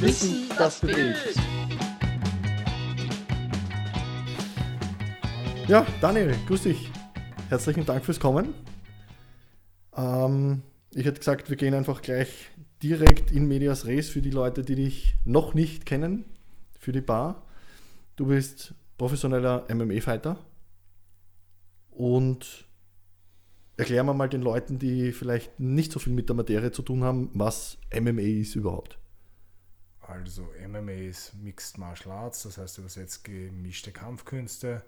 Wissen, das bewegt. Ja, Daniel, grüß dich. Herzlichen Dank fürs Kommen. Ähm, ich hätte gesagt, wir gehen einfach gleich direkt in Medias Res für die Leute, die dich noch nicht kennen, für die Bar. Du bist professioneller MMA-Fighter und erklären wir mal den Leuten, die vielleicht nicht so viel mit der Materie zu tun haben, was MMA ist überhaupt. Also MMA ist Mixed Martial Arts, das heißt übersetzt gemischte Kampfkünste,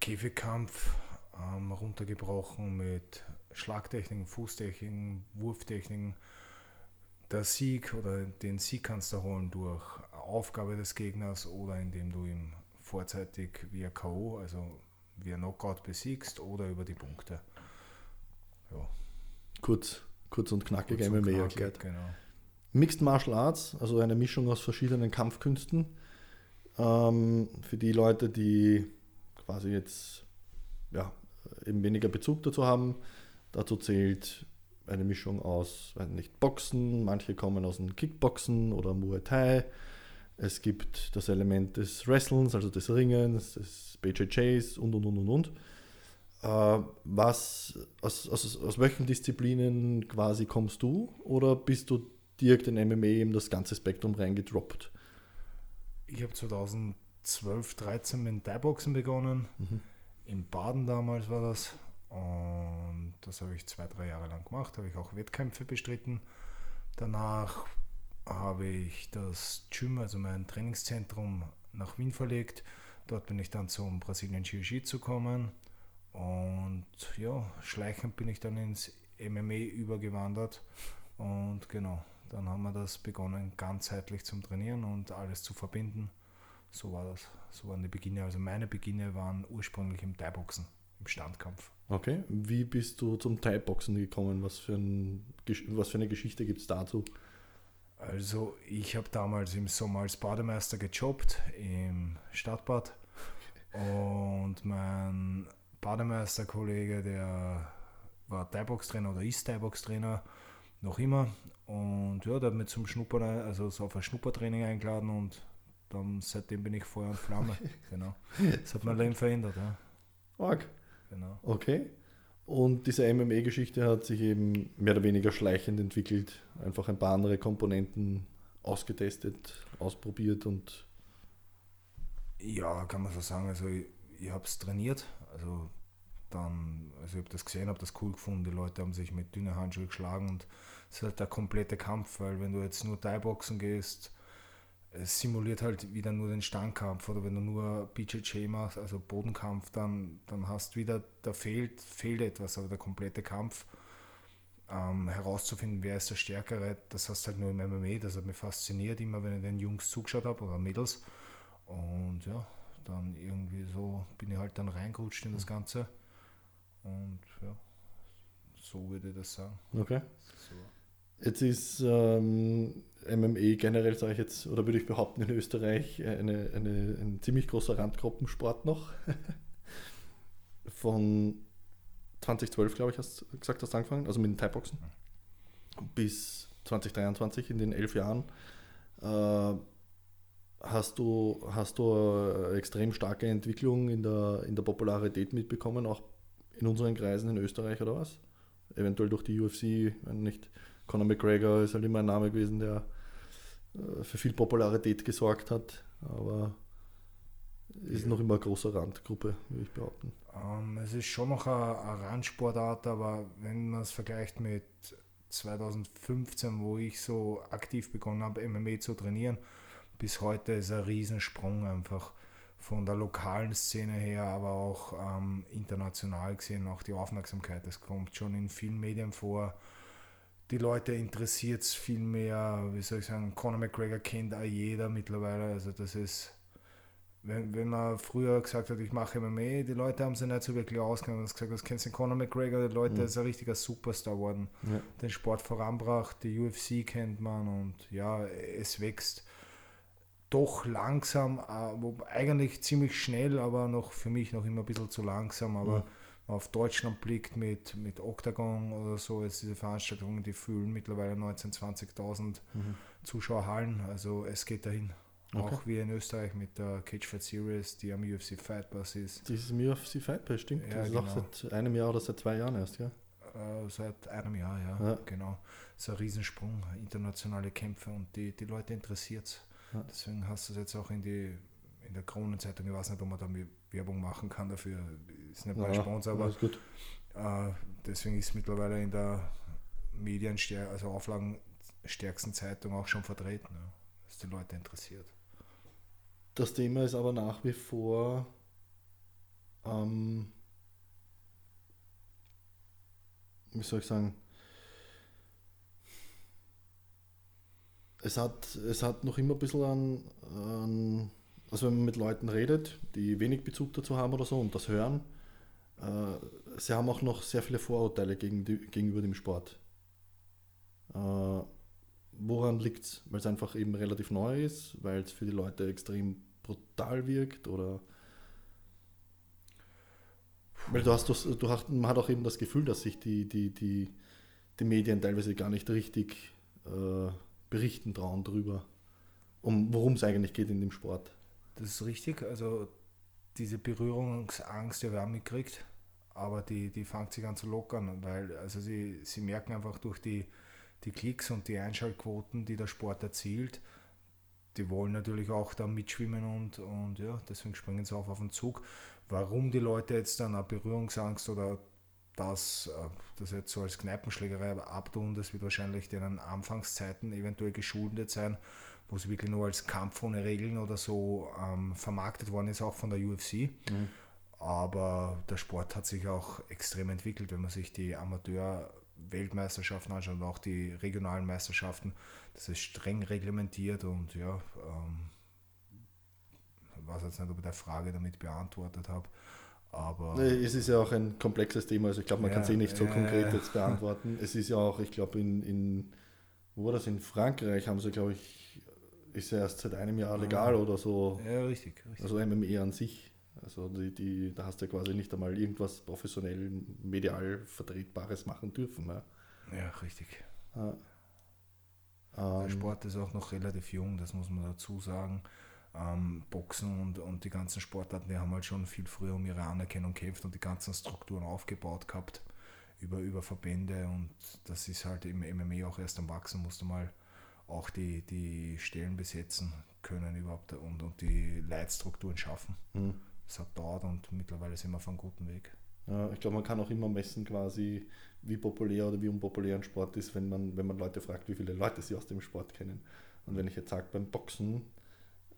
Käfigkampf, ähm, runtergebrochen mit Schlagtechniken, Fußtechniken, Wurftechniken. Der Sieg oder den Sieg kannst du holen durch Aufgabe des Gegners oder indem du ihn vorzeitig via K.O., also via Knockout besiegst oder über die Punkte. Ja. Kurz, kurz und knackig Kurz MMA und knackig, erklärt. Genau. Mixed Martial Arts, also eine Mischung aus verschiedenen Kampfkünsten. Ähm, für die Leute, die quasi jetzt ja, eben weniger Bezug dazu haben, dazu zählt eine Mischung aus, weiß nicht, Boxen, manche kommen aus dem Kickboxen oder Muay Thai. Es gibt das Element des Wrestlens, also des Ringens, des BJJs und und und und und. Äh, was, aus, aus, aus welchen Disziplinen quasi kommst du oder bist du direkt in MMA eben das ganze Spektrum reingedroppt? Ich habe 2012, 13 mit Thai-Boxen begonnen. Mhm. In Baden damals war das. Und das habe ich zwei, drei Jahre lang gemacht. Habe ich auch Wettkämpfe bestritten. Danach habe ich das Gym, also mein Trainingszentrum, nach Wien verlegt. Dort bin ich dann zum Brasilien Jiu-Jitsu gekommen. Und ja, schleichend bin ich dann ins MMA übergewandert. Und genau, dann haben wir das begonnen, ganzheitlich zum Trainieren und alles zu verbinden. So war das. So waren die Beginne. Also meine Beginne waren ursprünglich im Thai-Boxen, im Standkampf. Okay, wie bist du zum Thai-Boxen gekommen? Was für, ein, was für eine Geschichte gibt es dazu? Also ich habe damals im Sommer als Bademeister gejobbt im Stadtbad und mein Bademeisterkollege, der war Thai-Box-Trainer oder ist Thai-Box-Trainer noch immer und ja, der hat mich zum Schnupper, also so auf ein Schnuppertraining eingeladen und dann seitdem bin ich Feuer und Flamme. genau. Das hat mein Leben verändert, ja. Org. Genau. Okay. Und diese MMA-Geschichte hat sich eben mehr oder weniger schleichend entwickelt. Einfach ein paar andere Komponenten ausgetestet, ausprobiert und Ja, kann man so sagen. Also ich, ich habe es trainiert. Also dann, also ich habe das gesehen, habe das cool gefunden. Die Leute haben sich mit dünnen Handschuhen geschlagen und es ist halt der komplette Kampf, weil wenn du jetzt nur Thai-Boxen gehst, es simuliert halt wieder nur den Standkampf. Oder wenn du nur BJJ machst, also Bodenkampf, dann, dann hast du wieder, da fehlt, fehlt etwas, aber der komplette Kampf ähm, herauszufinden, wer ist der Stärkere, das hast du halt nur im MMA, das hat mich fasziniert, immer wenn ich den Jungs zugeschaut habe oder Mädels. Und ja, dann irgendwie so bin ich halt dann reingerutscht in das Ganze und ja, so würde ich das sagen. okay. So. Jetzt ist ähm, MMA generell, sage ich jetzt, oder würde ich behaupten, in Österreich eine, eine, ein ziemlich großer Randgruppensport noch. Von 2012, glaube ich, hast du gesagt, hast du angefangen, also mit den Thai-Boxen, bis 2023, in den elf Jahren. Äh, hast du, hast du eine extrem starke Entwicklung in der, in der Popularität mitbekommen, auch in unseren Kreisen in Österreich oder was? Eventuell durch die UFC, wenn nicht. Conor McGregor ist halt immer ein Name gewesen, der äh, für viel Popularität gesorgt hat, aber ist noch immer eine große Randgruppe, würde ich behaupten. Ähm, es ist schon noch eine, eine Randsportart, aber wenn man es vergleicht mit 2015, wo ich so aktiv begonnen habe, MMA zu trainieren, bis heute ist ein Riesensprung einfach von der lokalen Szene her, aber auch ähm, international gesehen, auch die Aufmerksamkeit. Es kommt schon in vielen Medien vor. Die Leute interessiert es viel mehr, wie soll ich sagen, Conor McGregor kennt auch jeder mittlerweile. Also das ist wenn, wenn man früher gesagt hat, ich mache MMA, die Leute haben sich nicht so wirklich ausgegangen und gesagt, das kennst du Conor McGregor, die Leute Mhm. ist ein richtiger Superstar geworden, Ja. den Sport voranbracht, die UFC kennt man und ja, es wächst doch langsam, äh, eigentlich ziemlich schnell, aber noch für mich noch immer ein bisschen zu langsam, aber Mhm. auf Deutschland blickt mit, mit Octagon oder so, jetzt diese Veranstaltungen, die füllen mittlerweile 19.000, 20.000 mhm. Zuschauerhallen. Also es geht dahin. Okay. Auch wie in Österreich mit der Cage Fight Series, die am UFC Fight Pass ist. Ist am UFC Fight Pass, stimmt. Ja, das ist genau. auch seit einem Jahr oder seit zwei Jahren erst, ja? Äh, seit einem Jahr, ja, ja. genau. Das ist ein Riesensprung, internationale Kämpfe und die, die Leute interessiert es. Ja. Deswegen hast du es jetzt auch in, die, in der Kronenzeitung, ich weiß nicht, ob man da Werbung machen kann dafür, ist nicht mein ja, Sponsor, aber äh, deswegen ist mittlerweile in der Medien, also auflagenstärksten Zeitung auch schon vertreten, ja, dass die Leute interessiert. Das Thema ist aber nach wie vor ähm, wie soll ich sagen, es hat, es hat noch immer ein bisschen an, an, also wenn man mit Leuten redet, die wenig Bezug dazu haben oder so und das hören, äh, sie haben auch noch sehr viele Vorurteile gegen die, gegenüber dem Sport. Äh, woran liegt es? Weil es einfach eben relativ neu ist, weil es für die Leute extrem brutal wirkt oder weil du hast, du hast, man hat auch eben das Gefühl, dass sich die, die, die, die Medien teilweise gar nicht richtig äh, berichten trauen darüber, um worum es eigentlich geht in dem Sport. Das ist richtig, also diese Berührungsangst, die wir auch mitkriegt, aber die, die fängt sich an zu lockern, weil also sie, sie merken einfach durch die, die Klicks und die Einschaltquoten, die der Sport erzielt, die wollen natürlich auch da mitschwimmen und, und ja, deswegen springen sie auf auf den Zug. Warum die Leute jetzt dann eine Berührungsangst oder das, äh, das jetzt so als Kneipenschlägerei abtun, das wird wahrscheinlich deren Anfangszeiten eventuell geschuldet sein, wo es wirklich nur als Kampf ohne Regeln oder so ähm, vermarktet worden ist, auch von der UFC. Mhm. Aber der Sport hat sich auch extrem entwickelt, wenn man sich die Amateur-Weltmeisterschaften anschaut und auch die regionalen Meisterschaften. Das ist streng reglementiert und ja, ähm, ich weiß jetzt nicht, ob ich die Frage damit beantwortet habe. Aber es ist ja auch ein komplexes Thema, also ich glaube, man ja, kann es eh nicht so ja, konkret jetzt beantworten. Es ist ja auch, ich glaube, in, in, wo war das, in Frankreich haben sie, glaube ich, ist ja erst seit einem Jahr legal oder so. Ja, richtig, richtig. Also MME an sich. Also die, die, da hast du ja quasi nicht einmal irgendwas professionell, medial Vertretbares machen dürfen. Ne? Ja, richtig. Ja. Der ähm, Sport ist auch noch relativ jung, das muss man dazu sagen ähm, Boxen und, und die ganzen Sportarten, die haben halt schon viel früher um ihre Anerkennung gekämpft und die ganzen Strukturen aufgebaut gehabt über, über Verbände und das ist halt im MMA auch erst am Wachsen, musst du mal auch die, die Stellen besetzen können überhaupt und, und die Leitstrukturen schaffen. Mhm. Das hat dauert und mittlerweile sind wir auf einem guten Weg. Ja, ich glaube, man kann auch immer messen, quasi, wie populär oder wie unpopulär ein Sport ist, wenn man, wenn man Leute fragt, wie viele Leute sie aus dem Sport kennen. Und wenn ich jetzt sage, beim Boxen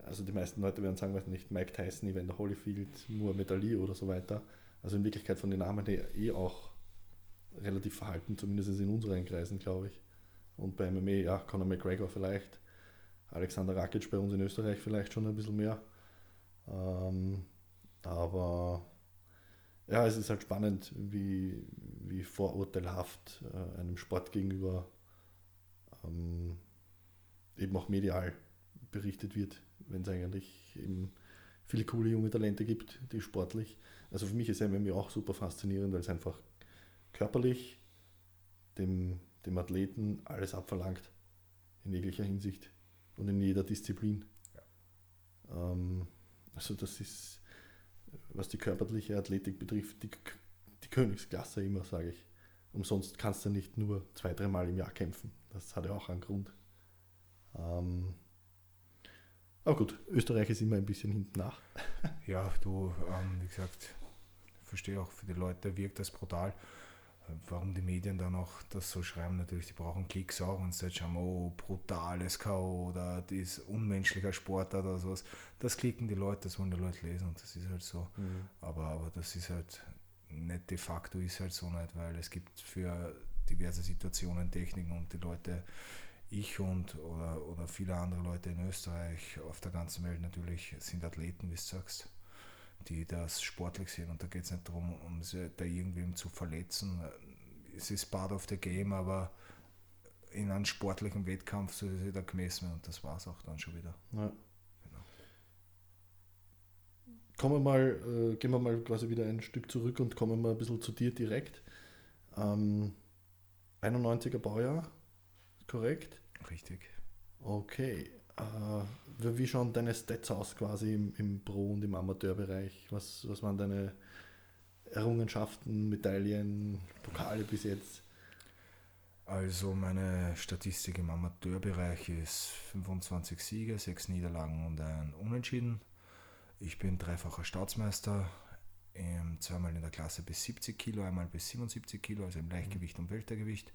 also die meisten Leute werden sagen, weiß nicht, Mike Tyson, Evander Holyfield, Muhammad Ali oder so weiter. Also in Wirklichkeit von den Namen her eh auch relativ verhalten, zumindest in unseren Kreisen, glaube ich. Und bei MMA, ja, Conor McGregor vielleicht, Alexander Rakic bei uns in Österreich vielleicht schon ein bisschen mehr. Ähm, aber ja, es ist halt spannend, wie, wie vorurteilhaft äh, einem Sport gegenüber ähm, eben auch medial berichtet wird wenn es eigentlich eben viele coole junge Talente gibt, die sportlich. Also für mich ist MMA auch super faszinierend, weil es einfach körperlich dem, dem Athleten alles abverlangt, in jeglicher Hinsicht und in jeder Disziplin. Ja. Ähm, also das ist, was die körperliche Athletik betrifft, die, die Königsklasse immer, sage ich. Umsonst kannst du nicht nur zwei, dreimal im Jahr kämpfen. Das hat ja auch einen Grund. Ähm, aber gut, Österreich ist immer ein bisschen hinten nach. Ja, du, ähm, wie gesagt, verstehe auch, für die Leute wirkt das brutal. Warum die Medien dann auch das so schreiben, natürlich, die brauchen Klicks auch und jetzt schauen, oh, brutales K.O. oder das unmenschlicher Sportart oder sowas. Das klicken die Leute, das wollen die Leute lesen und das ist halt so. Mhm. Aber, aber das ist halt nicht de facto, ist halt so nicht, weil es gibt für diverse Situationen Techniken und die Leute ich und oder, oder viele andere Leute in Österreich, auf der ganzen Welt natürlich, sind Athleten, wie du sagst, die das sportlich sehen. Und da geht es nicht darum, um sie da irgendwem zu verletzen. Es ist part of the game, aber in einem sportlichen Wettkampf soll sie da gemessen werden und das war es auch dann schon wieder. Ja. Genau. kommen wir mal, äh, gehen wir mal quasi wieder ein Stück zurück und kommen mal ein bisschen zu dir direkt. Ähm, 91er Baujahr, korrekt? Richtig. Okay. Äh, wie schauen deine Stats aus quasi im, im Pro- und im Amateurbereich? Was, was waren deine Errungenschaften, Medaillen, Pokale bis jetzt? Also meine Statistik im Amateurbereich ist 25 Siege, 6 Niederlagen und ein Unentschieden. Ich bin dreifacher Staatsmeister, ähm, zweimal in der Klasse bis 70 Kilo, einmal bis 77 Kilo, also im Leichtgewicht und Weltergewicht.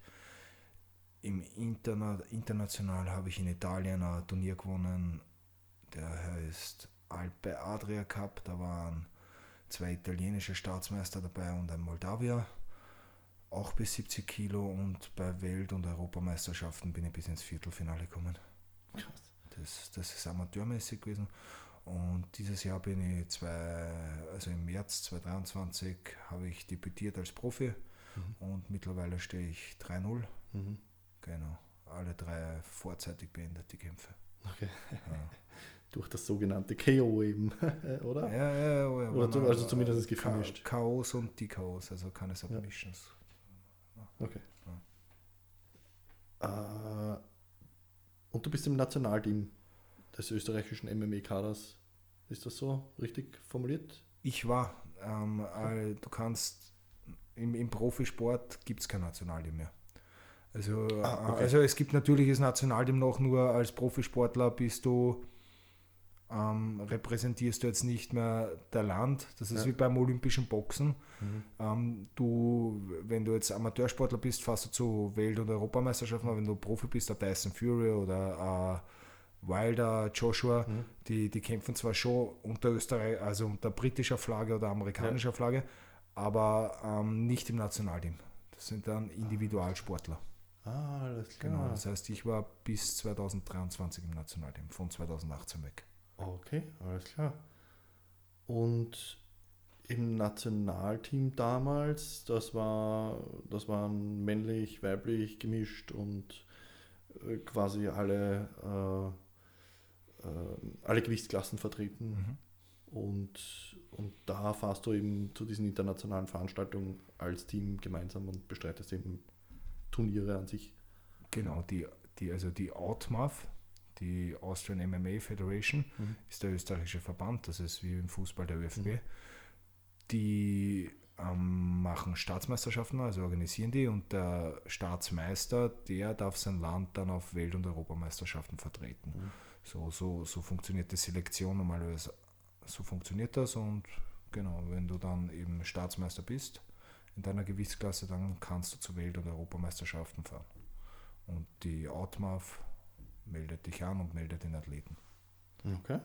Im Interna international habe ich in Italien ein Turnier gewonnen, der heißt Alpe Adria Cup. Da waren zwei italienische Staatsmeister dabei und ein Moldawier, auch bis 70 Kilo. Und bei Welt- und Europameisterschaften bin ich bis ins Viertelfinale gekommen. Krass. Das, das ist amateurmäßig gewesen. Und dieses Jahr bin ich zwei, also im März 2023 habe ich debütiert als Profi und mittlerweile stehe ich 3-0. Mhm. Genau. Alle drei vorzeitig beendet die Kämpfe. Okay. Ja. Durch das sogenannte KO eben, oder? Ja, ja, ja, ja, Oder zu- also zumindest gemischt. Chaos und die Chaos, also keine Submissions. Okay. Äh, und du bist im Nationalteam des österreichischen MMA-Kaders. Ist das so richtig formuliert? Ich war, ähm, äh, du kannst, im, im Profisport gibt es kein Nationalteam mehr. Also, Ah, äh, okay. also es gibt natürlich das Nationalteam noch, nur als Profisportler bist du, ähm, repräsentierst du jetzt nicht mehr der Land. Das ist Ja. wie beim olympischen Boxen. Ähm, du, wenn du jetzt Amateursportler bist, fährst du zu Welt- und Europameisterschaften, aber wenn du Profi bist, der Tyson Fury oder äh, Wilder, Joshua, die, die kämpfen zwar schon unter Österreich, also unter britischer Flagge oder amerikanischer Flagge, aber ähm, nicht im Nationalteam. Das sind dann Individualsportler. Ah, alles klar. Genau. Das heißt, ich war bis 2023 im Nationalteam, von 2018 weg. Okay, alles klar. Und im Nationalteam damals, das war, das waren männlich, weiblich gemischt und äh, quasi alle, äh, äh, alle Gewichtsklassen vertreten. Und, und da fahrst du eben zu diesen internationalen Veranstaltungen als Team gemeinsam und bestreitest eben Turniere an sich. Genau, die, die, also die AUTMAF, die Austrian MMA Federation, ist der österreichische Verband, das ist wie im Fußball der ÖFB. Die ähm, machen Staatsmeisterschaften, also organisieren die und der Staatsmeister, der darf sein Land dann auf Welt- und Europameisterschaften vertreten. So, so, so funktioniert die Selektion normalerweise. So funktioniert das und genau, wenn du dann eben Staatsmeister bist in deiner Gewichtsklasse, dann kannst du zu Welt- und Europameisterschaften fahren. Und die Outmaf meldet dich an und meldet den Athleten. Okay.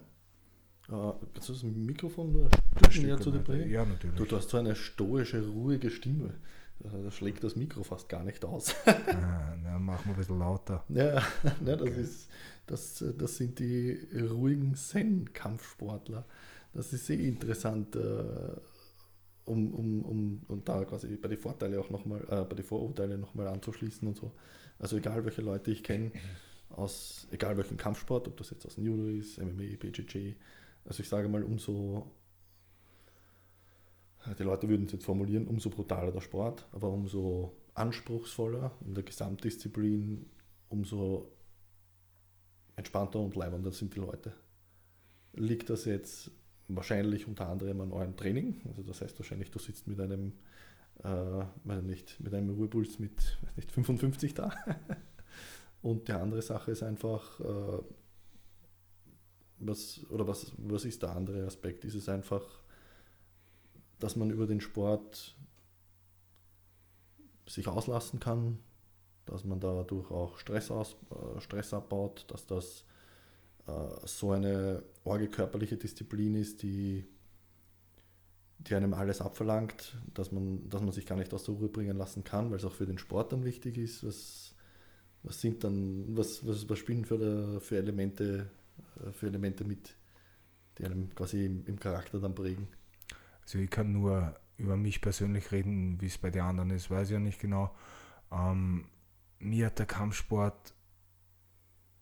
Äh, kannst du das Mikrofon nur ein Stück näher zu dir bringen? Ja, natürlich. Du, du hast so eine stoische, ruhige Stimme. Da schlägt das Mikro fast gar nicht aus. ah, na, machen wir ein bisschen lauter. ja, ne, das, ist, das, das sind die ruhigen Zen-Kampfsportler. Das ist sehr interessant, äh, um, um, um, um da quasi bei die Vorteile auch nochmal, äh, bei die Vorurteile nochmal anzuschließen und so. Also egal welche Leute ich kenne, aus egal welchen Kampfsport, ob das jetzt aus dem Judo ist, MMA, BJJ, also ich sage mal, umso die Leute würden es jetzt formulieren, umso brutaler der Sport, aber umso anspruchsvoller in der Gesamtdisziplin, umso entspannter und leibender sind die Leute. Liegt das jetzt wahrscheinlich unter anderem an eurem Training? Also das heißt wahrscheinlich, du sitzt mit einem, äh, weiß nicht, mit einem Ruhepuls mit weiß nicht, 55 da. und die andere Sache ist einfach, äh, was, oder was, was ist der andere Aspekt? Ist es einfach, dass man über den Sport sich auslassen kann, dass man dadurch auch Stress, aus, äh, Stress abbaut, dass das äh, so eine orge körperliche Disziplin ist, die, die einem alles abverlangt, dass man, dass man sich gar nicht aus der Ruhe bringen lassen kann, weil es auch für den Sport dann wichtig ist. Was, was sind dann, was, was, was spielen für, für, Elemente, äh, für Elemente mit, die einem quasi im, im Charakter dann prägen? Also ich kann nur über mich persönlich reden, wie es bei den anderen ist, weiß ich ja nicht genau. Ähm, mir hat der Kampfsport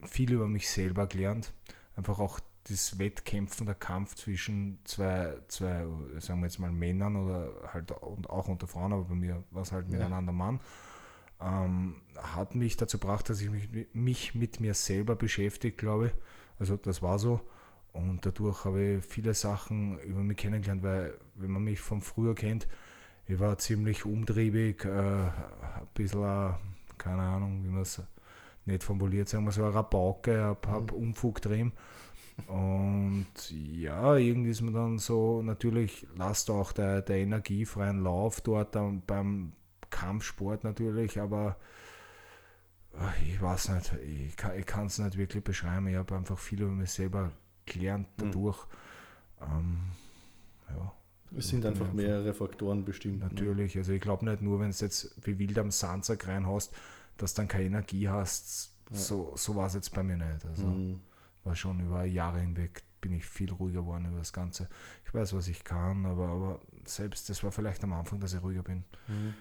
viel über mich selber gelernt. Einfach auch das Wettkämpfen, der Kampf zwischen zwei, zwei, sagen wir jetzt mal Männern oder halt und auch unter Frauen, aber bei mir war es halt miteinander Mann, ähm, hat mich dazu gebracht, dass ich mich, mich mit mir selber beschäftigt, glaube ich. Also das war so. Und dadurch habe ich viele Sachen über mich kennengelernt, weil wenn man mich von früher kennt, ich war ziemlich umtriebig, äh, ein bisschen, äh, keine Ahnung, wie man es nicht formuliert, sagen wir so, eine Rabauke, habe hab mhm. Umfug drin. Und ja, irgendwie ist man dann so, natürlich lasst auch der, der energiefreien Lauf dort dann beim Kampfsport natürlich, aber äh, ich weiß nicht, ich kann es nicht wirklich beschreiben. Ich habe einfach viel über mich selber gelernt mhm. dadurch. Mhm. Ähm, ja. Es sind einfach mehrere Faktoren bestimmt. Ne? Natürlich, ne? also ich glaube nicht nur, wenn du jetzt wie wild am Sandsack rein hast, dass du dann keine Energie hast. Ja. So, so war es jetzt bei mir nicht. Also mhm. War schon über Jahre hinweg bin ich viel ruhiger geworden über das Ganze. Ich weiß, was ich kann, aber, aber selbst das war vielleicht am Anfang, dass ich ruhiger bin. Mhm.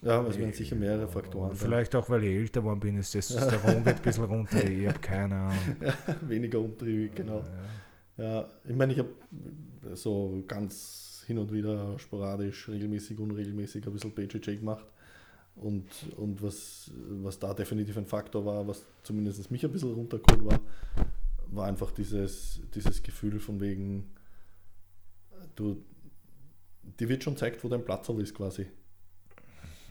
Ja, es werden sicher mehrere Faktoren. Vielleicht auch, weil ich älter geworden bin, ist das der Raum geht ein bisschen runter. Ich habe keine Ahnung. Ja, weniger umtriebig, genau. Ja, ja. ich meine, ich habe so ganz hin und wieder sporadisch, regelmäßig, unregelmäßig ein bisschen BJJ gemacht. Und, und was, was da definitiv ein Faktor war, was zumindest mich ein bisschen runtergeholt war, war einfach dieses, dieses Gefühl von wegen, du, die wird schon zeigt, wo dein Platz ist quasi.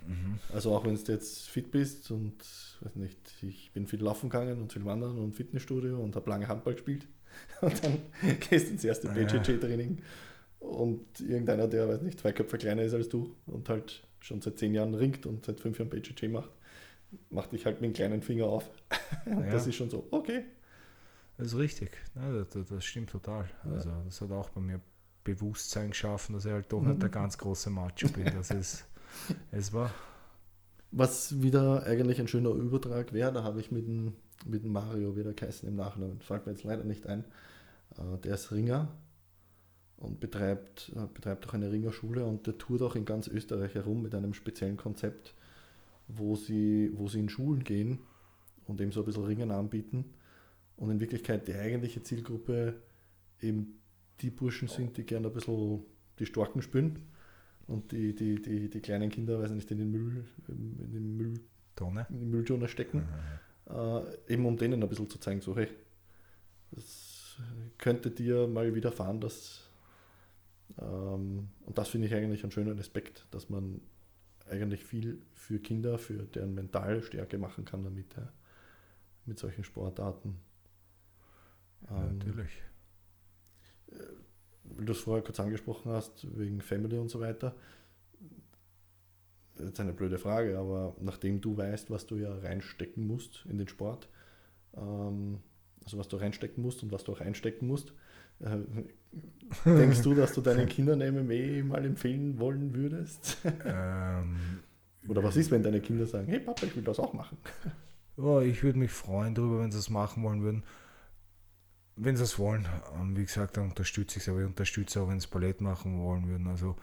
Mhm. Also auch wenn du jetzt fit bist und weiß nicht, ich bin viel laufen gegangen und viel wandern und Fitnessstudio und habe lange Handball gespielt und dann gehst du ins erste BJJ-Training und irgendeiner, der weiß nicht, zwei Köpfe kleiner ist als du und halt schon seit zehn Jahren ringt und seit fünf Jahren BJJ macht, macht dich halt mit dem kleinen Finger auf. und ja. das ist schon so, okay. Das ist richtig, ja, das, das, stimmt total. Also das hat auch bei mir Bewusstsein geschaffen, dass ich halt doch nicht der ganz große Macho bin. Das ist es war. Was wieder eigentlich ein schöner Übertrag wäre, da habe ich mit dem, mit dem Mario wieder geheißen im Nachhinein. Fällt mir jetzt leider nicht ein. Äh, der ist Ringer und betreibt, äh, betreibt auch eine Ringerschule und der tourt auch in ganz Österreich herum mit einem speziellen Konzept, wo sie, wo sie in Schulen gehen und eben so ein bisschen Ringen anbieten. Und in Wirklichkeit die eigentliche Zielgruppe eben die Burschen sind, die gerne ein bisschen die Storken spielen und die, die, die, die kleinen Kinder, weiß nicht, in den Müll, in den Mülltonne, in die Mülltonne stecken, mhm. äh, eben um denen ein bisschen zu zeigen, so hey, das könnte dir mal widerfahren, dass ähm, und das finde ich eigentlich einen schönen Aspekt, dass man eigentlich viel für Kinder, für deren mentale Stärke machen kann damit, ja, mit solchen Sportarten. Ja, ähm, natürlich. Äh, weil du es vorher kurz angesprochen hast, wegen Family und so weiter. Das ist eine blöde Frage, aber nachdem du weißt, was du ja reinstecken musst in den Sport, ähm, also was du reinstecken musst und was du auch einstecken musst, denkst du, dass du deinen Kindern MMA mal empfehlen wollen würdest? Ähm, Oder was ist, wenn deine Kinder sagen, hey Papa, ich will das auch machen? Oh, ich würde mich freuen darüber, wenn sie es machen wollen würden wenn sie es wollen, ähm, wie gesagt, dann unterstütze ich es, aber ich unterstütze auch, wenn sie Ballett machen wollen würden. Also,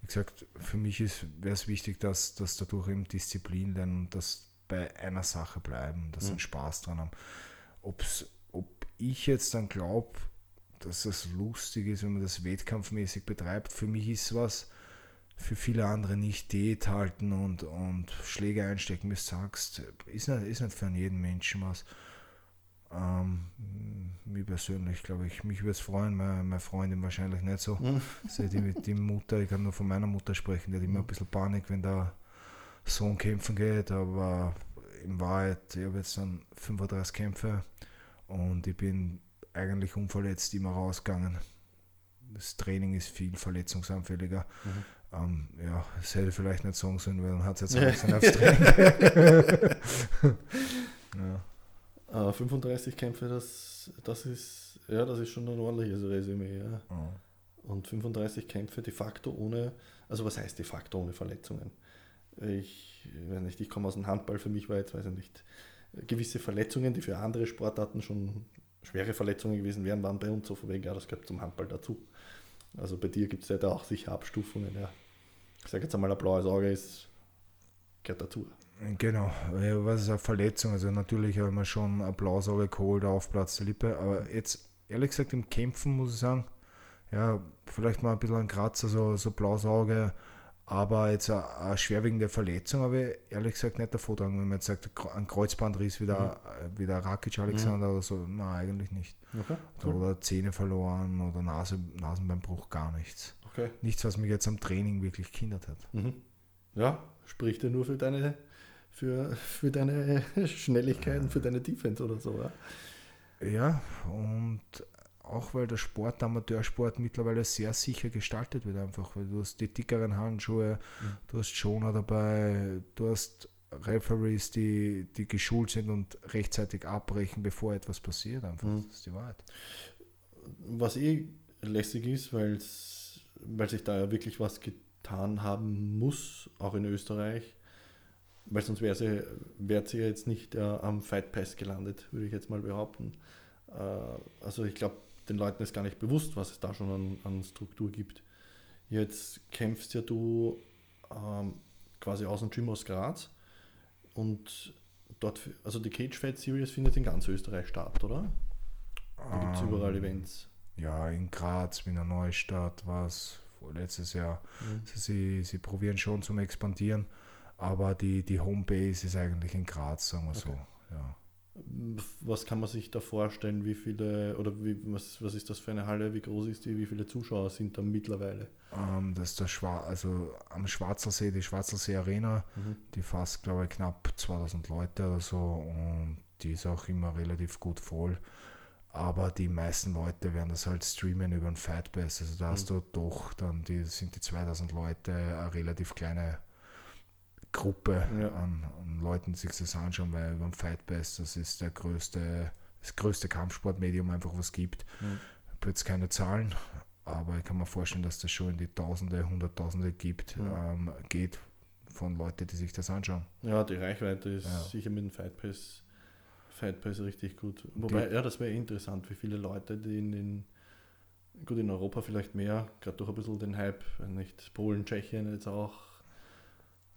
wie gesagt, für mich wäre es wichtig, dass, dass dadurch eben Disziplin lernen und dass bei einer Sache bleiben, dass sie mhm. Spaß dran haben. Ob's, ob ich jetzt dann glaube, dass es lustig ist, wenn man das wettkampfmäßig betreibt, für mich ist was, für viele andere nicht Diät halten und, und Schläge einstecken, wie du sagst, ist nicht, ist nicht für jeden Menschen was. Ähm, mir persönlich, glaube ich, mich würde es freuen, meine, meine, Freundin wahrscheinlich nicht so. Mhm. Also die, die Mutter, ich kann nur von meiner Mutter sprechen, die hat immer ein bisschen Panik, wenn der Sohn kämpfen geht, aber in Wahrheit, ich habe jetzt dann 35 Kämpfe und ich bin eigentlich unverletzt immer rausgegangen. Das Training ist viel verletzungsanfälliger. Mhm. Um, ähm, ja, das hätte ich vielleicht nicht sagen sollen, weil dann hat es jetzt ein bisschen aufs Training. ja. 35 äh, Kämpfe, das, das ist ja das ist schon ein ordentliches Resümee. Ja. Mhm. Und 35 Kämpfe de facto ohne, also was heißt de facto ohne Verletzungen? Ich weiß nicht, ich komme aus dem Handball, für mich war jetzt, weiß ich nicht, gewisse Verletzungen, die für andere Sportarten schon schwere Verletzungen gewesen wären, waren bei uns so von wegen, ja, das gehört zum Handball dazu. Also bei dir gibt es ja da auch sicher Abstufungen. Ja. Ich sage jetzt einmal, ein blaues Auge ist, gehört dazu. Genau, was ist eine Verletzung? Also natürlich habe ich mir schon Applaus geholt auf Platz der Lippe, aber jetzt ehrlich gesagt im Kämpfen muss ich sagen, ja, vielleicht mal ein bisschen ein Kratzer, so, so blaues Auge, aber jetzt eine, schwerwiegende Verletzung habe ich ehrlich gesagt nicht davor dran. Wenn man jetzt sagt, ein Kreuzbandriss wie der, mhm. wie der Rakic Alexander mhm. oder so, nein, eigentlich nicht. Okay, cool. Oder Zähne verloren oder Nase, Nasenbeinbruch, gar nichts. Okay. Nichts, was mich jetzt am Training wirklich kindert hat. Mhm. Ja, spricht ja nur für deine, für, für deine Schnelligkeiten, für deine Defense oder so. Ja, ja und auch weil der Sport, der Amateursport mittlerweile sehr sicher gestaltet wird, einfach, weil du hast die dickeren Handschuhe, mhm. du hast Schoner dabei, du hast Referees, die, die geschult sind und rechtzeitig abbrechen, bevor etwas passiert. Einfach. Mhm. Das ist die Wahrheit. Was eh lässig ist, weil sich da ja wirklich was getan haben muss, auch in Österreich, weil sonst wäre sie, wäre sie jetzt nicht äh, am Fight Pass gelandet, würde ich jetzt mal behaupten. Äh, also ich glaube, den Leuten ist gar nicht bewusst, was es da schon an, an Struktur gibt. Jetzt kämpfst ja du ähm, quasi aus dem Gym aus Graz und dort, also die Cage Fight Series findet in ganz Österreich statt, oder? Da gibt es um, überall Events. Ja, in Graz, Wiener Neustadt war es letztes Jahr. Mhm. Also sie, sie probieren schon zum Expandieren, aber die, die Homebase ist eigentlich in Graz, sagen wir okay. so. Ja. Was kann man sich da vorstellen? Wie viele oder wie, was, was ist das für eine Halle? Wie groß ist die? Wie viele Zuschauer sind da mittlerweile? Ähm, das ist der Schwar also am Schwarzersee, die Schwarzersee Arena, mhm. die fasst glaube ich knapp 2000 Leute oder so und die ist auch immer relativ gut voll. Aber die meisten Leute werden das halt streamen über ein Fightpass. Also da mhm. hast du doch dann, die sind die 2000 Leute eine relativ kleine Gruppe ja. an, an, Leuten, die sich das anschauen, weil beim Fight Pass, das ist der größte, das größte Kampfsportmedium einfach, was gibt. Mhm. Ich habe jetzt keine Zahlen, aber ich kann mir vorstellen, dass das schon in die Tausende, Hunderttausende gibt, mhm. ähm, geht von Leuten, die sich das anschauen. Ja, die Reichweite ist ja. sicher mit dem Fight Pass, Fight Pass richtig gut. Wobei, die, ja, das wäre interessant, wie viele Leute, die in den gut in Europa vielleicht mehr, gerade durch ein bisschen den Hype, nicht Polen, Tschechien jetzt auch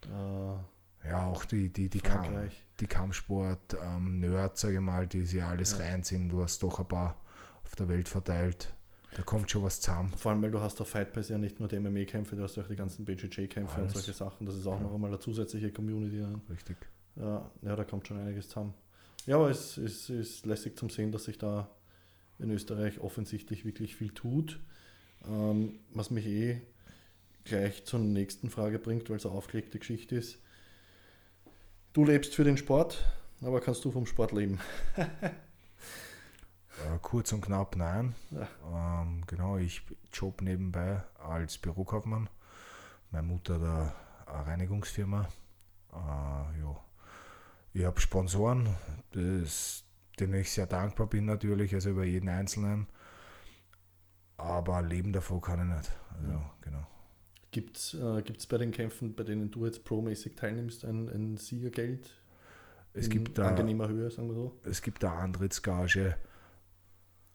äh, ja, auch die, die, die, Kam die Kampfsport-Nerds, ähm, sage ich mal, die sich alles ja. reinziehen. Du hast doch ein paar auf der Welt verteilt. Da kommt schon was zusammen. Vor allem, weil du hast auf Fight Pass ja nicht nur die MMA-Kämpfe, du hast auch die ganzen BJJ-Kämpfe und solche Sachen. Das ist auch ja. noch einmal eine zusätzliche Community. Dann. Richtig. Ja, ja, da kommt schon einiges zusammen. Ja, aber es ist, ist lässig zum Sehen, dass sich da in Österreich offensichtlich wirklich viel tut. Ähm, was mich eh gleich zur nächsten Frage bringt, weil es eine aufgelegte Geschichte ist. Du lebst für den Sport, aber kannst du vom Sport leben? äh, kurz und knapp nein. Ja. Ähm, genau, ich job nebenbei als Bürokaufmann. Meine Mutter hat eine Reinigungsfirma. Äh, ja. Ich habe Sponsoren, das, denen ich sehr dankbar bin natürlich, also über jeden Einzelnen. Aber leben davon kann ich nicht. Also, ja. genau. Gibt es äh, bei den Kämpfen, bei denen du jetzt pro-mäßig teilnimmst, ein, ein Siegergeld? Es gibt da, angenehmer Höhe, sagen wir so? Es gibt da Antrittsgage,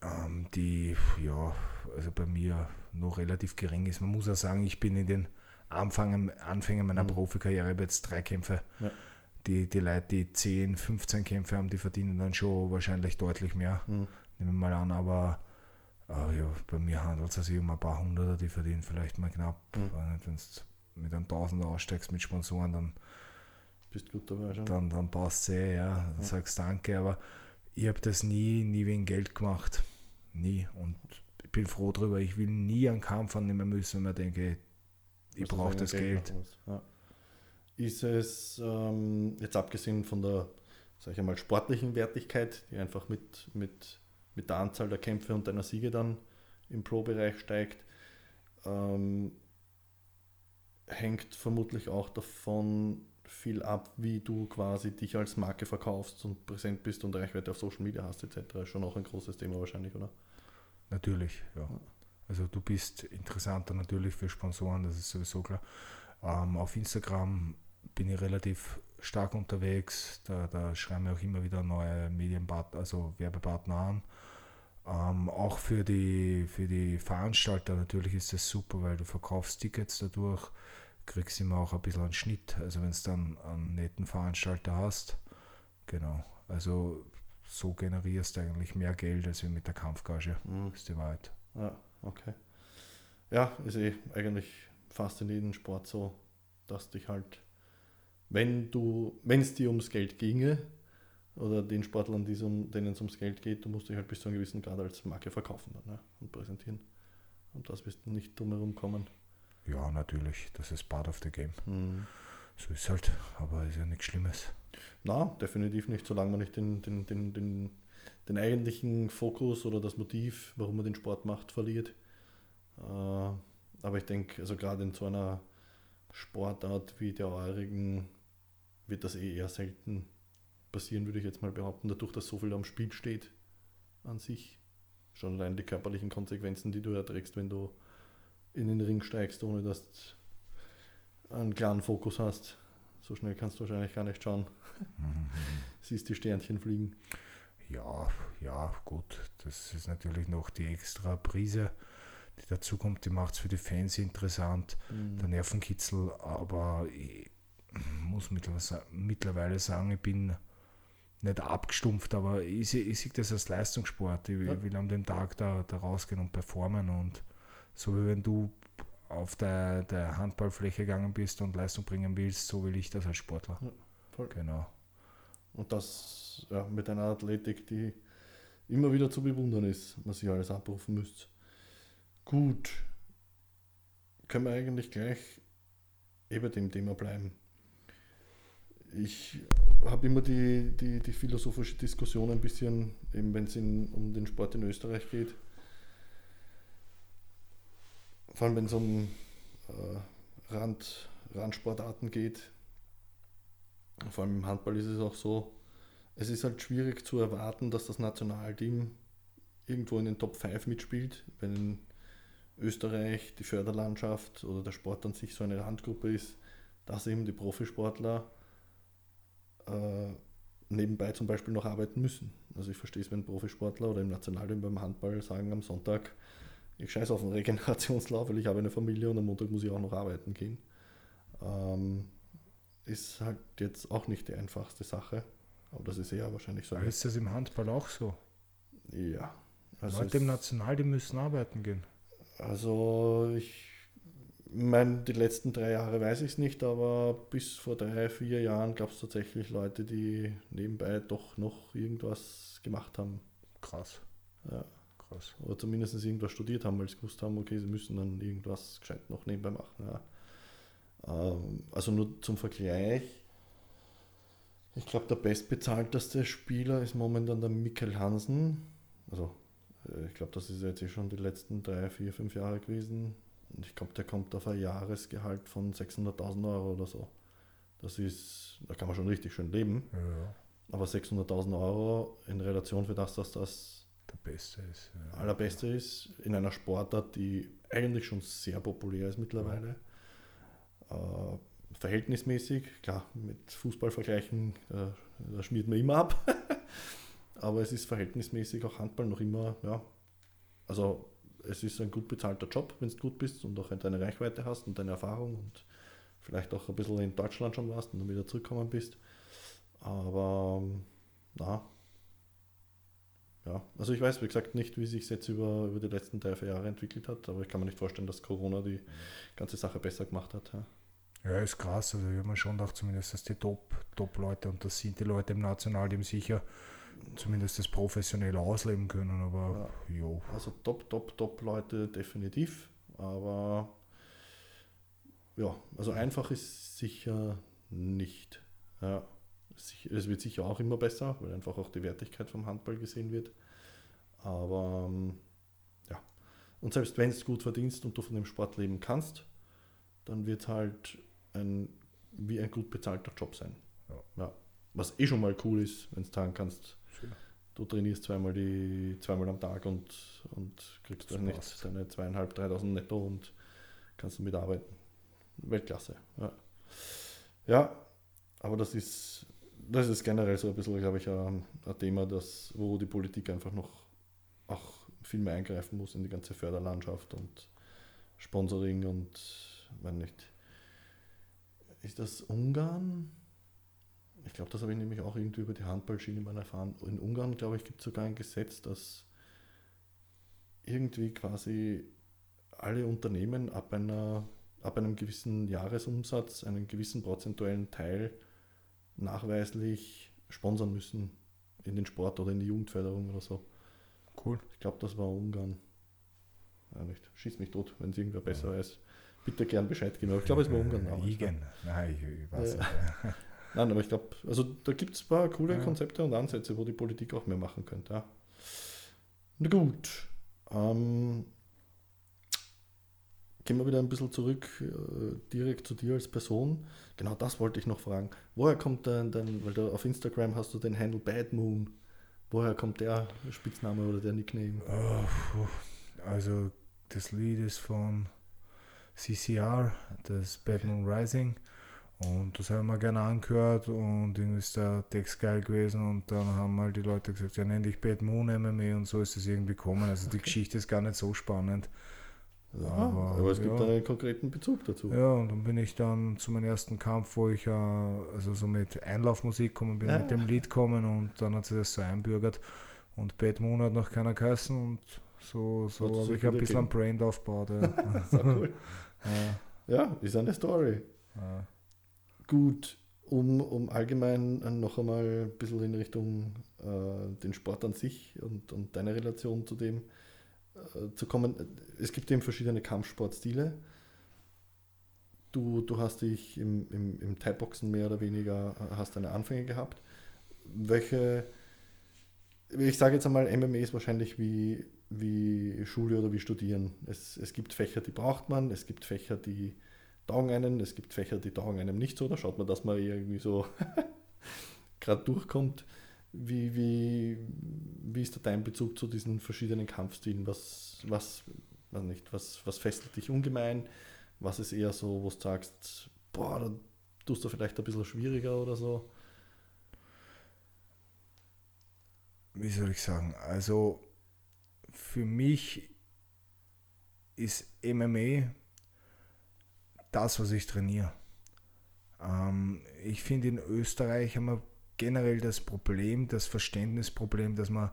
ähm, die ja, also bei mir noch relativ gering ist. Man muss auch sagen, ich bin in den Anfang, Anfängen meiner mhm. Profikarriere jetzt drei Kämpfe. Ja. Die, die Leute, die 10, 15 Kämpfe haben, die verdienen dann schon wahrscheinlich deutlich mehr. Mhm. Nehmen wir mal an, aber Uh, ja, bei mir handelt es sich um ein paar Hunderter, die verdienen vielleicht mal knapp. Mhm. Wenn du mit einem Tausender aussteigst mit Sponsoren, dann bist gut dabei schon. Dann, dann passt es eh, ja. Dann mhm. sagst danke, aber ich habe das nie, nie wegen Geld gemacht. Nie. Und ich bin froh darüber. Ich will nie einen Kampf annehmen müssen, wenn man denke, ich brauche das Geld. Geld. Ja. Ist es, ähm, jetzt abgesehen von der, sag ich mal, sportlichen Wertigkeit, die einfach mit, mit mit der Anzahl der Kämpfe und deiner Siege dann im Pro-Bereich steigt, ähm, hängt vermutlich auch davon viel ab, wie du quasi dich als Marke verkaufst und präsent bist und Reichweite auf Social Media hast etc. Schon auch ein großes Thema wahrscheinlich, oder? Natürlich, ja. Also du bist interessanter natürlich für Sponsoren, das ist sowieso klar. Ähm, auf Instagram bin ich relativ stark unterwegs. Da, da schreiben wir auch immer wieder neue Medienpartner, also Werbepartner an. Ähm, auch für die, für die Veranstalter natürlich ist das super, weil du verkaufst Tickets dadurch, kriegst immer auch ein bisschen einen Schnitt. Also wenn du dann einen netten Veranstalter hast. Genau. Also so generierst du eigentlich mehr Geld als mit der Kampfgage. Mhm. ist die Wahrheit. Ja, okay. Ja, ist eh eigentlich fast in jedem Sport so, dass dich halt, wenn du, wenn es dir ums Geld ginge, oder den Sportlern, um, denen es ums Geld geht, du musst dich halt bis zu einem gewissen Grad als Marke verkaufen dann, ne? und präsentieren. Und das wirst du nicht drumherum kommen. Ja, natürlich, das ist part of the game. Mhm. So ist halt, aber ist ja nichts Schlimmes. Na, definitiv nicht, solange man nicht den, den, den, den, den eigentlichen Fokus oder das Motiv, warum man den Sport macht, verliert. Äh, aber ich denke, also gerade in so einer Sportart wie der eurigen wird das eh eher selten passieren, würde ich jetzt mal behaupten, dadurch, dass so viel am Spiel steht an sich. Schon allein die körperlichen Konsequenzen, die du erträgst, wenn du in den Ring steigst, ohne dass du einen klaren Fokus hast. So schnell kannst du wahrscheinlich gar nicht schauen. Siehst die Sternchen fliegen. Ja, ja, gut. Das ist natürlich noch die extra Prise, die dazu kommt. Die macht es für die Fans interessant. Der Nervenkitzel, aber ich muss mittlerweile mittlerweile sagen, ich bin nicht abgestumpft, aber ich, sehe- ich sehe das als Leistungssport. Ich, Ja. ich will an dem Tag da, da rausgehen und performen. Und so wie wenn du auf der, der Handballfläche gegangen bist und Leistung bringen willst, so will ich das als Sportler. Ja, voll. Genau. Und das ja, mit einer Athletik, die immer wieder zu bewundern ist, was ihr alles abrufen müsst. Gut. Können wir eigentlich gleich eh bei dem Thema bleiben. Ich habe immer die, die, die philosophische Diskussion ein bisschen, eben wenn es um den Sport in Österreich geht. Vor allem wenn es um äh, Rand, Randsportarten geht. Vor allem im Handball ist es auch so, es ist halt schwierig zu erwarten, dass das Nationalteam irgendwo in den Top 5 mitspielt, wenn in Österreich die Förderlandschaft oder der Sport an sich so eine Randgruppe ist, dass eben die Profisportler äh, nebenbei zum Beispiel noch arbeiten müssen. Also ich verstehe es, wenn Profisportler oder im Nationalteam beim Handball sagen am Sonntag, ich scheiße auf den Regenerationslauf, weil ich habe eine Familie und am Montag muss ich auch noch arbeiten gehen. Ähm, ist halt jetzt auch nicht die einfachste Sache. Aber das ist eher wahrscheinlich so. Aber ist das im Handball auch so? Ja. Also, Leute im National, die müssen arbeiten gehen. also ich meine, die letzten drei Jahre weiß ich es nicht, aber bis vor drei, vier Jahren gab es tatsächlich Leute, die nebenbei doch noch irgendwas gemacht haben. Krass. Ja. Krass. Oder zumindest irgendwas studiert haben, weil sie gewusst haben, okay, sie müssen dann irgendwas gescheit noch nebenbei machen. Ja. Ähm, also nur zum Vergleich. Ich glaube, der bestbezahlteste Spieler ist momentan der Mikkel Hansen. Also, äh, ich glaube, das ist jetzt eh schon die letzten drei, vier, fünf Jahre gewesen. Ich glaube, der kommt auf ein Jahresgehalt von 600.000 Euro oder so. Das ist, da kann man schon richtig schön leben. Ja, ja. Aber 600.000 Euro in Relation für das, dass das Der Beste ist. Ja. allerbeste ist in einer Sportart, die eigentlich schon sehr populär ist mittlerweile. Äh, verhältnismäßig, klar, mit Fußball vergleichen, äh, da schmiert man immer ab. Aber es ist verhältnismäßig auch Handball noch immer, ja. Also es ist ein gut bezahlter Job, wenn du gut bist und auch deine Reichweite hast und deine Erfahrung und vielleicht auch ein bisschen in Deutschland schon warst und dann wieder zurückgekommen bist. Aber na, ja, also ich weiß, wie gesagt, nicht, wie sich jetzt über, über die letzten drei, vier Jahre entwickelt hat, aber ich kann mir nicht vorstellen, dass Corona die ganze Sache besser gemacht hat. Ja. Ja, ist krass. Also ich habe mir schon gedacht, zumindest dass die Top- Top-Leute, und das sind die Leute im Nationalteam sicher, zumindest das professionell ausleben können. Aber jo, Also top, top, top Leute definitiv, aber ja, also einfach ist sicher nicht. Ja, es wird sicher auch immer besser, weil einfach auch die Wertigkeit vom Handball gesehen wird. Aber ähm, ja, und selbst wenn du gut verdienst und du von dem Sport leben kannst, dann wird halt ein, wie ein gut bezahlter Job sein. Ja. Was eh schon mal cool ist, wenn du sagen kannst. Du trainierst zweimal, die, zweimal am Tag und, und kriegst dann nicht deine zweieinhalb, dreitausend netto und kannst damit arbeiten. Weltklasse. Ja. ja, aber das ist, das ist generell so ein bisschen, glaube ich, ein, ein Thema, das, wo die Politik einfach noch auch viel mehr eingreifen muss in die ganze Förderlandschaft und Sponsoring und, wenn nicht, ist das Ungarn? Ich glaube, das habe ich nämlich auch irgendwie über die Handballschiene mal erfahren. In Ungarn, glaube ich, gibt es sogar ein Gesetz, dass irgendwie quasi alle Unternehmen ab, einer, ab einem gewissen Jahresumsatz einen gewissen prozentuellen Teil nachweislich sponsern müssen in den Sport oder in die Jugendförderung oder so. Cool. Ich glaube, das war Ungarn. Ja, nicht. Schieß mich tot, wenn es irgendwer besser weiß. Bitte gern Bescheid geben. Aber ich glaube, es war Ungarn damals. Igen. Nein, ich, ich weiß Ja. nicht. Nein, aber ich glaube, also da gibt es ein paar coole Ja. Konzepte und Ansätze, wo die Politik auch mehr machen könnte. Ja. Na gut. Ähm, gehen wir wieder ein bisschen zurück, äh, direkt zu dir als Person. Genau das wollte ich noch fragen. Woher kommt dein, dein weil du auf Instagram hast du den Handle Bad Moon. Woher kommt der Spitzname oder der Nickname? Oh, also das Lied ist von CCR, das Bad Moon Rising. Und das haben wir gerne angehört und irgendwie ist der Text geil gewesen und dann haben halt die Leute gesagt, ja nenn dich Bad Moon MMA und so ist es irgendwie gekommen. Also die Geschichte ist gar nicht so spannend. Ja, Aber, aber, es gibt ja. einen konkreten Bezug dazu. Ja, und dann bin ich dann zu meinem ersten Kampf, wo ich äh, also so mit Einlaufmusik gekommen bin, Ja. mit dem Lied gekommen und dann hat sich das so einbürgert. Und Bad Moon hat noch keiner geheißen und so, so habe ich ein bisschen ein. Brand aufgebaut. Ja. Cool. Ja, ist eine Story. Gut, um, um allgemein äh, noch einmal ein bisschen in Richtung äh, den Sport an sich und, und deine Relation zu dem äh, zu kommen. Es gibt eben verschiedene Kampfsportstile. Du, du hast dich im, im, im Thai-Boxen mehr oder weniger, äh, hast deine Anfänge gehabt. Welche, ich sage jetzt einmal, MMA ist wahrscheinlich wie, wie Schule oder wie Studieren. Es, es gibt Fächer, die braucht man, es gibt Fächer, die taugen einen, es gibt Fächer, die taugen einem nicht so. Da schaut man, dass man irgendwie so gerade durchkommt. Wie, wie, wie ist da dein Bezug zu diesen verschiedenen Kampfstilen? Was, was, weiß nicht, was, was fesselt dich ungemein? Was ist eher so, wo du sagst, boah, da tust du vielleicht ein bisschen schwieriger oder so? Wie soll ich sagen? Also für mich ist MMA das, was ich trainiere. Ähm, ich finde, in Österreich haben wir generell das Problem, das Verständnisproblem, dass man,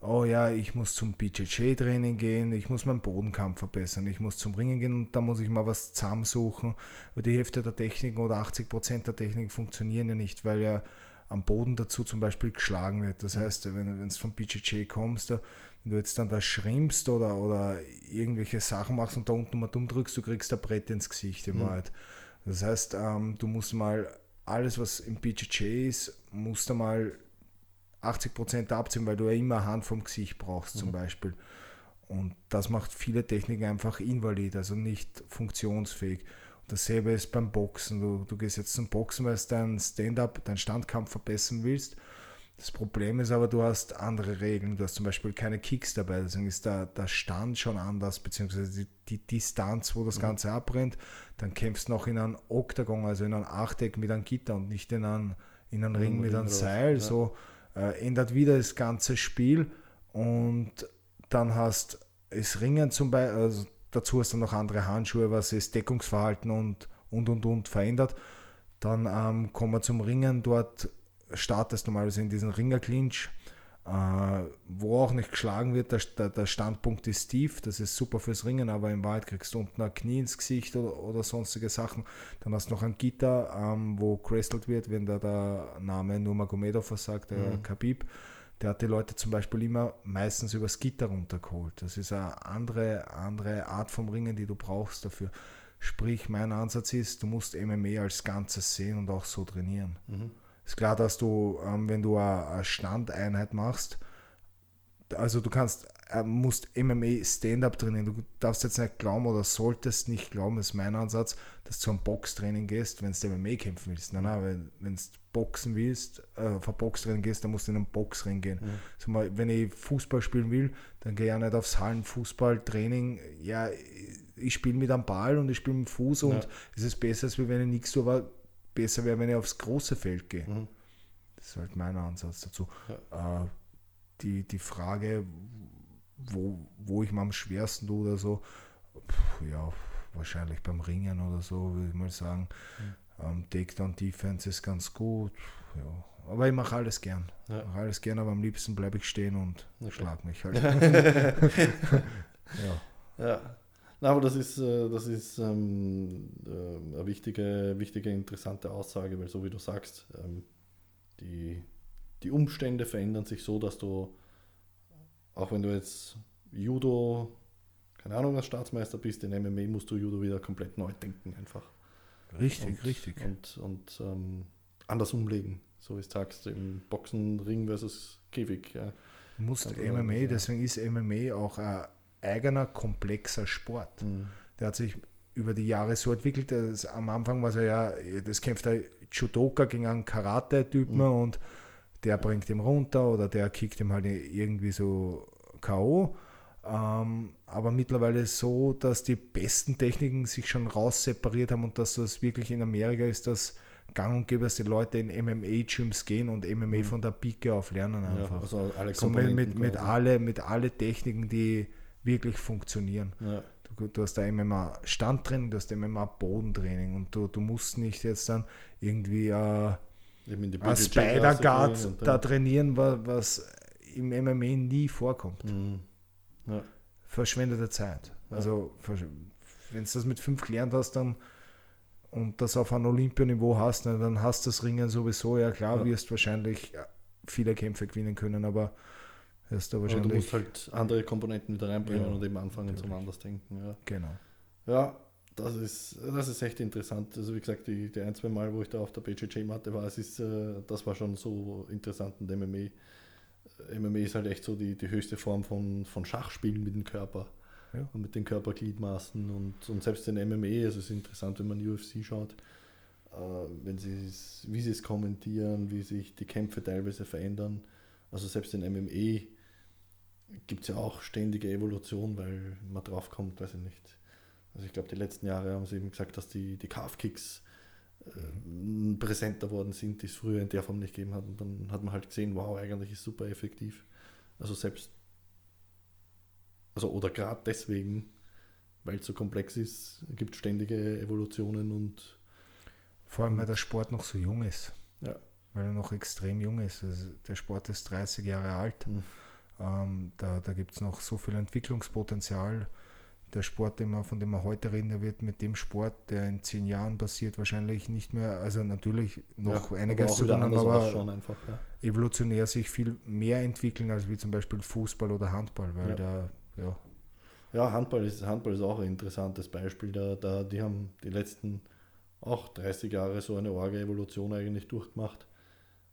oh ja, ich muss zum BJJ-Training gehen, ich muss meinen Bodenkampf verbessern, ich muss zum Ringen gehen und da muss ich mal was zusammensuchen. Aber die Hälfte der Techniken oder 80 Prozent der Techniken funktionieren ja nicht, weil ja am Boden dazu zum Beispiel geschlagen wird. Das heißt, wenn wenn du vom BJJ kommst, da, wenn du jetzt dann da schrimpst oder, oder irgendwelche Sachen machst und da unten mal dumm drückst, du kriegst ein Brett ins Gesicht im Mhm. Wahrheit. Das heißt, ähm, du musst mal alles, was im BJJ ist, musst du mal 80% abziehen, weil du ja immer Hand vom Gesicht brauchst zum Mhm. Beispiel. Und das macht viele Techniken einfach invalid, also nicht funktionsfähig. Und dasselbe ist beim Boxen. Du, du gehst jetzt zum Boxen, weil du dein Stand-up, deinen Standkampf verbessern willst. Das Problem ist aber, du hast andere Regeln. Du hast zum Beispiel keine Kicks dabei, deswegen ist der, der Stand schon anders, beziehungsweise die, die Distanz, wo das Mhm. Ganze abbrennt. Dann kämpfst du noch in einem Oktagon, also in einem Achteck mit einem Gitter und nicht in einem, in einem Ring mit einem Seil. ja. So äh, ändert wieder das ganze Spiel und dann hast es Ringen zum Beispiel, also dazu hast du noch andere Handschuhe, was das Deckungsverhalten und und und und verändert. Dann ähm, kommen wir zum Ringen, dort startest du mal in diesen Ringer-Clinch, äh, wo auch nicht geschlagen wird, der, der, der Standpunkt ist tief, das ist super fürs Ringen, aber im Wald kriegst du unten ein Knie ins Gesicht oder, oder sonstige Sachen. Dann hast du noch ein Gitter, ähm, wo crestelt wird, wenn da der Name Nurmagomedov versagt, der Mhm. Khabib. Der hat die Leute zum Beispiel immer meistens übers Gitter runtergeholt. Das ist eine andere, andere Art vom Ringen, die du brauchst dafür. Sprich, mein Ansatz ist, du musst MMA als Ganzes sehen und auch so trainieren. Mhm. Ist klar, dass du, ähm, wenn du eine Standeinheit machst, also du kannst, äh, musst MMA Stand-up trainieren. Du darfst jetzt nicht glauben oder solltest nicht glauben, ist mein Ansatz, dass du zum Boxtraining gehst, wenn du MMA kämpfen willst. Nein, nein, wenn, wenn du boxen willst, äh, ein Boxtraining gehst, dann musst du in einen Boxring gehen. Mhm. Sag mal, wenn ich Fußball spielen will, dann gehe ich ja nicht aufs Hallenfußballtraining. Ja, ich spiele mit einem Ball und ich spiele mit dem Fuß und Ja. es ist besser, als wenn ich nichts tue, aber besser wäre, wenn ich aufs große Feld gehe. Mhm. Das ist halt mein Ansatz dazu. Äh, die, die Frage, wo, wo ich mir am schwersten tue oder so, pf, ja, wahrscheinlich beim Ringen oder so, würde ich mal sagen. Ähm, Takedown-Defense ist ganz gut. Ja. Aber ich mache alles gern. Ja. Ich mache alles gern, aber am liebsten bleibe ich stehen und Okay. schlag mich halt. ja. Ja, Na, aber das ist, äh, das ist ähm, äh, eine wichtige, wichtige, interessante Aussage, weil so wie du sagst, ähm, die, die Umstände verändern sich so, dass du, auch wenn du jetzt Judo, keine Ahnung, als Staatsmeister bist, in MMA musst du Judo wieder komplett neu denken einfach. Richtig, und, richtig. Und, und ähm, anders umlegen, so wie du sagst, im Boxen, Ring versus Käfig. Ja. Du musst MMA, deswegen ist MMA auch ein eigener, komplexer Sport. Mhm. Der hat sich über die Jahre so entwickelt, dass am Anfang war es ja, das kämpft der Judoka gegen einen Karate-Typen Mhm. und der bringt ihn runter oder der kickt ihm halt irgendwie so K.O. Ähm, aber mittlerweile so, dass die besten Techniken sich schon raus separiert haben und dass das wirklich in Amerika ist, dass gang und gäbe, dass die Leute in MMA-Gyms gehen und MMA von der Pike auf lernen Mhm. Ja, einfach. also alle So mit, mit, mit, alle, mit alle Techniken, die wirklich funktionieren. Ja. Du, du hast da MMA Standtraining, du hast MMA Bodentraining und du, du musst nicht jetzt dann irgendwie äh, ein Spider Guard da trainieren, wa- was im MMA nie vorkommt. Mhm. Ja. Verschwendete Zeit. Ja. Also wenn du das mit fünf gelernt hast dann und das auf einem Olympianiveau hast, na, dann hast du das Ringen sowieso, ja klar, Ja. wirst wahrscheinlich äh, viele Kämpfe gewinnen können, aber hast du Aber du wahrscheinlich musst halt andere Komponenten wieder reinbringen Ja, und eben anfangen zum natürlich. anders denken. Ja, genau. ja das, ist, das ist echt interessant. Also wie gesagt, die, die ein, zwei Mal, wo ich da auf der BJJ-Matte war, es ist, äh, das war schon so interessant und MMA. MMA ist halt echt so die, die höchste Form von, von Schachspielen mit dem Körper Ja. und mit den Körpergliedmaßen und, und selbst in MMA, also es ist interessant, wenn man UFC schaut, äh, wenn sie es, wie sie es kommentieren, wie sich die Kämpfe teilweise verändern. Also selbst in MMA gibt es ja auch ständige Evolution, weil man drauf kommt, weiß ich nicht. Also ich glaube, die letzten Jahre haben sie eben gesagt, dass die, die Calf-Kicks äh, präsenter worden sind, die es früher in der Form nicht gegeben hat. Und dann hat man halt gesehen, wow, eigentlich ist super effektiv. Also selbst, also oder gerade deswegen, weil es so komplex ist, gibt es ständige Evolutionen und Vor allem, weil der Sport noch so jung ist. Ja. Weil er noch extrem jung ist. Also der Sport ist 30 Jahre alt. Mhm. Ähm, da da gibt es noch so viel Entwicklungspotenzial. Der Sport, den wir, von dem wir heute reden, der wird mit dem Sport, der in zehn Jahren passiert, wahrscheinlich nicht mehr, also natürlich noch ja, einiges zu tun, aber ausschauen einfach. Ja. evolutionär sich viel mehr entwickeln als wie zum Beispiel Fußball oder Handball, weil Ja. da, ja, Ja, Handball ist, Handball ist auch ein interessantes Beispiel. Da, da, die haben die letzten auch 30 Jahre so eine orge Evolution eigentlich durchgemacht,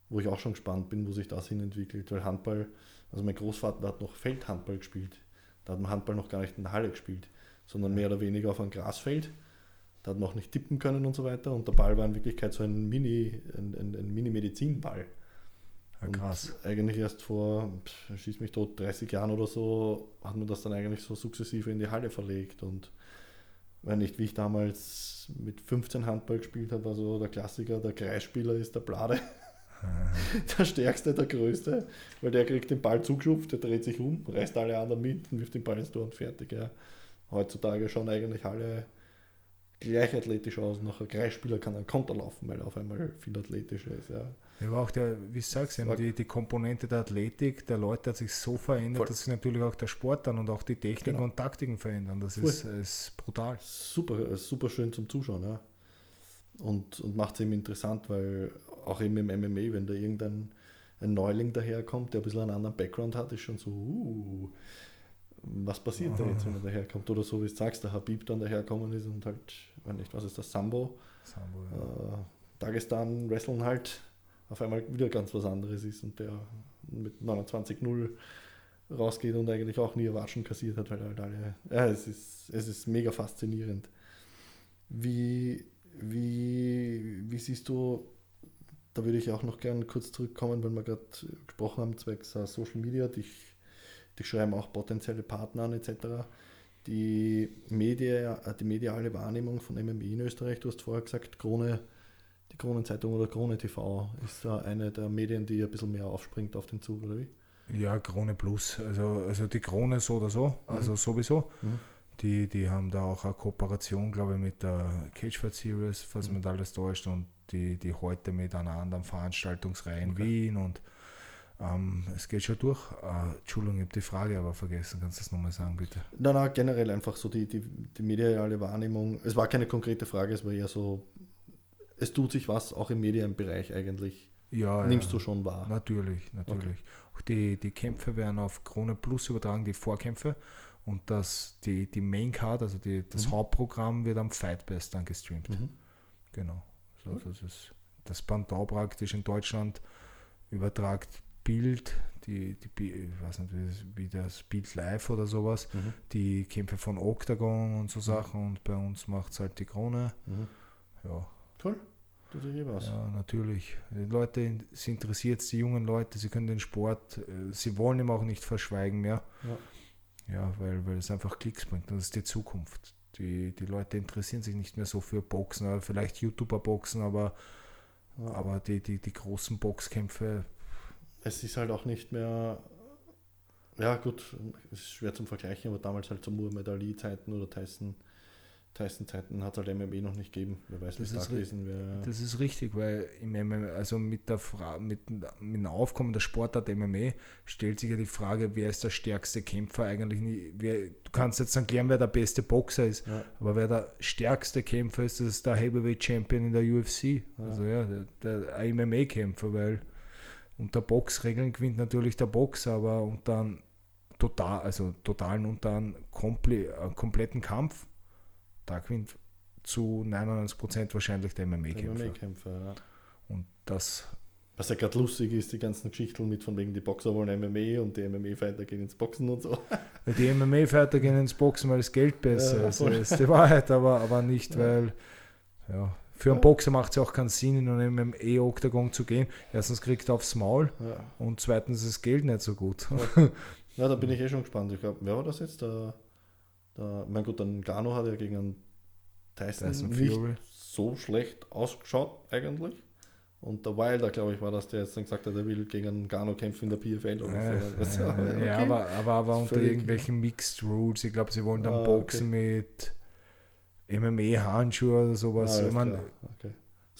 wo ich auch schon gespannt bin, wo sich das hin entwickelt. Weil Handball, also mein Großvater hat noch Feldhandball gespielt. Da hat man Handball noch gar nicht in der Halle gespielt, sondern mehr oder weniger auf einem Grasfeld. Da hat man auch nicht tippen können und so weiter. Und der Ball war in Wirklichkeit so ein Mini, ein, ein, ein Mini-Medizinball. ja Und krass. Eigentlich erst vor, pff, schieß mich tot, 30 Jahren oder so, hat man das dann eigentlich so sukzessive in die Halle verlegt. Und wenn nicht, wie ich damals mit 15 Handball gespielt habe, also der Klassiker, der Kreisspieler ist der Blade, der Stärkste, der Größte, weil der kriegt den Ball zugeschupft, der dreht sich um, reißt alle anderen mit und wirft den Ball ins Tor und fertig. Ja. Heutzutage schauen eigentlich alle gleich athletisch aus. Noch ein Kreisspieler kann einen Konter laufen, weil er auf einmal viel athletischer ist. Ja. Ja, aber auch der, wie du sagst, eben Sag- die, die Komponente der Athletik der Leute hat sich so verändert, Voll. dass sich natürlich auch der Sport dann und auch die Techniken Genau. und Taktiken verändern. Das ist, ist brutal. super, super schön zum Zuschauen, ja. Und, und macht es eben interessant, weil auch eben im MMA, wenn da irgendein ein Neuling daherkommt, der ein bisschen einen anderen Background hat, ist schon so, uh, was passiert da jetzt, wenn er daherkommt? Oder so wie du sagst, der Habib dann daherkommen ist und halt, weiß nicht, was ist das, Sambo, Sambo, ja. äh, Dagestan Wrestling halt auf einmal wieder ganz was anderes ist und der mit 29-0 rausgeht und eigentlich auch nie Watschen kassiert hat, weil halt alle. Ja, es ist, es ist mega faszinierend. Wie, wie, wie siehst du, da würde ich auch noch gerne kurz zurückkommen, weil wir gerade gesprochen haben, zwecks äh, Social Media, dich, dich schreiben auch potenzielle Partner an etc. Die, Media, äh, die mediale Wahrnehmung von MMA in Österreich, du hast vorher gesagt, Krone, die Kronenzeitung oder Krone TV ist da eine der Medien, die ein bisschen mehr aufspringt auf den Zug, oder wie? ja, Krone Plus. Also, also die Krone so oder so, also sowieso. Mhm. Die, die haben da auch eine Kooperation, glaube ich, mit der Cagefight Series, falls Mhm. man da alles täuscht, und die, die heute mit einer anderen Veranstaltungsreihe in Okay. Wien und ähm, es geht schon durch. Äh, Entschuldigung, ich habe die Frage aber vergessen. Kannst du das nochmal sagen, bitte? Nein, nein, generell einfach so die, die, die mediale Wahrnehmung. Es war keine konkrete Frage, es war eher so, es tut sich was, auch im Medienbereich eigentlich. Ja, Nimmst ja. du schon wahr. Natürlich, natürlich. Auch die, die Kämpfe werden auf Krone Plus übertragen, die Vorkämpfe. Und das, die, die Main Card, also die, das Mhm. Hauptprogramm, wird am Fight Pass dann gestreamt. Mhm. Genau. So, das ist das Pendant praktisch in Deutschland übertragt Bild, die, die ich weiß nicht, wie das, wie das Bild live oder sowas, Mhm. die Kämpfe von Octagon und so Sachen und bei uns macht es halt die Krone. Mhm. Ja, Cool, tut sich eh was. ja, natürlich. Die Leute, sie interessiert die jungen Leute, sie können den Sport, äh, sie wollen ihm auch nicht verschweigen mehr. Ja. Ja, weil, weil es einfach Klicks bringt und das ist die Zukunft. Die, die Leute interessieren sich nicht mehr so für Boxen, aber vielleicht YouTuber-Boxen, aber, aber die, die, die großen Boxkämpfe, Es ist halt auch nicht mehr, ja gut, es ist schwer zum Vergleichen, aber damals halt zu Muhammad Ali-Zeiten oder Tyson, Tyson-Zeiten hat es halt MMA noch nicht gegeben. Wer weiß, wie Das stark gewesen wäre. das ist richtig, weil im MMA, also mit, der Fra mit, mit dem Aufkommen der Sportart MMA stellt sich ja die Frage, wer ist der stärkste Kämpfer eigentlich? Nie, wer, du kannst jetzt dann klären, wer der beste Boxer ist, Ja. aber wer der stärkste Kämpfer ist, das ist der Heavyweight Champion in der UFC. Ja. Also ja, der, der MMA-Kämpfer, weil unter Boxregeln gewinnt natürlich der Boxer, aber unter einem total, also totalen unter einem komple äh, kompletten Kampf, da gewinnt zu 99% wahrscheinlich der MMA-Kämpfer. MMA-Kämpfer, ja. Und das, Was ja gerade lustig ist, die ganzen Geschichten mit von wegen die Boxer wollen MMA und die MMA-Fighter gehen ins Boxen und so. die MMA-Fighter gehen ins Boxen, weil das Geld besser Ja, ist. Das ist die Wahrheit, aber, aber nicht, Ja. weil, ja, für einen. Boxer macht es ja auch keinen Sinn, in einen MMA-Oktagon zu gehen. Erstens kriegt er aufs Maul und zweitens ist das Geld nicht so gut. ja, da bin ich eh schon gespannt. Ich glaube, wer war das jetzt? Der, der, mein Gott, dann Gano hat ja gegen einen Tyson, Tyson nicht Fury. so schlecht ausgeschaut eigentlich. Und der Wilder, glaube ich, war das, der jetzt dann gesagt hat, er will gegen einen Gano kämpfen in der PFL oder Äh, so. Äh, okay. Ja, aber, aber, aber unter Völlig- irgendwelchen Mixed Rules. Ich glaube, sie wollen dann Ah, Boxen mit MMA-Handschuhe oder sowas. Ah, ich mein, okay.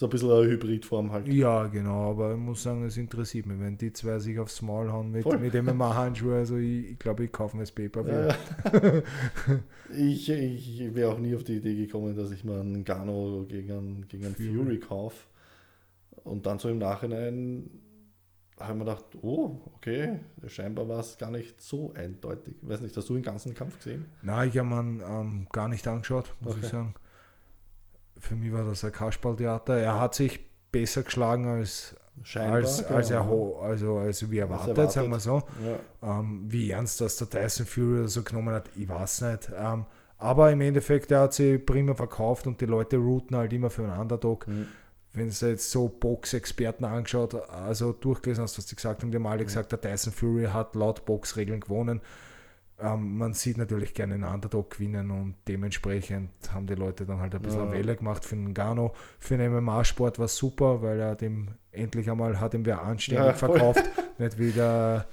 So ein bisschen eine Hybridform halt. ja, genau, aber ich muss sagen, es interessiert mich, wenn die zwei sich aufs Maul hauen mit, Voll. mit MMA-Handschuhen. Also ich, ich glaube, ich kaufe mir das Paper. Ja, ja. ich ich wäre auch nie auf die Idee gekommen, dass ich mal einen Gano gegen einen, gegen einen Fury. Fury kaufe. Und dann so im Nachhinein habe ich mir gedacht, oh, okay, scheinbar war es gar nicht so eindeutig. Ich weiß nicht, hast du den ganzen Kampf gesehen? Nein, ich habe mir ähm, gar nicht angeschaut, muss Okay. ich sagen. Für mich war das ein Kasperltheater. Er hat sich besser geschlagen als, Scheinbar. als, als, er, genau. also, als wie erwartet, erwartet. sagen wir so. Ja, Ähm, wie ernst das der Tyson Fury so genommen hat, ich weiß nicht. Ähm, aber im Endeffekt, er hat sie prima verkauft und die Leute routen halt immer für einen Underdog. Mhm. Wenn du jetzt so Box-Experten angeschaut, also durchgelesen hast, was die gesagt haben, die haben alle gesagt, der Tyson Fury hat laut Boxregeln gewonnen. Ähm, man sieht natürlich gerne einen Underdog gewinnen und dementsprechend haben die Leute dann halt ein bisschen Ja. Welle gemacht für den Gano. Für den MMA-Sport war es super, weil er dem endlich einmal hat ihm wer anständig Ja, verkauft. Nicht wie der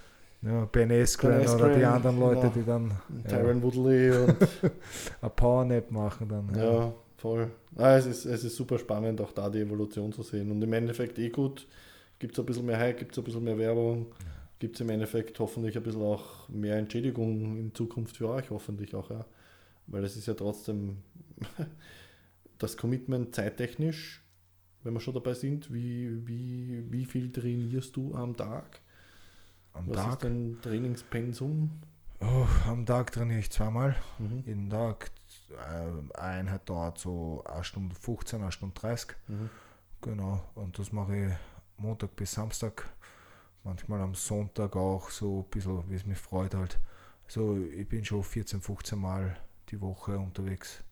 ja, Ben Askren Ben oder die anderen Leute, genau. die dann ja, Tyron Woodley und ein Powernap machen. Dann, Ja, voll. Ah, es, ist, es ist super spannend, auch da die Evolution zu sehen. Und im Endeffekt eh gut. Gibt es ein bisschen mehr Hype, gibt es ein bisschen mehr Werbung, gibt es im Endeffekt hoffentlich ein bisschen auch mehr Entschädigung in Zukunft für euch, hoffentlich auch, ja. Weil es ist ja trotzdem das Commitment zeittechnisch, wenn wir schon dabei sind, wie, wie, wie viel trainierst du am Tag? Am Was Tag. ist dein Trainingspensum? Oh, am Tag trainiere ich zweimal. Mhm. Jeden Tag. Äh, eine Einheit dauert so 1 Stunde 15, 1 Stunde 30. Mhm. Genau. Und das mache ich Montag bis Samstag. Manchmal am Sonntag auch so ein bisschen, wie es mich freut halt. Also ich bin schon 14, 15 Mal die Woche unterwegs.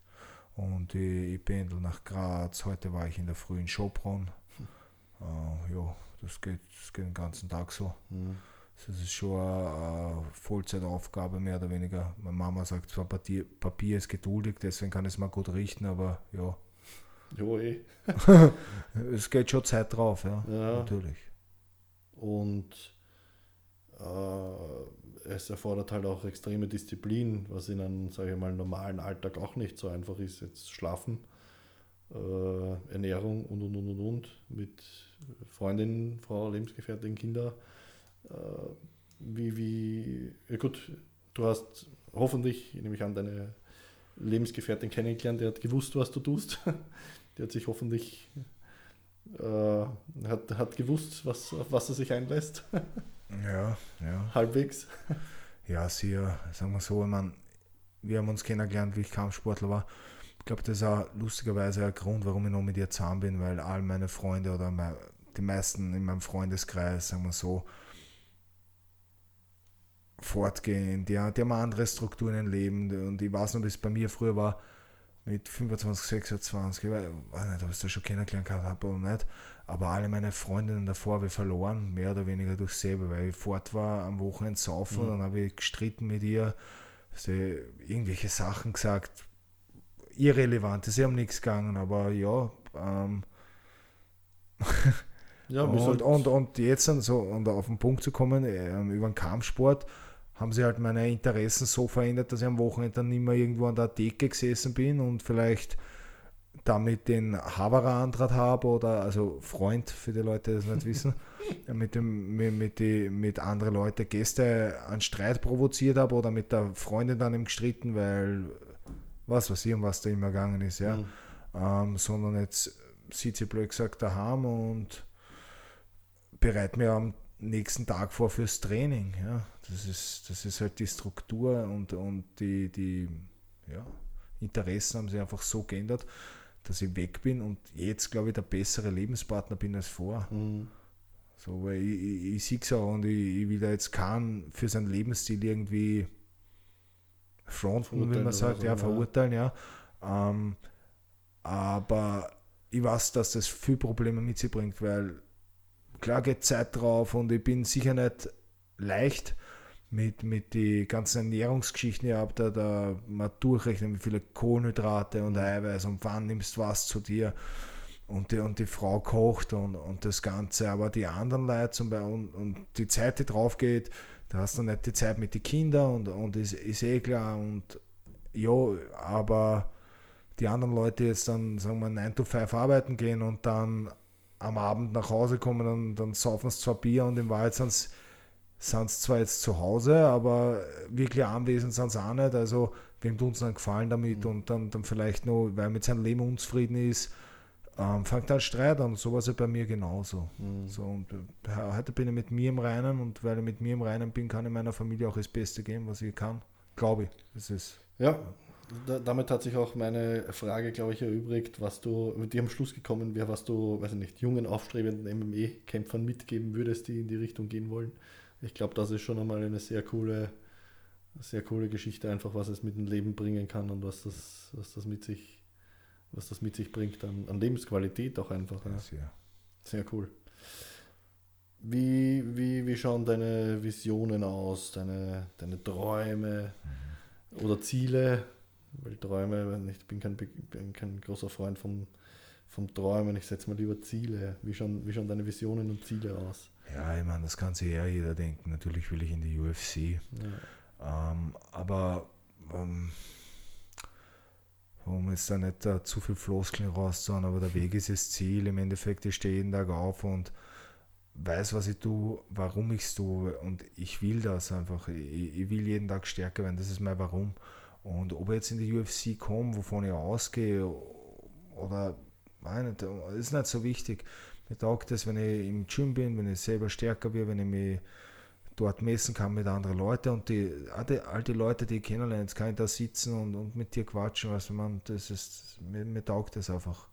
Und ich, ich pendel nach Graz. Heute war ich in der Früh in Schopron. Äh, ja, das geht, das geht den ganzen Tag so. Mhm. Das ist schon eine, eine Vollzeitaufgabe, mehr oder weniger. Meine Mama sagt zwar, Papier, Papier ist geduldig, deswegen kann es mal gut richten, aber ja, Jo, eh. es geht schon Zeit drauf, ja, Ja. natürlich. Und äh, es erfordert halt auch extreme Disziplin, was in einem, sage ich mal, normalen Alltag auch nicht so einfach ist. Jetzt schlafen, äh, Ernährung und und und und und mit Freundin, Frau, Lebensgefährtin, Kinder. Äh, wie, wie, ja gut, du hast hoffentlich, nehme ich an, deine Lebensgefährtin kennengelernt, der hat gewusst, was du tust. Der hat sich hoffentlich äh, hat, hat gewusst, was, auf was er sich einlässt. Ja, ja. Halbwegs. Ja, sie, sagen wir so, ich mein, wir haben uns kennengelernt, wie ich Kampfsportler war. Ich glaube, das ist auch lustigerweise ein Grund, warum ich noch mit ihr zusammen bin, weil all meine Freunde oder mein, die meisten in meinem Freundeskreis, sagen wir so, fortgehen. Die, die haben andere Strukturen im Leben. Und ich weiß noch, wie es bei mir früher war, mit 25, 26, ich weiß nicht, ob ich das schon kennengelernt habe oder nicht, aber alle meine Freundinnen davor habe ich verloren, mehr oder weniger durch selber, weil ich fort war am Wochenende saufen, mhm. dann habe ich gestritten mit ihr, sie irgendwelche Sachen gesagt, irrelevant, sie haben nichts gegangen, aber ja, ähm, ja und, und, und, jetzt dann so, und auf den Punkt zu kommen, äh, über den Kampfsport, haben sie halt meine Interessen so verändert, dass ich am Wochenende dann nicht mehr irgendwo an der Decke gesessen bin und vielleicht damit den Havara Antrag habe oder also Freund für die Leute, die das nicht wissen, mit, dem, mit, mit, die, mit anderen Leuten Gäste einen Streit provoziert habe oder mit der Freundin dann im gestritten, weil was weiß ich, um was da immer gegangen ist, ja. Mhm. Ähm, sondern jetzt sieht sie blöd gesagt daheim und bereit mir am nächsten Tag vor fürs Training. Ja. Das, ist, das ist halt die Struktur und, und die, die ja, Interessen haben sich einfach so geändert, dass ich weg bin und jetzt, glaube ich, der bessere Lebenspartner bin als vor. Mhm. So, weil ich, ich, ich sehe es auch und ich, ich, will da jetzt keinen für seinen Lebensstil irgendwie fronten, wenn man sagt, so, ja, verurteilen, ja. Ähm, aber ich weiß, dass das viele Probleme mit sich bringt, weil klar geht Zeit drauf und ich bin sicher nicht leicht mit, mit den ganzen Ernährungsgeschichten. Ich habe da, da mal durchrechnen, wie viele Kohlenhydrate und Eiweiß und wann nimmst du was zu dir. Und die, und die Frau kocht und, und das Ganze. Aber die anderen Leute zum Beispiel und, und die Zeit, die drauf geht, da hast du nicht die Zeit mit den Kindern und, und ist, ist eh klar. Und ja, aber die anderen Leute jetzt dann, sagen wir, 9 to 5 arbeiten gehen und dann am Abend nach Hause kommen, dann, dann saufen sie zwar Bier und in Wahrheit sind sie zwar jetzt zu Hause, aber wirklich anwesend sind sie auch nicht. Also wem tut uns dann gefallen damit mhm. und dann, dann vielleicht noch, weil mit seinem Leben unzufrieden ist, ähm, fängt dann Streit an. So war es ja bei mir genauso. Mhm. So, und äh, heute bin ich mit mir im Reinen und weil ich mit mir im Reinen bin, kann ich meiner Familie auch das Beste geben, was ich kann. Glaube ich. Das ist, ja, da, damit hat sich auch meine Frage, glaube ich, erübrigt, was du mit dir am Schluss gekommen wäre, was du, weiß ich nicht, jungen, aufstrebenden MMA-Kämpfern mitgeben würdest, die in die Richtung gehen wollen. Ich glaube, das ist schon einmal eine sehr coole, sehr coole Geschichte, einfach was es mit dem Leben bringen kann und was das, was das mit sich, was das mit sich bringt an, an Lebensqualität auch einfach. Ja. Sehr. sehr cool. Wie, wie, wie schauen deine Visionen aus, deine, deine Träume mhm. oder Ziele? Weil Träume, ich bin kein, bin kein großer Freund vom, vom Träumen, ich setze mir lieber Ziele. Wie schauen, wie schauen deine Visionen und Ziele aus? Ja, ich meine, das kann sich ja jeder denken. Natürlich will ich in die UFC. Ja. Ähm, aber ähm, um jetzt da nicht da zu viel Floskeln rauszuhauen, aber der Weg ist das Ziel. Im Endeffekt, ich stehe jeden Tag auf und weiß, was ich tue, warum ich es tue und ich will das einfach. Ich, ich will jeden Tag stärker werden, das ist mein Warum. Und ob ich jetzt in die UFC komme, wovon ich ausgehe, oder nein, ist nicht so wichtig. Mir taugt es, wenn ich im Gym bin, wenn ich selber stärker bin, wenn ich mich dort messen kann mit anderen Leuten und die, all die Leute, die ich kennenlerne, jetzt kann ich da sitzen und, und mit dir quatschen, weißt man, das ist, mir, mir taugt das einfach.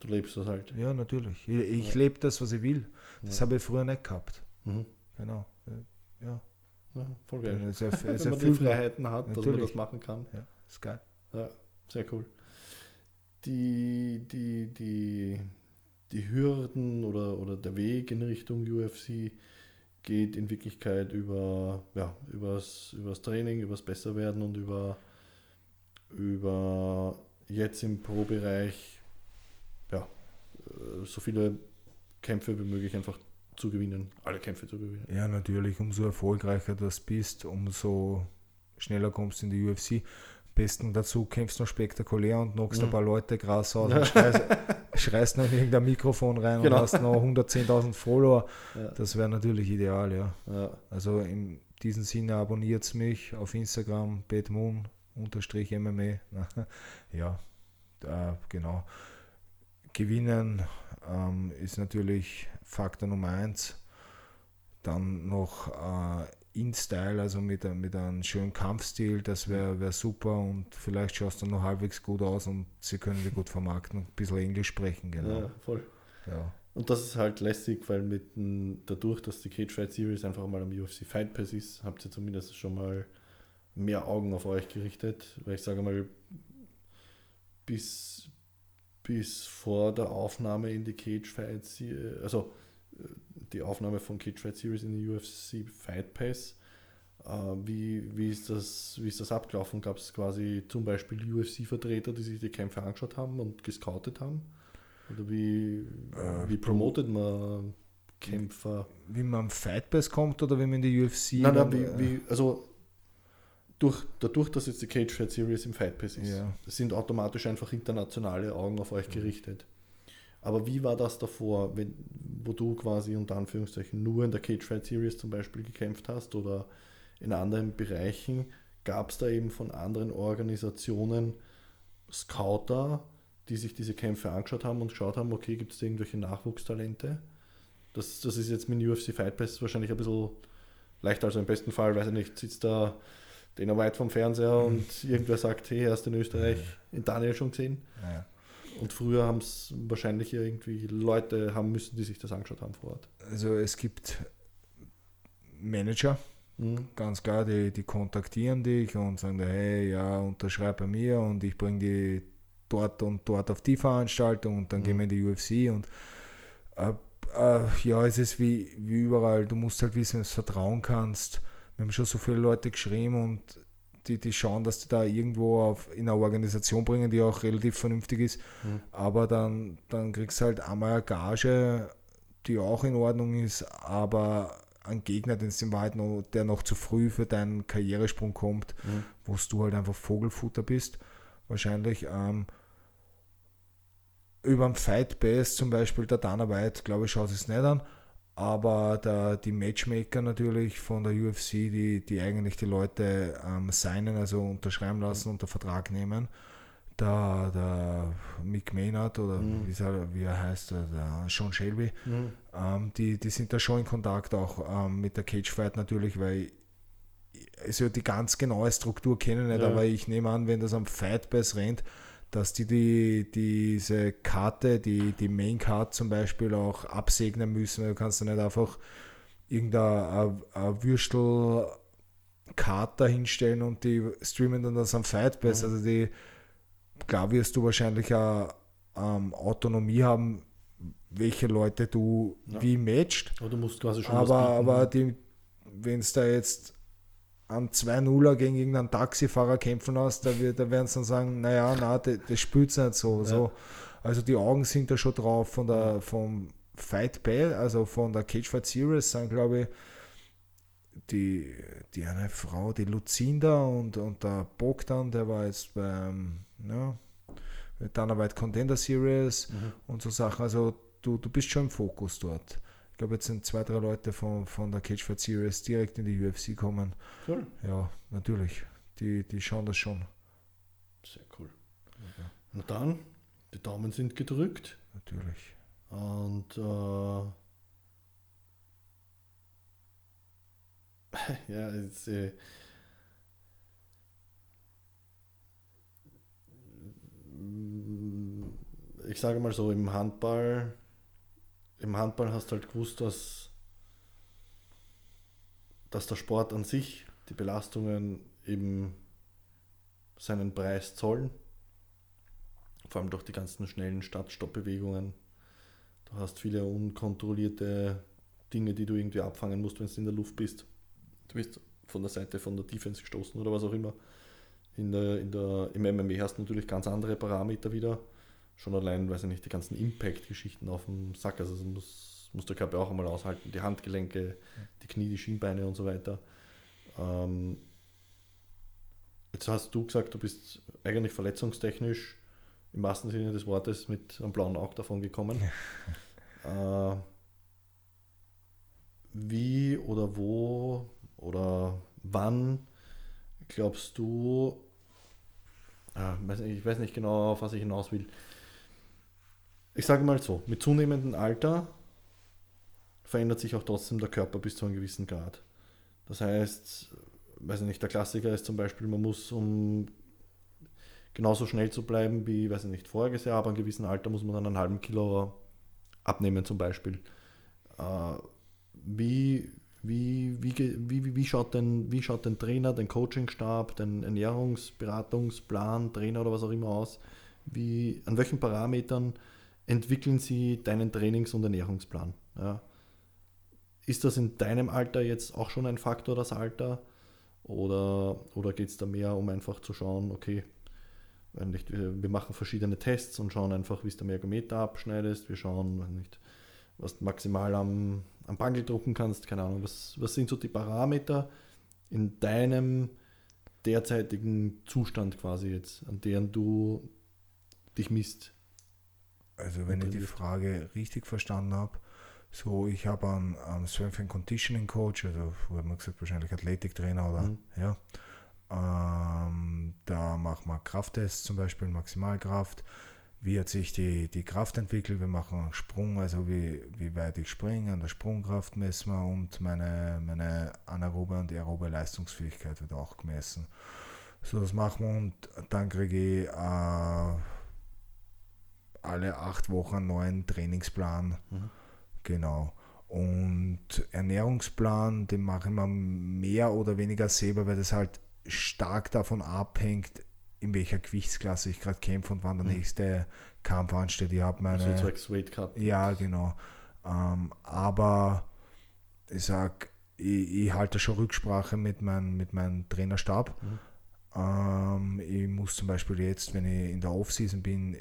Du lebst das halt. Ja, natürlich. Ich, ich ja. lebe das, was ich will. Das ja. habe ich früher nicht gehabt. Mhm. Genau. Ja. Ja, voll geil. Ja, sehr, sehr Wenn man die Freiheiten hat, Natürlich. dass man das machen kann. Ja, ist geil. Ja, sehr cool. Die, die, die, die Hürden oder, oder der Weg in Richtung UFC geht in Wirklichkeit über ja, übers, übers Training, übers Besserwerden und über, über jetzt im Pro-Bereich ja, so viele Kämpfe wie möglich einfach zu gewinnen, alle Kämpfe zu gewinnen. Ja, natürlich, umso erfolgreicher du bist, umso schneller kommst du in die UFC. Besten dazu kämpfst du noch spektakulär und knockst mhm. ein paar Leute krass aus und schreist, schreist noch in irgendein Mikrofon rein genau. und hast noch 110.000 Follower. Ja. Das wäre natürlich ideal, ja. ja. Also in diesem Sinne abonniert mich auf Instagram, betmoon unterstrich MMA. ja, äh, genau. Gewinnen ähm, ist natürlich Faktor Nummer eins. Dann noch äh, in-Style, also mit, mit einem schönen Kampfstil, das wäre wär super und vielleicht schaust du noch halbwegs gut aus und sie können dich gut vermarkten und ein bisschen Englisch sprechen, genau. Ja, voll. Ja. Und das ist halt lästig, weil mit dadurch, dass die Cage Fight Series einfach mal am UFC Fight Pass ist, habt ihr zumindest schon mal mehr Augen auf euch gerichtet, weil ich sage mal, bis, bis vor der Aufnahme in die Cage Fight Series, also die Aufnahme von Cage Fight Series in die UFC Fight Pass. Äh, wie, wie, ist das, wie ist das abgelaufen? Gab es quasi zum Beispiel UFC-Vertreter, die sich die Kämpfe angeschaut haben und gescoutet haben? Oder wie, äh, wie promotet man Kämpfer? Wie man am Fight Pass kommt oder wie man in die UFC? Nein, nein, wie, wie, also durch, dadurch, dass jetzt die Cage Fight Series im Fight Pass ist, ja. sind automatisch einfach internationale Augen auf euch gerichtet. Aber wie war das davor, wenn, wo du quasi unter Anführungszeichen nur in der Cage Fight Series zum Beispiel gekämpft hast oder in anderen Bereichen? Gab es da eben von anderen Organisationen Scouter, die sich diese Kämpfe angeschaut haben und geschaut haben, okay, gibt es irgendwelche Nachwuchstalente? Das, das ist jetzt mit UFC Fight Pass wahrscheinlich ein bisschen leichter, also im besten Fall, weiß ich nicht, sitzt da Dana White vom Fernseher und irgendwer sagt, hey, hast du in Österreich in Daniel schon gesehen? Ja. Und früher haben es wahrscheinlich irgendwie Leute haben müssen, die sich das angeschaut haben vor Ort. Also es gibt Manager, mhm. ganz klar, die, die kontaktieren dich und sagen, hey, ja, unterschreib bei mir und ich bringe die dort und dort auf die Veranstaltung und dann mhm. gehen wir in die UFC und äh, äh, ja, es ist wie, wie überall, du musst halt wissen, dass du vertrauen kannst. Wir haben schon so viele Leute geschrieben und die, die schauen, dass die da irgendwo auf, in eine Organisation bringen, die auch relativ vernünftig ist. Mhm. Aber dann, dann kriegst du halt einmal eine Gage, die auch in Ordnung ist, aber ein Gegner, den es in Wahrheit noch, der noch zu früh für deinen Karrieresprung kommt, mhm. wo du halt einfach Vogelfutter bist. Wahrscheinlich. Ähm, über dem Fight Base zum Beispiel, der Dana White, glaube ich, schaut es nicht an aber der, die Matchmaker natürlich von der UFC, die, die eigentlich die Leute ähm, signen, also unterschreiben lassen, unter Vertrag nehmen. Der, der Mick Maynard oder mhm. wie, er, wie, er, heißt, der Sean Shelby, mhm. ähm, die, die sind da schon in Kontakt auch ähm, mit der Cagefight natürlich, weil also die ganz genaue Struktur kennen nicht, ja. aber ich nehme an, wenn das am Fight Pass rennt, dass die, die diese Karte, die, die Main Card zum Beispiel auch absegnen müssen. Du kannst dann nicht einfach irgendeine Würstel Karte hinstellen und die streamen dann das am Fight Pass. Mhm. Also die, klar wirst du wahrscheinlich auch ähm, Autonomie haben, welche Leute du ja. wie matcht. Aber du musst quasi schon aber, aber wenn es da jetzt an 2-0er gegen irgendeinen Taxifahrer kämpfen hast, da, da werden sie dann sagen, naja, na, das, das spielt nicht so, ja. so. Also die Augen sind da schon drauf von der vom Fight Bell, also von der Cage Fight Series sind glaube ich die, die eine Frau, die Lucinda und, und der Bogdan, der war jetzt beim ja, Dynamite Contender Series mhm. und so Sachen. Also du, du bist schon im Fokus dort. Ich glaube, jetzt sind zwei, drei Leute von, von der Cage Series direkt in die UFC kommen. Cool. Ja, natürlich. Die, die schauen das schon. Sehr cool. Okay. Und dann, die Daumen sind gedrückt. Natürlich. Und äh, ja, jetzt, äh, ich sage mal so, im Handball im Handball hast du halt gewusst, dass, dass der Sport an sich, die Belastungen eben seinen Preis zollen. Vor allem durch die ganzen schnellen Start-Stopp-Bewegungen. Du hast viele unkontrollierte Dinge, die du irgendwie abfangen musst, wenn du in der Luft bist. Du bist von der Seite von der Defense gestoßen oder was auch immer. In der, in der, Im MMA hast du natürlich ganz andere Parameter wieder schon allein, weiß ich nicht, die ganzen Impact-Geschichten auf dem Sack. Also es muss das muss der Körper auch einmal aushalten. Die Handgelenke, die Knie, die Schienbeine und so weiter. Ähm, jetzt hast du gesagt, du bist eigentlich verletzungstechnisch im wahrsten Sinne des Wortes mit einem blauen Auge davon gekommen. äh, wie oder wo oder wann glaubst du, ah, ich weiß nicht genau, auf was ich hinaus will. Ich sage mal so, mit zunehmendem Alter verändert sich auch trotzdem der Körper bis zu einem gewissen Grad. Das heißt, weiß nicht, der Klassiker ist zum Beispiel, man muss, um genauso schnell zu bleiben wie, weiß ich nicht, voriges Jahr, aber in gewissem Alter muss man dann einen halben Kilo abnehmen zum Beispiel. Äh, wie, wie, wie, wie, wie, schaut denn, wie schaut denn Trainer, den Coachingstab, den Ernährungsberatungsplan, Trainer oder was auch immer aus? Wie, an welchen Parametern entwickeln Sie deinen Trainings- und Ernährungsplan? Ja. Ist das in deinem Alter jetzt auch schon ein Faktor, das Alter? Oder, oder geht es da mehr um einfach zu schauen, okay, nicht, wir machen verschiedene Tests und schauen einfach, wie es der Ergometer abschneidest. Wir schauen, nicht, was du maximal am, am Bangel drucken kannst. Keine Ahnung, was, was sind so die Parameter in deinem derzeitigen Zustand quasi jetzt, an deren du dich misst? Also wenn ich die Frage richtig verstanden habe, so ich habe einen, einen Strength and Conditioning Coach, also wo man gesagt wahrscheinlich Athletiktrainer oder mhm. ja, ähm, da machen wir Krafttests zum Beispiel, Maximalkraft. Wie hat sich die, die Kraft entwickelt? Wir machen einen Sprung, also wie, wie weit ich springe, an der Sprungkraft messen wir und meine, meine anaerobe und aerobe Leistungsfähigkeit wird auch gemessen. So, das machen wir und dann kriege ich äh, alle acht Wochen einen neuen Trainingsplan. Mhm. Genau. Und Ernährungsplan, den mache ich mir mehr oder weniger selber, weil das halt stark davon abhängt, in welcher Gewichtsklasse ich gerade kämpfe und wann der mhm. nächste Kampf ansteht. Ich habe meine. Also Weight Cut. Ja, genau. Ähm, aber ich sag, ich, ich, halte schon Rücksprache mit, mein, mit meinem Trainerstab. Mhm. Ähm, ich muss zum Beispiel jetzt, wenn ich in der Off-Season bin,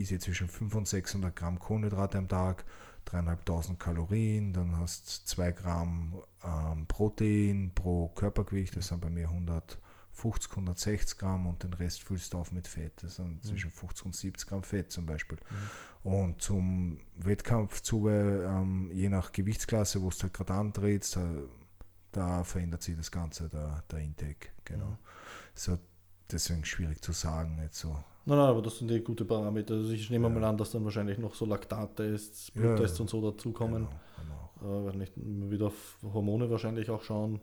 ist ich zwischen 500 und 600 Gramm Kohlenhydrate am Tag, 3.500 Kalorien, dann hast du 2 Gramm ähm, Protein pro Körpergewicht, das sind bei mir 150, 160 Gramm und den Rest füllst du auf mit Fett. Das sind mhm. zwischen 50 und 70 Gramm Fett zum Beispiel. Mhm. Und zum Wettkampf zu, ähm, je nach Gewichtsklasse, wo du halt gerade antrittst, da, da, verändert sich das Ganze, der, der Intake. Genau. Mhm. So, deswegen schwierig zu sagen. Jetzt so. Nein, nein, aber das sind die gute Parameter. Also ich nehme ja. mal an, dass dann wahrscheinlich noch so Laktattests, Bluttests ja, und so dazukommen. Genau, genau. Äh, nicht wieder auf Hormone wahrscheinlich auch schauen,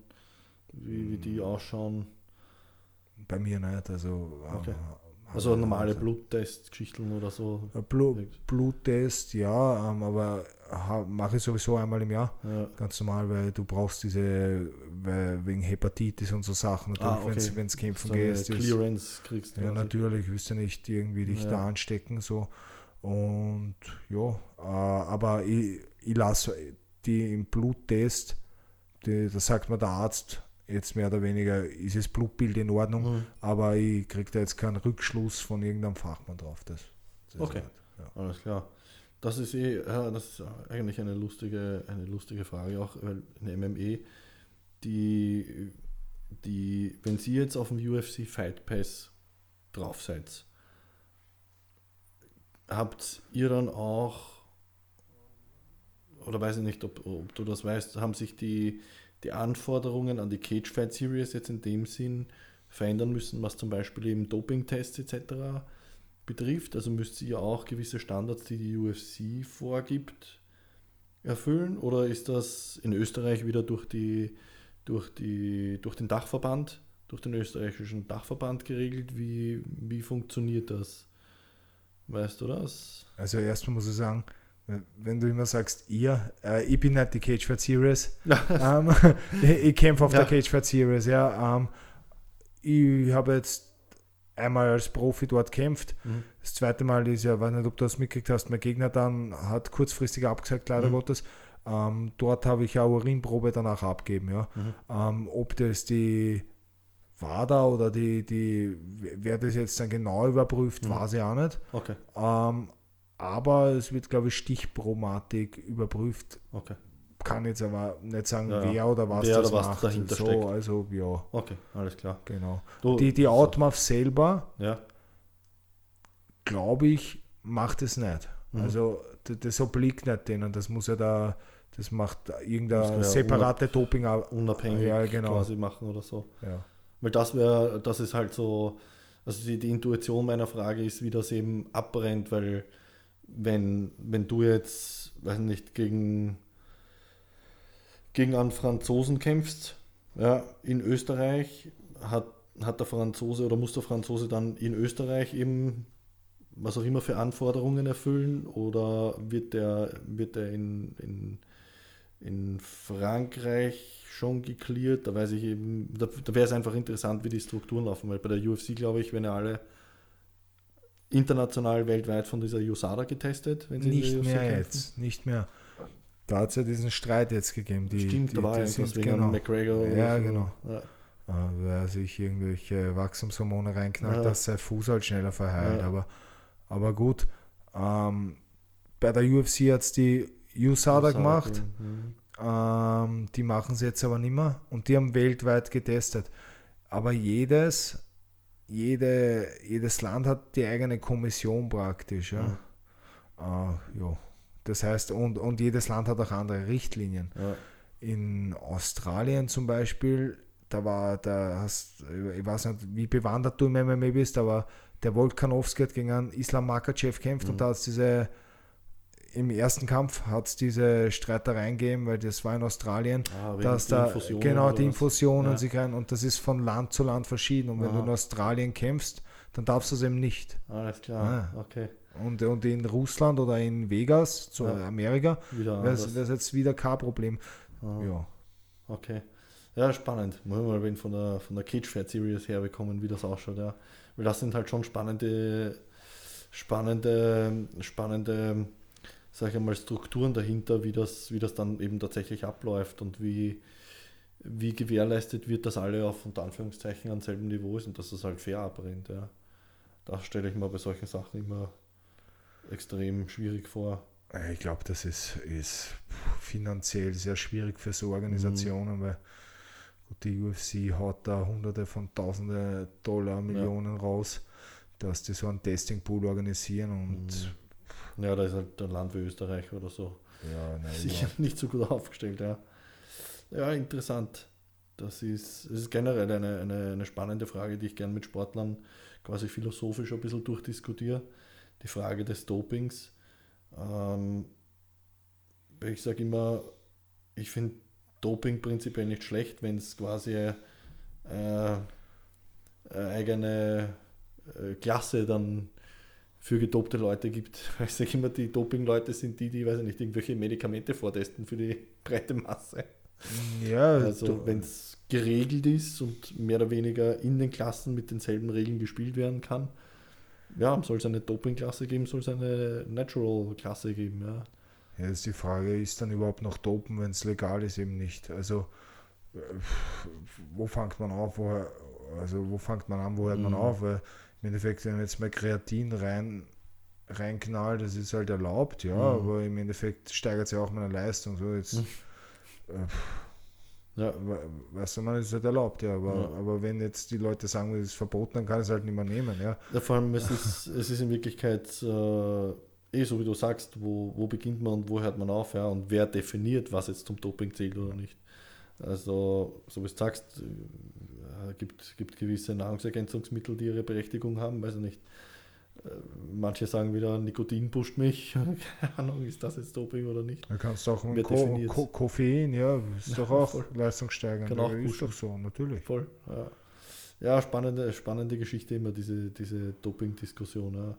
wie, wie die mm. ausschauen. Bei mir nicht, also okay. Also normale Bluttest-Geschichten oder so? Blut, Bluttest, ja, ähm, aber mache ich sowieso einmal im Jahr. Ja. Ganz normal, weil du brauchst diese, wegen Hepatitis und so Sachen, natürlich, ah, okay. wenn es kämpfen so gehst. Clearance kriegst du. Ja, natürlich, willst du nicht irgendwie dich ja. da anstecken. so Und ja, äh, aber ich, ich lasse die im Bluttest, die, da sagt mir der Arzt, jetzt mehr oder weniger ist das Blutbild in Ordnung, mhm. aber ich kriege da jetzt keinen Rückschluss von irgendeinem Fachmann drauf. Das, das okay, halt, ja. alles klar. Das ist eh, das ist eigentlich eine lustige, eine lustige Frage, auch weil in MME, die, die, wenn Sie jetzt auf dem UFC Fight Pass drauf seid, habt ihr dann auch, oder weiß ich nicht, ob, ob du das weißt, haben sich die, die Anforderungen an die Cage Fight Series jetzt in dem Sinn verändern müssen, was zum Beispiel eben Doping-Tests etc. betrifft. Also müsst ihr auch gewisse Standards, die die UFC vorgibt, erfüllen? Oder ist das in Österreich wieder durch, die, durch, die, durch den Dachverband, durch den österreichischen Dachverband geregelt? Wie, wie funktioniert das? Weißt du das? Also erstmal muss ich sagen, wenn du immer sagst, ihr, äh, ich bin nicht die Cage Fight Series. ähm, ich kämpfe auf ja. der Cage Fight Series, ja. Ähm, ich habe jetzt einmal als Profi dort kämpft. Mhm. Das zweite Mal ist ja, weiß nicht, ob du das mitgekriegt hast, mein Gegner dann hat kurzfristig abgesagt, leider mhm. Gottes. Ähm, dort habe ich eine Urinprobe danach abgeben, ja. Mhm. Ähm, ob das die WADA oder die, die, wer das jetzt dann genau überprüft, mhm. weiß ich auch nicht. Okay. Aber es wird, glaube ich, stichpromatik überprüft. Okay. Kann jetzt aber nicht sagen, Ja, ja. wer oder was Wer das oder was macht. dahinter so, steckt. also ja, Okay, alles klar. genau. Du, Die, die Outmouth selber, Ja. glaube ich, macht es nicht. Mhm. Also das, das obliegt nicht denen. Das muss ja da, das macht Das irgendeine wäre separate Doping. Unabhängig Ja, genau. quasi machen oder so. Ja. Weil das wäre, das ist halt so, also die, die Intuition meiner Frage ist, wie das eben abbrennt, weil wenn, wenn du jetzt, weiß nicht, gegen, gegen einen Franzosen kämpfst, ja, in Österreich, hat, hat der Franzose oder muss der Franzose dann in Österreich eben was auch immer für Anforderungen erfüllen oder wird der, wird der in, in, in Frankreich schon geklärt? Da weiß ich eben, da, da wäre es einfach interessant, wie die Strukturen laufen, weil bei der UFC, glaube ich, werden ja alle international weltweit von dieser USADA getestet, wenn sie Nicht mehr kämpfen. jetzt, nicht mehr. Da hat es ja diesen Streit jetzt gegeben. Die, Stimmt, die, da war die sind, wegen genau, McGregor. Ja, so. genau. Ja. äh, wer sich irgendwelche Wachstumshormone reinknallt, Ja. dass sein Fuß halt schneller verheilt. Ja. Aber, aber gut, ähm, bei der UFC hat es die USADA gemacht. Mhm. Ähm, die machen es jetzt aber nicht mehr und die haben weltweit getestet. Aber jedes, jede, jedes Land hat die eigene Kommission praktisch. Ja. Äh, ja. Das heißt, und, und jedes Land hat auch andere Richtlinien. Ja. In Australien zum Beispiel, da war, da hast, ich weiß nicht, wie bewandert du im MMA bist, aber der Volkanovski hat gegen einen Islam Makachev kämpft Mhm. und da hat es diese, im ersten Kampf hat es diese Streitereien gegeben, weil das war in Australien, Ah, dass der da, Infusion genau, die? Infusionen Ja. sich rein und das ist von Land zu Land verschieden und wenn du Aha. in Australien kämpfst, dann darfst du es eben nicht. Alles klar, Ah. okay. Und, und in Russland oder in Vegas, zu Ja. Amerika, wäre das jetzt wieder kein Problem. Ah. Ja. Okay. Ja, spannend. Muss mal wen von der, von der Cage Fight Series herbekommen, wie das ausschaut, ja. Weil das sind halt schon spannende, spannende, spannende, sag ich mal, Strukturen dahinter, wie das, wie das dann eben tatsächlich abläuft und wie, wie gewährleistet wird, dass alle auf unter Anführungszeichen am selben Niveau ist und dass das halt fair abbrennt, ja. Das stelle ich mir bei solchen Sachen immer extrem schwierig vor. Äh, Ich glaube, das ist, ist finanziell sehr schwierig für so Organisationen, weil gut, die UFC haut da hunderte von tausende Dollar, Millionen raus, dass die so einen Testing-Pool organisieren und Ja, da ist halt ein Land wie Österreich oder so. ja, nein, sicher nicht so gut aufgestellt, ja. Ja, interessant. Das ist, das ist generell eine, eine, eine spannende Frage, die ich gern mit Sportlern quasi philosophisch ein bisschen durchdiskutiere. Die Frage des Dopings. Ähm, ich sage immer, ich finde Doping prinzipiell nicht schlecht, wenn es quasi äh, eine eigene äh, Klasse dann für gedopte Leute gibt. Ich sage immer, die Doping-Leute sind die, die, weiß ich nicht, irgendwelche Medikamente vortesten für die breite Masse. ja, Also wenn es geregelt ist und mehr oder weniger in den Klassen mit denselben Regeln gespielt werden kann, ja, soll es eine Doping-Klasse geben, soll es eine Natural-Klasse geben, ja. Ja, ist die Frage, ist dann überhaupt noch dopen, wenn es legal ist, eben nicht. Also äh, wo fängt man auf, woher, also wo fängt man an, wo hört man Mhm. auf? Weil im Endeffekt, wenn man jetzt mal Kreatin rein reinknallt, das ist halt erlaubt, ja, Mhm. aber im Endeffekt steigert sich auch meine Leistung. So jetzt, Mhm. äh, Ja, we- weißt du, man ist halt erlaubt, ja, aber, Ja. aber wenn jetzt die Leute sagen, es ist verboten, dann kann ich es halt nicht mehr nehmen, ja. Ja, vor allem, es ist, es ist in Wirklichkeit äh, eh so, wie du sagst, wo, wo beginnt man und wo hört man auf, ja, und wer definiert, was jetzt zum Doping zählt oder nicht. Also, so wie du sagst, äh, gibt, gibt gewisse Nahrungsergänzungsmittel, die ihre Berechtigung haben, weiß ich nicht. Äh, Manche sagen wieder, Nikotin pusht mich. Keine Ahnung, ist das jetzt Doping oder nicht? Da kannst du auch Ko definiert's? Ko Koffein, ja, ist doch auch voll. leistungssteigernd. Kann auch ist doch so, natürlich. Voll. Ja, ja spannende, spannende Geschichte immer, diese, diese Doping-Diskussion. Ja.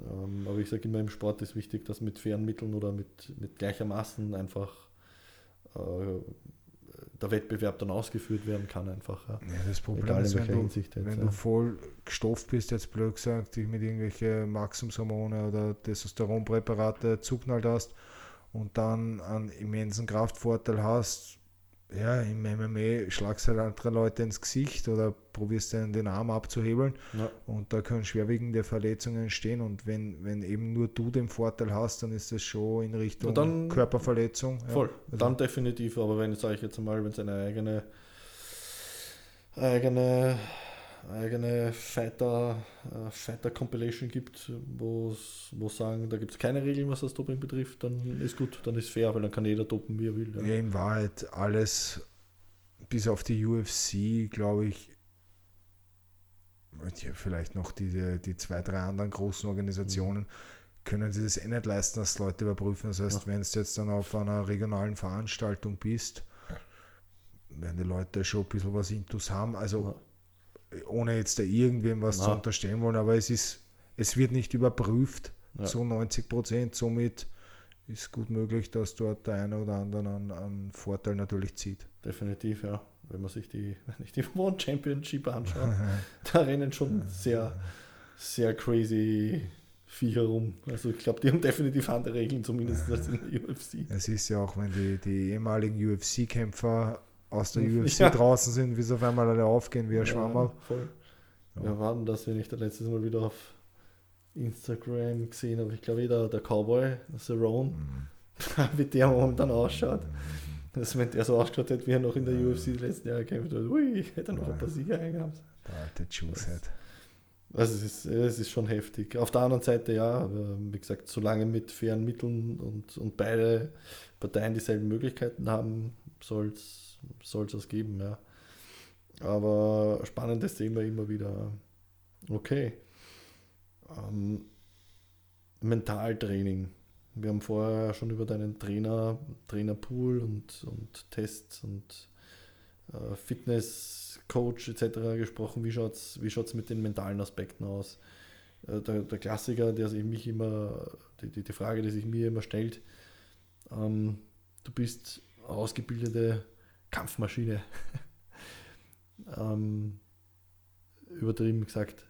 Ähm, aber ich sage immer, im Sport ist wichtig, dass mit fairen Mitteln oder mit, mit gleichermaßen einfach äh, der Wettbewerb dann ausgeführt werden kann. Einfach, ja. Ja, das Problem Egal ist, wenn, du, Hinsicht jetzt, wenn ja. du voll gestofft bist, jetzt blöd gesagt, dich mit irgendwelchen Wachstumshormone oder Testosteronpräparate zuknallt hast und dann einen immensen Kraftvorteil hast, ja, im MMA schlagst du halt andere Leute ins Gesicht oder probierst dann den Arm abzuhebeln Ja. und da können schwerwiegende Verletzungen entstehen und wenn, wenn eben nur du den Vorteil hast, dann ist das schon in Richtung dann- Körperverletzung. Ja. Voll. Also- Dann definitiv, aber wenn, sage ich jetzt mal, wenn es eine eigene eigene eigene Fighter, äh, Fighter Compilation gibt, wo sagen, da gibt es keine Regeln, was das Doping betrifft, dann ist gut, dann ist fair, weil dann kann jeder dopen, wie er will. Ja, in Wahrheit alles bis auf die UFC, glaube ich, und ja, vielleicht noch die, die zwei, drei anderen großen Organisationen, können sie das eh nicht leisten, dass Leute überprüfen. Das heißt, wenn du jetzt dann auf einer regionalen Veranstaltung bist, werden die Leute schon ein bisschen was Intus haben. Also ohne jetzt da irgendwem was zu Na. unterstellen wollen, aber es ist, es wird nicht überprüft, Ja. so 90 Prozent. Somit ist gut möglich, dass dort der eine oder andere einen, einen Vorteil natürlich zieht. Definitiv, ja. Wenn man sich die, wenn ich die One Championship anschaut, da rennen schon sehr, sehr crazy Viecher rum. Also ich glaube, die haben definitiv andere Regeln, zumindest als in der UFC. Es ist ja auch, wenn die, die ehemaligen UFC-Kämpfer aus der UFC Ja. draußen sind, wie sie auf einmal alle aufgehen wie ein Schwammerl. voll. Ja. Wir waren das, wenn ich da letztes Mal wieder auf Instagram gesehen habe. Ich glaube, der, der Cowboy, Cerrone, wie der momentan ausschaut. Also wenn der so ausgeschaut hätte, wie er noch in der UFC die letzten Jahre gekämpft hat, ui, hätte er noch ein paar Sieger eingehabt. Der alte Juicehead. Also es ist, es ist schon heftig. Auf der anderen Seite ja, aber wie gesagt, solange mit fairen Mitteln und, und beide Parteien dieselben Möglichkeiten haben, soll es das geben, ja. Aber spannendes Thema immer wieder. Okay. Ähm, Mentaltraining. Wir haben vorher schon über deinen Trainer, Trainerpool und, und Tests und äh, Fitnesscoach etc. gesprochen. Wie schaut es wie schaut's mit den mentalen Aspekten aus? Äh, der, der Klassiker, der sich mich immer, die, die, die Frage, die sich mir immer stellt, ähm, du bist ausgebildete Kampfmaschine. ähm, übertrieben gesagt.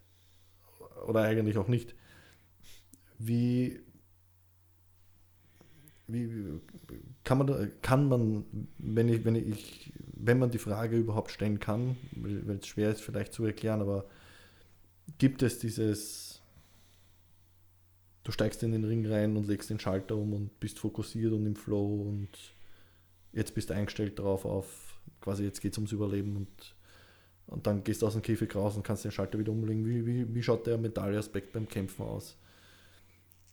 Oder eigentlich auch nicht. Wie, wie kann man, kann man wenn, ich, wenn, ich, wenn man die Frage überhaupt stellen kann, weil es schwer ist vielleicht zu erklären, aber gibt es dieses, du steigst in den Ring rein und legst den Schalter um und bist fokussiert und im Flow und jetzt bist du eingestellt darauf auf, quasi jetzt geht es ums Überleben und, und dann gehst du aus dem Käfig raus und kannst den Schalter wieder umlegen. Wie, wie, wie schaut der mentale Aspekt beim Kämpfen aus?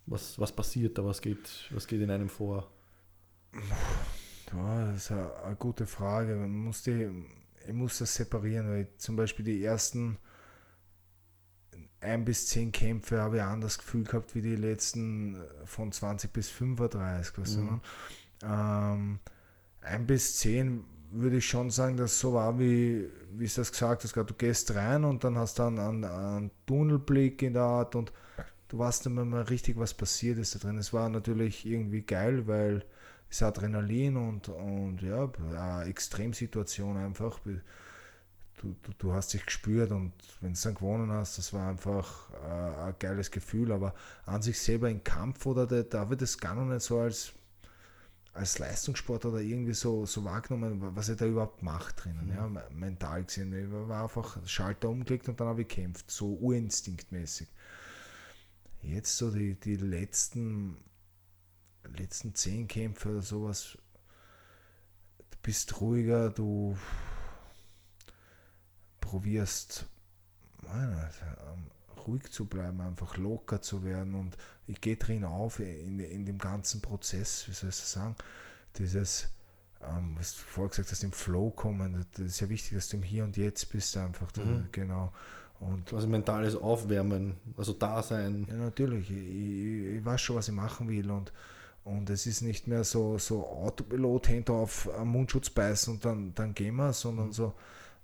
Was, was passiert da? Was geht, was geht in einem vor? Ja, das ist eine, eine gute Frage. Man muss die, ich muss das separieren, weil zum Beispiel die ersten ein bis zehn Kämpfe habe ich ein anderes Gefühl gehabt wie die letzten von 20 bis 35. Weißt du, Mhm. ne? ähm, ein bis zehn würde ich schon sagen, dass so war, wie, wie es das gesagt hast. Du gehst rein und dann hast du einen, einen, einen Tunnelblick in der Art und du weißt dann mal richtig, was passiert ist da drin. Es war natürlich irgendwie geil, weil es Adrenalin und, und ja, eine Extremsituation einfach. Du, du, du hast dich gespürt und wenn du dann gewonnen hast, das war einfach äh, ein geiles Gefühl. Aber an sich selber im Kampf oder der, da wird es gar noch nicht so als, als Leistungssport oder irgendwie so, so wahrgenommen, was er da überhaupt macht drinnen, ja, me- mental gesehen. Ich war einfach Schalter umgelegt und dann habe ich gekämpft, so urinstinktmäßig. Jetzt so die, die letzten, letzten zehn Kämpfe oder sowas, du bist ruhiger, du probierst ruhig zu bleiben, einfach locker zu werden und ich gehe drin auf in, in dem ganzen Prozess, wie soll ich das sagen, dieses, ähm, was du vorher gesagt hast, im Flow kommen, das ist ja wichtig, dass du im Hier und Jetzt bist einfach, Mhm. genau. Und Quasi mentales Aufwärmen, also Dasein. ja, natürlich. Ich, ich, ich weiß schon, was ich machen will und, und es ist nicht mehr so, so Autopilot hinter auf einen Mundschutz beißen und dann, dann gehen wir, sondern so,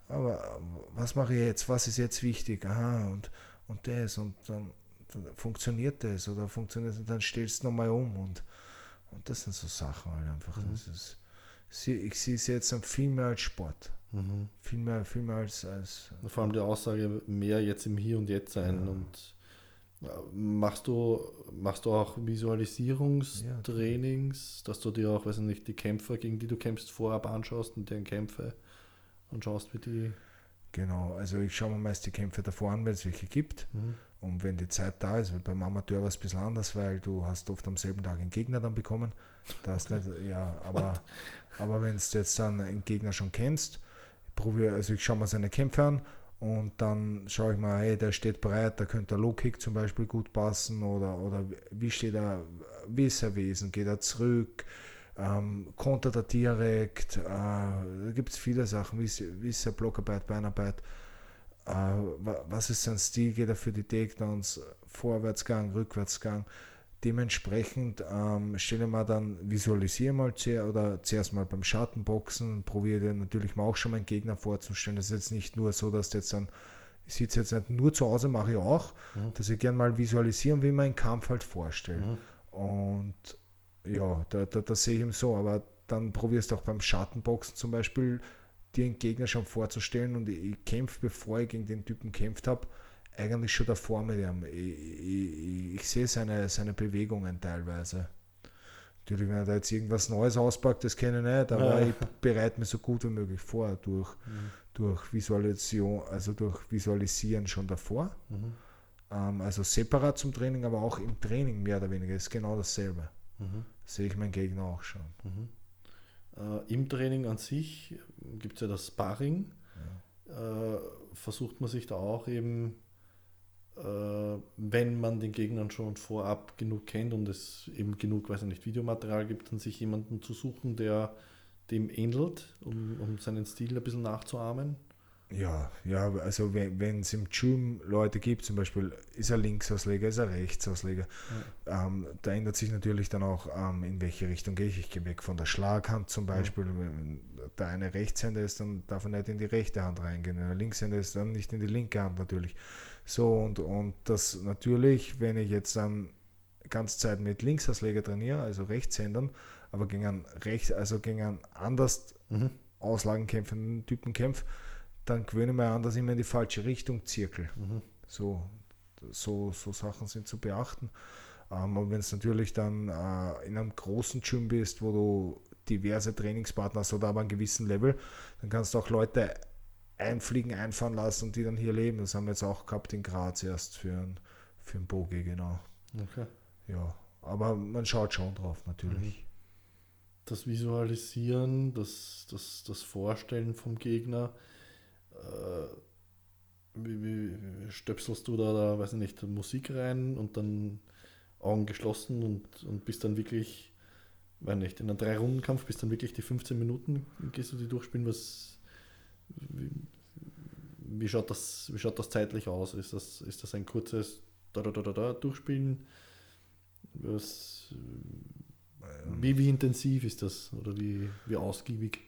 aber was mache ich jetzt? Was ist jetzt wichtig? Aha, und, und das und dann, dann funktioniert das oder funktioniert es und dann stellst du nochmal um und, und das sind so Sachen halt einfach. Das ist, ich sehe es jetzt viel mehr als Sport. Mhm. Viel mehr, viel mehr als, als Vor allem die Aussage, mehr jetzt im Hier und Jetzt sein Ja. und Machst du, machst du auch Visualisierungstrainings, dass du dir auch, weiß nicht, die Kämpfer, gegen die du kämpfst, vorab anschaust und deren Kämpfe und schaust, wie die. Genau, also ich schaue mir meist die Kämpfe davor an, wenn es welche gibt. Mhm. Und wenn die Zeit da ist, weil beim Amateur war es ein bisschen anders, weil du hast oft am selben Tag einen Gegner dann bekommen. Da ist nicht, ja, aber, aber wenn du jetzt dann einen Gegner schon kennst, probiere, also ich schaue mir seine Kämpfe an und dann schaue ich mal, hey, der steht bereit, da könnte der Low-Kick zum Beispiel gut passen oder, oder wie steht er, wie ist er Wesen, geht er zurück, ähm, kontert er direkt, äh, da gibt es viele Sachen, wie ist, wie ist er Blockarbeit, Beinarbeit, äh, was ist sein Stil, geht er für die Takedowns, Vorwärtsgang, Rückwärtsgang, dementsprechend ähm, stelle mal dann, visualisiere mal zuerst, oder zuerst mal beim Schattenboxen, probiere natürlich mal auch schon meinen Gegner vorzustellen. Das ist jetzt nicht nur so, dass jetzt dann, ich sitze jetzt nicht nur zu Hause, mache ich auch, mhm. dass ich gerne mal visualisieren, wie man einen Kampf halt vorstelle. Mhm. Und ja, da, da, da sehe ich ihm so, aber dann probierst du auch beim Schattenboxen zum Beispiel, dir einen Gegner schon vorzustellen und ich, ich kämpfe, bevor ich gegen den Typen kämpft habe, eigentlich schon davor mit ihm. Ich, ich, ich, sehe seine, seine Bewegungen teilweise. Natürlich, wenn er da jetzt irgendwas Neues auspackt, das kenne ich nicht, aber ja. ich bereite mich so gut wie möglich vor durch, mhm. durch Visualisation, also durch Visualisieren schon davor. Mhm. Ähm, also separat zum Training, aber auch im Training mehr oder weniger ist genau dasselbe. Mhm. Sehe ich meinen Gegner auch schon. Mhm. Äh, Im Training an sich gibt es ja das Sparring. Ja. Äh, versucht man sich da auch eben äh, wenn man den Gegnern schon vorab genug kennt und es eben genug, weiß ich nicht, Videomaterial gibt, dann sich jemanden zu suchen, der dem ähnelt, um, um seinen Stil ein bisschen nachzuahmen. Ja, ja, also wenn es im Gym Leute gibt, zum Beispiel ist er Linksausleger, ist er Rechtsausleger, ja. ähm, da ändert sich natürlich dann auch, ähm, in welche Richtung gehe ich. Ich gehe weg von der Schlaghand zum Beispiel. Ja. Wenn der eine Rechtshänder ist, dann darf er nicht in die rechte Hand reingehen. Wenn er Linkshänder ist, dann nicht in die linke Hand natürlich. So, und, und das natürlich, wenn ich jetzt dann ganze Zeit mit Linksausleger trainiere, also Rechtshändern, aber gegen einen, Recht, also gegen einen anders mhm. auslagenkämpfenden Typen kämpfe, dann gewöhne ich mich an, dass ich immer in die falsche Richtung zirkel. Mhm. So, so, so Sachen sind zu beachten. Ähm, aber wenn es natürlich dann äh, in einem großen Gym bist, wo du diverse Trainingspartner hast oder aber einen gewissen Level, dann kannst du auch Leute einfliegen, einfahren lassen und die dann hier leben. Das haben wir jetzt auch gehabt in Graz erst für ein, für ein Bogi, genau. Okay. Ja, aber man schaut schon drauf natürlich. Mhm. Das Visualisieren, das, das, das Vorstellen vom Gegner, äh, wie, wie, stöpselst du da, da, weiß ich nicht, Musik rein und dann Augen geschlossen und, und bist dann wirklich, weiß nicht, in einem Drei-Runden-Kampf bist dann wirklich die 15 Minuten, gehst du die durchspielen, was wie, wie, schaut das, wie schaut das zeitlich aus? Ist das, ist das ein kurzes da, da, da, da, da durchspielen? Was, wie, wie intensiv ist das oder wie, wie ausgiebig?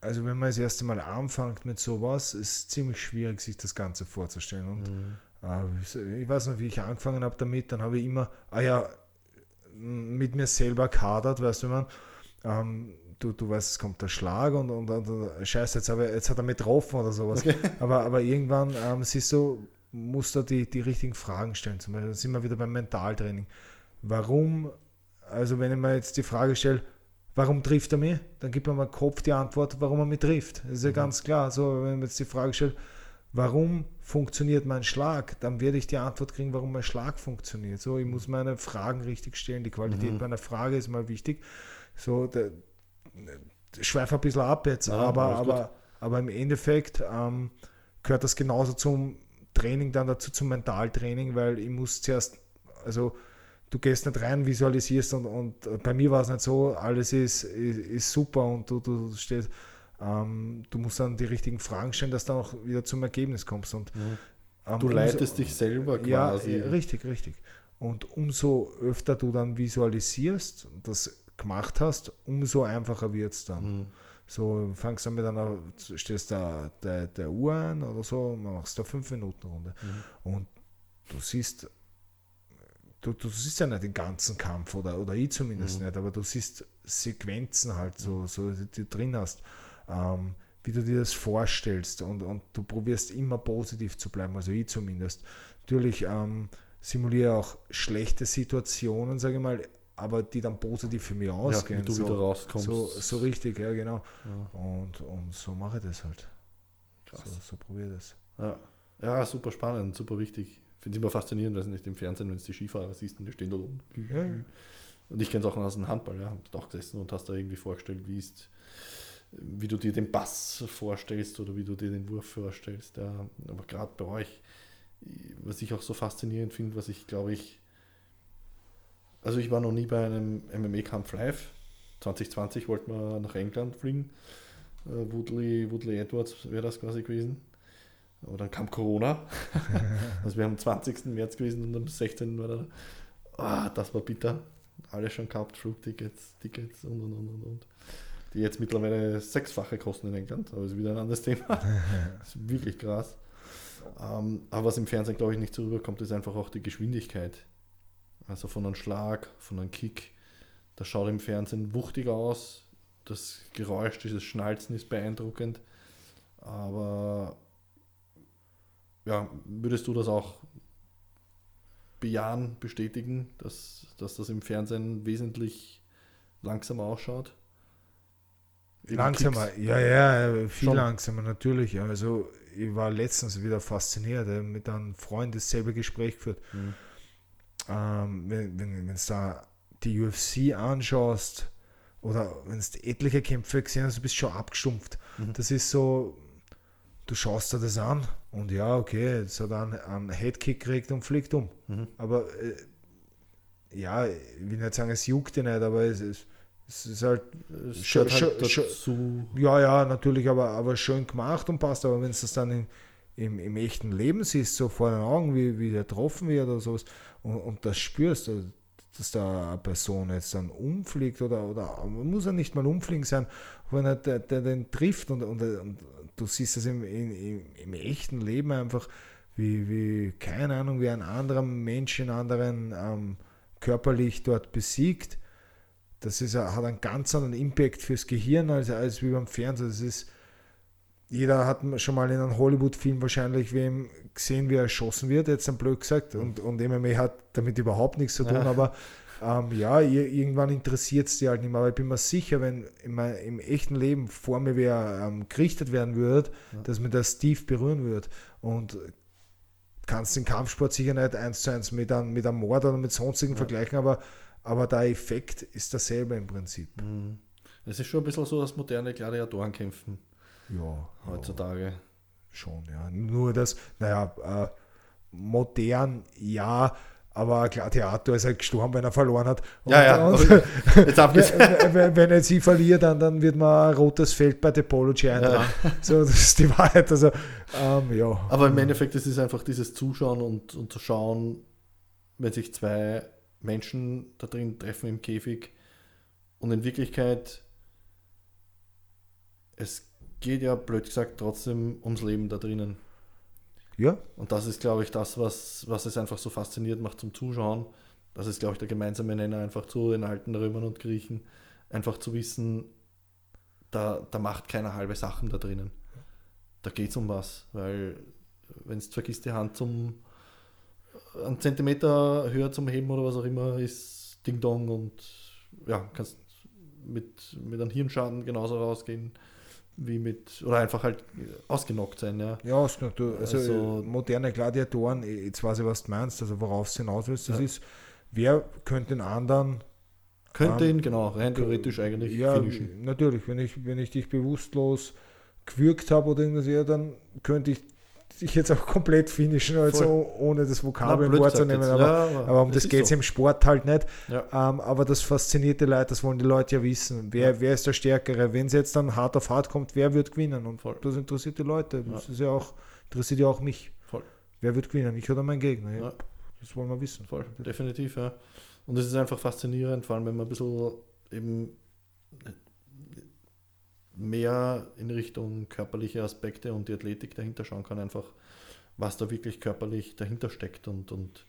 Also wenn man das erste Mal anfängt mit sowas, ist es ziemlich schwierig, sich das Ganze vorzustellen. Und mhm. äh, ich weiß noch, wie ich angefangen habe damit, dann habe ich immer, ah ja, mit mir selber kadert, weißt du, man, ähm, du, du weißt, es kommt der Schlag und, und, und scheiße, jetzt, jetzt hat er mich getroffen oder sowas. Okay. Aber, aber irgendwann ähm, siehst du, musst du die, die richtigen Fragen stellen. Zum Beispiel sind wir wieder beim Mentaltraining. Warum, also wenn ich mir jetzt die Frage stelle, warum trifft er mich? Dann gibt mir mein Kopf die Antwort, warum er mich trifft. Das ist ja mhm. ganz klar. So, wenn mir jetzt die Frage stelle, warum funktioniert mein Schlag, dann werde ich die Antwort kriegen, warum mein Schlag funktioniert. So, ich muss meine Fragen richtig stellen. Die Qualität mhm. meiner Frage ist mal wichtig. So, der, schweife ein bisschen ab jetzt, ja, aber, aber, aber im Endeffekt ähm, gehört das genauso zum Training dann dazu, zum Mentaltraining, weil ich muss zuerst, also du gehst nicht rein, visualisierst und, und bei mir war es nicht so, alles ist, ist, ist super und du, du stehst, ähm, du musst dann die richtigen Fragen stellen, dass du auch wieder zum Ergebnis kommst. Und, mhm. ähm, du leitest umso, dich selber quasi. Ja, richtig, richtig. Und umso öfter du dann visualisierst, das gemacht hast, umso einfacher wird es dann. Mhm. So fangst du mit einer, stehst da der, der Uhr ein oder so, machst da fünf Minuten Runde. Mhm. Und du siehst, du, du siehst ja nicht den ganzen Kampf oder, oder ich zumindest mhm. nicht, aber du siehst Sequenzen halt so, so die du drin hast. Ähm, wie du dir das vorstellst und, und du probierst immer positiv zu bleiben, also ich zumindest. Natürlich ähm, simuliere auch schlechte Situationen, sage ich mal, aber die dann positiv für mich ausgehen. Ja, du so, wieder rauskommst. So, so richtig, ja, genau. Ja. Und, und so mache ich das halt. Krass. So, so probiere ich das. Ja. ja, super spannend, super wichtig. Finde es immer faszinierend, weil es nicht im Fernsehen, wenn es die Skifahrer siehst und die stehen da oben. Ja, Und ich kenne es auch aus dem Handball, ja. Hast auch gesessen und hast da irgendwie vorgestellt, wie ist, wie du dir den Pass vorstellst oder wie du dir den Wurf vorstellst. Ja. Aber gerade bei euch, was ich auch so faszinierend finde, was ich glaube ich, also ich war noch nie bei einem MMA-Kampf live. 2020 wollten wir nach England fliegen. Äh, Woodley, Woodley Edwards wäre das quasi gewesen. Aber dann kam Corona. also wir haben am 20. März gewesen und am 16. war da. Ah, das war bitter. Alles schon gehabt, Flugtickets, Tickets und und und und und. Die jetzt mittlerweile sechsfache kosten in England, aber ist wieder ein anderes Thema. das ist wirklich krass. Ähm, aber was im Fernsehen, glaube ich, nicht so rüberkommt, ist einfach auch die Geschwindigkeit. Also von einem Schlag, von einem Kick. Das schaut im Fernsehen wuchtig aus. Das Geräusch, dieses Schnalzen ist beeindruckend. Aber ja, würdest du das auch bejahen, bestätigen, dass, dass das im Fernsehen wesentlich langsamer ausschaut? Eben Langsamer, Kicks. ja, ja, viel Schon. langsamer, natürlich. Also ich war letztens wieder fasziniert, mit einem Freund dasselbe Gespräch geführt. Mhm. Ähm, wenn wenn wenn du da die UFC anschaust oder wenn du etliche Kämpfe gesehen hast, du bist schon abgestumpft. Mhm. Das ist so, du schaust dir das an und ja, okay, jetzt hat er einen, einen Headkick gekriegt und fliegt um. Mhm. Aber äh, ja, ich will nicht sagen, es juckt dich nicht, aber es, es, es ist halt Es gehört halt dazu. ja, ja, natürlich, aber, aber schön gemacht und passt. Aber wenn du das dann in, im, im echten Leben siehst, so vor den Augen, wie, wie der getroffen wird oder sowas, und, und das spürst, äh, dass da eine Person jetzt dann umfliegt oder, oder muss er nicht mal umfliegen sein, wenn er der, der den trifft und, und, und du siehst das im, im, im, echten Leben einfach, wie, wie, keine Ahnung, wie ein anderer Mensch einen anderen ähm, körperlich dort besiegt das ist, hat einen ganz anderen Impact fürs Gehirn als, als wie beim Fernsehen. Das ist, jeder hat schon mal in einem Hollywood-Film wahrscheinlich wem gesehen, wie er erschossen wird, jetzt dann blöd gesagt. Und, und MMA hat damit überhaupt nichts zu tun, Ja. aber ähm, ja, ir- irgendwann interessiert es die halt nicht mehr. Aber ich bin mir sicher, wenn in mein, im echten Leben vor mir wer ähm, gerichtet werden würde, Ja. dass mir das tief berühren würde. Und kannst den Kampfsport sicher nicht eins zu eins mit einem, mit einem Mord oder mit sonstigen Ja. vergleichen, aber, aber der Effekt ist derselbe im Prinzip. Mhm. Es ist schon ein bisschen so das moderne Gladiatorenkämpfen Ja, heutzutage. schon, ja. Nur das, naja, äh, modern, ja, aber ein Gladiator ist halt gestorben, wenn er verloren hat. Und, Ja, ja. und, wenn, wenn- er sie verliert, dann, dann wird man ein rotes Feld bei Topology eintragen. So, das ist die Wahrheit. Also, ähm, ja. Aber im Endeffekt ist es einfach dieses Zuschauen und, und zu schauen, wenn sich zwei Menschen da drin treffen im Käfig und in Wirklichkeit, es geht ja blöd gesagt trotzdem ums Leben da drinnen. Ja, Und das ist, glaube ich, das, was, was es einfach so fasziniert macht zum Zuschauen. Das ist, glaube ich, der gemeinsame Nenner einfach zu den alten Römern und Griechen. Einfach zu wissen, da, da macht keiner halbe Sachen da drinnen. Da geht es um was. Weil, wenn du vergisst, die Hand zum einen Zentimeter höher zum Heben oder was auch immer, ist Ding Dong und ja, kannst mit, mit einem Hirnschaden genauso rausgehen wie mit, oder einfach halt ausgenockt sein, ja. ja. Du, also, Also- moderne Gladiatoren, jetzt weiß ich, was du meinst, also worauf du hinaus willst, das Ja. ist, wer könnte den anderen Könnte ihn, genau, rein theoretisch eigentlich Ja, finishen. natürlich. Wenn ich, wenn ich dich bewusstlos gewürgt habe oder irgendwas, ja, dann könnte ich dich jetzt auch komplett finishen, also ohne das Vokabel im Wort zu nehmen. Aber, Ja, aber um das ist geht es so. im Sport halt nicht. Ja. Ähm, aber das fasziniert die Leute, das wollen die Leute ja wissen. Wer, Ja. wer ist der Stärkere? Wenn es jetzt dann hart auf hart kommt, wer wird gewinnen? Und Voll. das interessiert die Leute. Das ist ja auch, interessiert ja auch mich. Voll. Wer wird gewinnen? Ich oder mein Gegner? Das wollen wir wissen. Voll, definitiv, ja. Und es ist einfach faszinierend, vor allem wenn man ein bisschen eben mehr in Richtung körperliche Aspekte und die Athletik dahinter schauen kann, einfach was da wirklich körperlich dahinter steckt und, und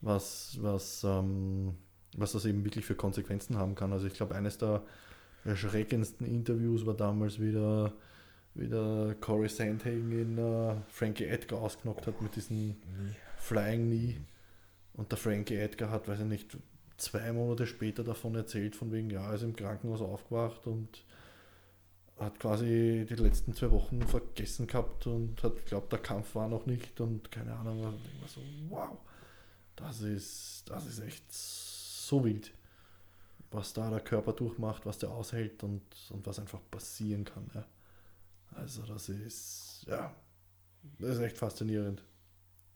was, was, ähm, was das eben wirklich für Konsequenzen haben kann. Also ich glaube, eines der erschreckendsten Interviews war damals wieder, wie der Corey Sandhagen in äh, Frankie Edgar ausgenockt hat mit diesem Flying Knee. Und der Frankie Edgar hat, weiß ich nicht, zwei Monate später davon erzählt, von wegen, ja, er ist im Krankenhaus aufgewacht und hat quasi die letzten zwei Wochen vergessen gehabt und hat geglaubt, der Kampf war noch nicht und keine Ahnung. Und ich war so, wow, das ist, das ist echt so wild, was da der Körper durchmacht, was der aushält und, und was einfach passieren kann. Ja. Also das ist, ja, das ist echt faszinierend.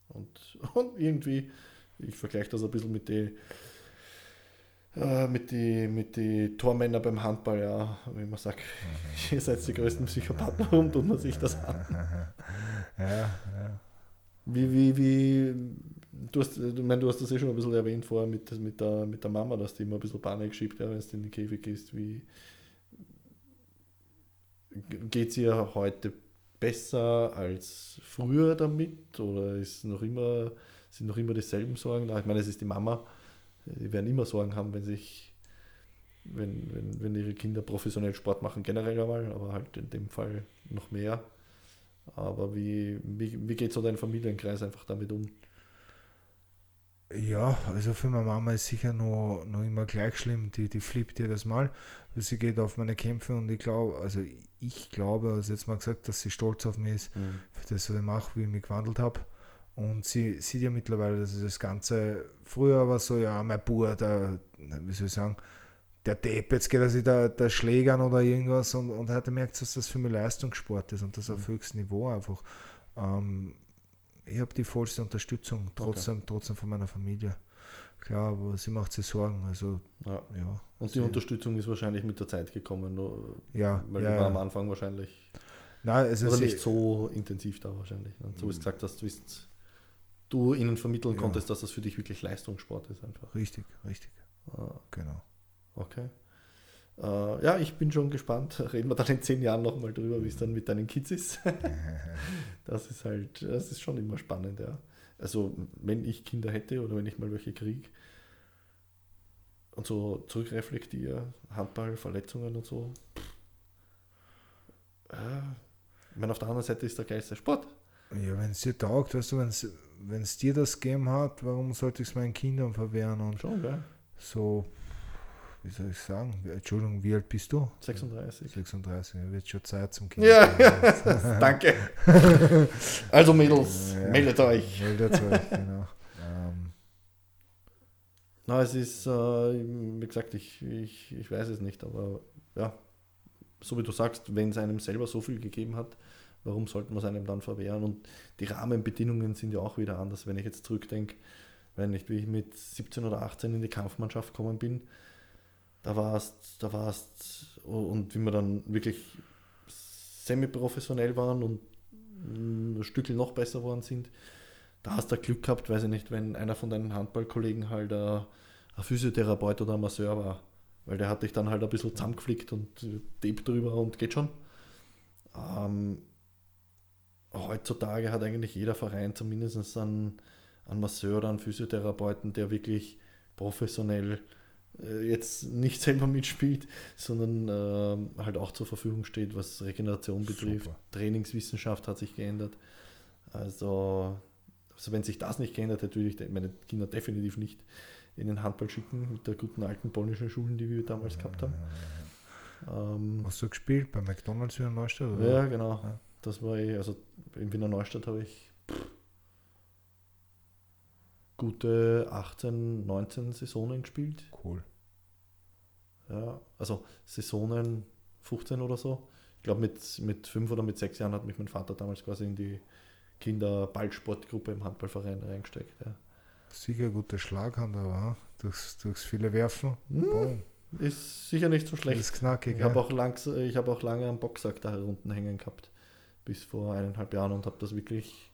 Und, und irgendwie, ich vergleiche das ein bisschen mit den äh, mit die, mit die Tormänner beim Handball, ja, wie man sagt, ihr seid die größten Psychopathen, warum tut man sich das an? Ja, ja. Wie, wie, wie, du hast, ich meine, du hast das eh schon ein bisschen erwähnt vorher mit, mit, der, mit der Mama, dass die immer ein bisschen Panik schiebt, ja, wenn es in den Käfig ist. Wie geht es ihr heute besser als früher damit? Oder ist noch immer, sind noch immer dieselben Sorgen? Ich meine, es ist die Mama, die werden immer Sorgen haben, wenn sich, wenn, wenn, wenn ihre Kinder professionell Sport machen, generell einmal, aber halt in dem Fall noch mehr. Aber wie, wie, wie geht so dein Familienkreis einfach damit um? Ja, also für meine Mama ist sicher noch, noch immer gleich schlimm. Die, die flippt jedes Mal. Sie geht auf meine Kämpfe und ich glaube, also ich glaube, also jetzt mal gesagt, dass sie stolz auf mich ist, Mhm. für das, was ich mache, wie ich mich gewandelt habe. Und sie sieht ja mittlerweile, dass das Ganze, früher war so, ja, mein Bub, der, wie soll ich sagen, der Depp, jetzt geht er sich der, der Schlägern oder irgendwas und, und heute merkt dass das für mich Leistungssport ist und das auf höchstem Niveau einfach. Ähm, ich habe die vollste Unterstützung, trotzdem, trotzdem von meiner Familie. Klar, aber sie macht sich Sorgen, also Ja. ja. Und die Unterstützung ist wahrscheinlich mit der Zeit gekommen, nur, Ja, weil ja, die war am. Anfang wahrscheinlich, Nein, oder sie, nicht so intensiv da wahrscheinlich. Und so wie du gesagt hast, du, bist, du ihnen vermitteln Ja. konntest, dass das für dich wirklich Leistungssport ist einfach. Richtig, richtig, Ah, genau. Okay. Äh, ja, ich bin schon gespannt. Reden wir dann in zehn Jahren nochmal drüber, wie es dann mit deinen Kids ist. das ist halt, das ist schon immer spannend, ja. Also, wenn ich Kinder hätte oder wenn ich mal welche kriege und so zurückreflektiere, Handball, Verletzungen und so. Ja, ich meine, auf der anderen Seite ist der geilste Sport. Ja, wenn es dir taugt, weißt du, wenn es dir das gegeben hat, warum sollte ich es meinen Kindern verwehren? Und Schon, gell? so, wie soll ich sagen, Entschuldigung, wie alt bist du? 36. 36, ja, wird schon Zeit zum Kind. Ja, danke. Also Mädels, Ja. meldet euch. Meldet euch, genau. Ähm, Na, es ist, äh, wie gesagt, ich, ich, ich weiß es nicht, aber ja, so wie du sagst, wenn es einem selber so viel gegeben hat, warum sollte man es einem dann verwehren? Und die Rahmenbedingungen sind ja auch wieder anders, wenn ich jetzt zurückdenke, wenn nicht, wie ich mit 17 oder 18 in die Kampfmannschaft gekommen bin, da warst, da warst, und wie wir dann wirklich semi-professionell waren und ein Stückel noch besser geworden sind, da hast du Glück gehabt, weiß ich nicht, wenn einer von deinen Handballkollegen halt äh, ein Physiotherapeut oder ein Masseur war. Weil der hat dich dann halt ein bisschen zusammengeflickt und Tape drüber und geht schon. Ähm, heutzutage hat eigentlich jeder Verein zumindest einen, einen Masseur oder einen Physiotherapeuten, der wirklich professionell äh, jetzt nicht selber mitspielt, sondern ähm, halt auch zur Verfügung steht, was Regeneration betrifft. Super. Trainingswissenschaft hat sich geändert. Also, also wenn sich das nicht geändert hätte, würde ich meine Kinder definitiv nicht in den Handball schicken mit der guten alten polnischen Schulen, die wir damals gehabt haben. Ähm, hast du gespielt bei McDonalds Wiener Neustadt? Oder? ja, genau. Ja. Das war ich, also in Wiener Neustadt habe ich pff, gute 18, 19 Saisonen gespielt. Cool. Ja, also Saisonen 15 oder so. Ich glaube, mit, mit fünf oder mit sechs Jahren hat mich mein Vater damals quasi in die Kinderballsportgruppe im Handballverein reingesteckt. Ja. Sicher gute Schlaghand, aber ha? durchs, durchs viele Werfen. Hm. Ist sicher nicht so schlecht. ist knackig. Ich habe auch, ich hab auch lange am Boxsack da unten hängen gehabt, bis vor eineinhalb Jahren und habe das wirklich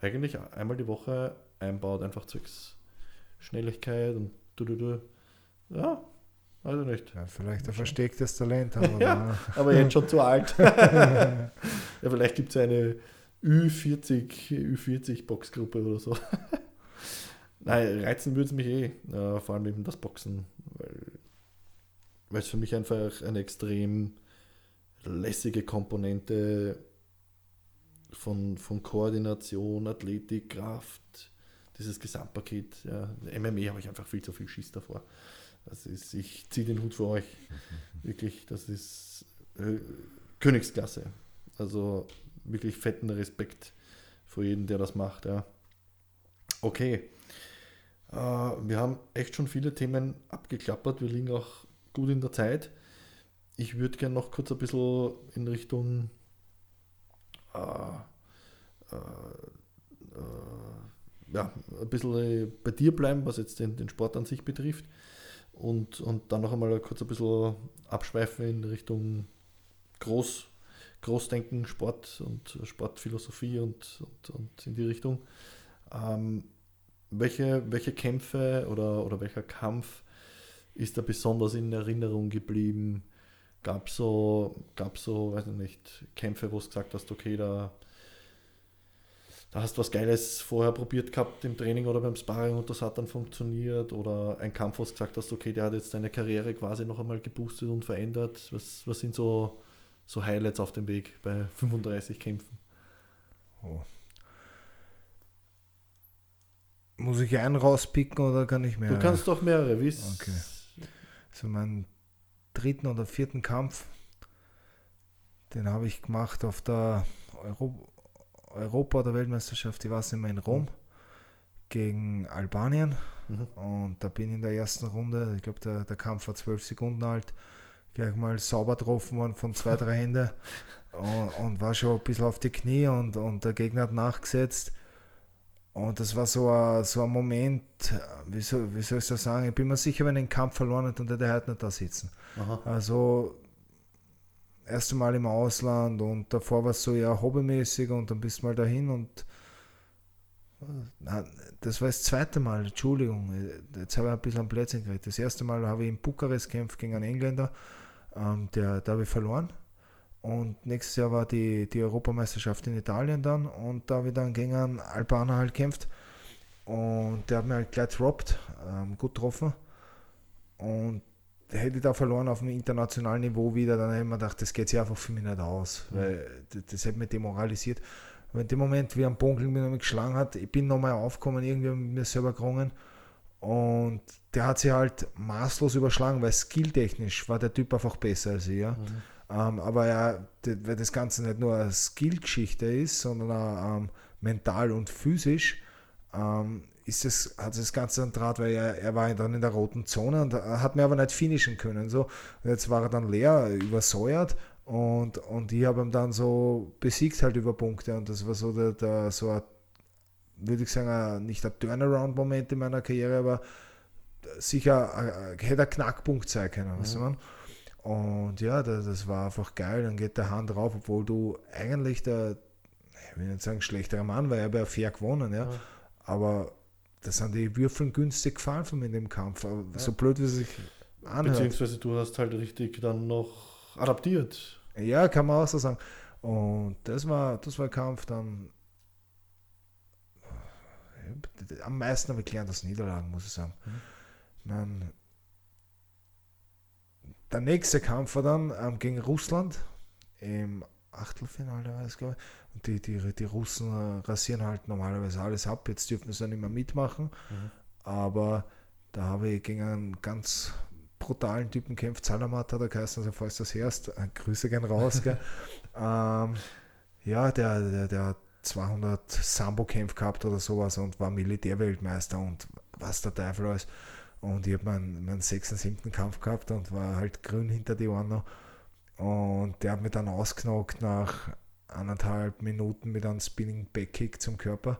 eigentlich einmal die Woche einbaut, einfach zwecks Schnelligkeit und du, du, du. Ja, also nicht. ja, vielleicht ein verstecktes Talent, aber Ja. Aber jetzt schon zu alt. ja, vielleicht gibt es eine Ü40, Ü40 Boxgruppe oder so. Nein, reizen würde es mich eh, äh, vor allem eben das Boxen, weil, es für mich einfach eine extrem lässige Komponente von, von Koordination, Athletik, Kraft, dieses Gesamtpaket. Ja, MMA habe ich einfach viel zu viel Schiss davor. Das ist, ich ziehe den Hut für euch. Wirklich, das ist äh, Königsklasse. Also wirklich fetten Respekt vor jedem, der das macht. Ja. Okay. Äh, wir haben echt schon viele Themen abgeklappert. Wir liegen auch gut in der Zeit. Ich würde gerne noch kurz ein bisschen in Richtung äh, äh, äh, ja, ein bisschen bei dir bleiben, was jetzt den, den Sport an sich betrifft. Und, und dann noch einmal kurz ein bisschen abschweifen in Richtung Groß, Großdenken, Sport und Sportphilosophie und, und, und in die Richtung. Ähm, welche, welche Kämpfe oder, oder welcher Kampf ist da besonders in Erinnerung geblieben? Gab es so, gab so, weiß ich nicht, Kämpfe, wo du gesagt hast, okay, da, da hast du was Geiles vorher probiert gehabt im Training oder beim Sparring und das hat dann funktioniert? Oder ein Kampf, wo du gesagt hast, okay, der hat jetzt deine Karriere quasi noch einmal geboostet und verändert? Was, was sind so, so Highlights auf dem Weg bei 35 Kämpfen? Oh. Muss ich einen rauspicken oder kann ich mehr? Du kannst doch mehrere, wie Okay. So mein dritten oder vierten Kampf, den habe ich gemacht auf der Euro Europa- oder Weltmeisterschaft, ich weiß nicht mehr, in Rom gegen Albanien. Mhm. Und da bin ich in der ersten Runde, ich glaube, der, der Kampf war zwölf Sekunden alt, gleich mal sauber getroffen worden von zwei, drei Händen und, und, war schon ein bisschen auf die Knie und, und der Gegner hat nachgesetzt. Und das war so ein, so ein Moment, wie soll, wie soll ich das sagen? Ich bin mir sicher, wenn ich den Kampf verloren hätte, dann hätte er heute nicht da sitzen. Aha. Also, erste Mal im Ausland und davor war es so ja hobbymäßig und dann bist du mal dahin und das war das zweite Mal, Entschuldigung, jetzt habe ich ein bisschen am Plätzchen geredet. Das erste Mal habe ich in Bukarest gekämpft gegen einen Engländer, ähm, der, da habe ich verloren. Und nächstes Jahr war die, die Europameisterschaft in Italien dann und da habe ich dann gegen einen Albaner halt gekämpft. Und der hat mir halt gleich droppt, ähm, gut getroffen. Und hätte ich da verloren auf dem internationalen Niveau wieder, dann hätte ich mir gedacht, das geht sich einfach für mich nicht aus, mhm. weil das, das hätte mich demoralisiert. Aber in dem Moment, wie ein Bonkel mir noch geschlagen hat, ich bin nochmal aufgekommen, irgendwie mit mir selber gerungen und der hat sich halt maßlos überschlagen, weil skilltechnisch war der Typ einfach besser als ich. Ja. Mhm. Ähm, aber ja, weil das Ganze nicht nur eine Skillgeschichte ist, sondern auch ähm, mental und physisch, ähm, ist es, hat das Ganze dann Draht, weil er, er war dann in der roten Zone und hat mir aber nicht finishen können. So. Und jetzt war er dann leer, übersäuert und, und ich habe ihn dann so besiegt halt über Punkte und das war so der, der so ein, würde ich sagen, nicht ein Turnaround-Moment in meiner Karriere, aber sicher hätte ein Knackpunkt sein können. Mhm. Und ja, das, das, war einfach geil. Dann geht der Hand drauf, obwohl du eigentlich der, ich will nicht sagen schlechterer Mann, weil er ja fair gewonnen, ja. ja. Aber das sind die Würfeln günstig gefallen von mir in dem Kampf. Ja. So blöd, wie es sich anhört. Beziehungsweise du hast halt richtig dann noch adaptiert. Ja, kann man auch so sagen. Und das war, das war ein Kampf dann. Am meisten habe ich gelernt aus Niederlagen, muss ich sagen. Mhm. Dann, der nächste Kampf war dann ähm, gegen Russland im Achtelfinale, weiß ich. Und die, die, die Russen äh, rasieren halt normalerweise alles ab. Jetzt dürfen sie nicht mehr mitmachen. Mhm. Aber da habe ich gegen einen ganz brutalen Typen kämpft. Salamat hat er geheißen, also falls das hörst, äh, Grüße gern raus. ähm, ja, der, der, der hat 200 Sambo-Kämpfe gehabt oder sowas und war Militärweltmeister und was der Teufel alles. Und ich habe meinen, meinen 6. und 7. Kampf gehabt und war halt grün hinter die Ohren noch. Und der hat mich dann ausgenockt nach anderthalb Minuten mit einem Spinning Backkick zum Körper.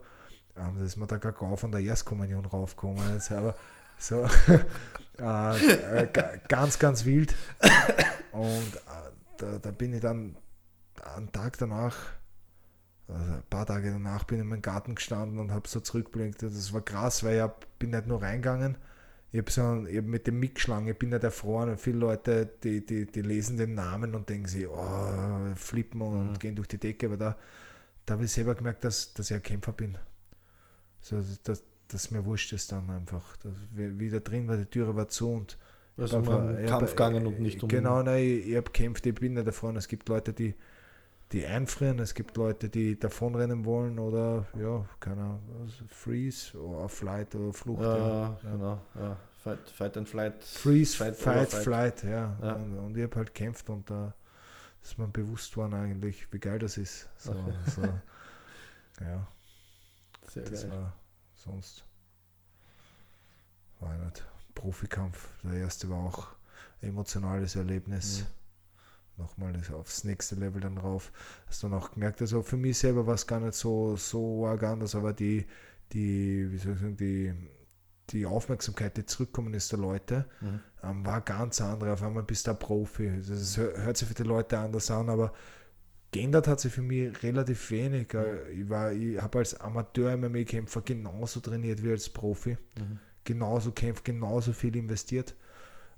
Ähm, da ist mir der Kakao von der Erstkommunion raufgekommen. Jetzt aber so äh, äh, ganz, ganz wild. Und äh, da, da, bin ich dann einen Tag danach, also ein paar Tage danach, bin ich in meinem Garten gestanden und habe so zurückblinkt. Das war krass, weil ich bin nicht nur reingegangen, ich habe so, hab mit dem mitgeschlagen, ich bin nicht erfroren und viele Leute, die, die, die lesen den Namen und denken sich, oh, flippen und mhm. gehen durch die Decke, aber da, da habe ich selber gemerkt, dass, dass ich ein Kämpfer bin. So, dass, dass mir wurscht ist dann einfach. Dass, wieder drin war, die Türe war zu und also um Kampf gegangen und nicht um. Genau, nein, ich, ich habe gekämpft, ich bin nicht erfroren. Es gibt Leute, die, die einfrieren, es gibt Leute, die davonrennen wollen oder ja, keine Ahnung, also Freeze oder Flight oder Flucht. Ja, ja. genau. Ja. Fight, fight and Flight. Freeze, Fight Fight, oder Flight, Fight. ja. Ja. Und, und ich habe halt gekämpft und da ist mir bewusst worden eigentlich, wie geil das ist. So, Okay. so, ja, Sehr das geil. war sonst war nicht Profikampf. Der erste war auch emotionales Erlebnis. Mhm. Nochmal aufs nächste Level dann rauf. Hast du auch gemerkt, also für mich selber war es gar nicht so, so arg anders, aber die, die, wie soll ich sagen, die, die Aufmerksamkeit, die zurückkommen ist der Leute, Mhm. ähm, war ganz andere. Auf einmal bist du ein Profi. Das hör- hört sich für die Leute anders an, aber geändert hat sich für mich relativ wenig. Äh, Ich, war- ich habe als Amateur MMA-Kämpfer genauso trainiert wie als Profi. Mhm. Genauso kämpft, genauso viel investiert.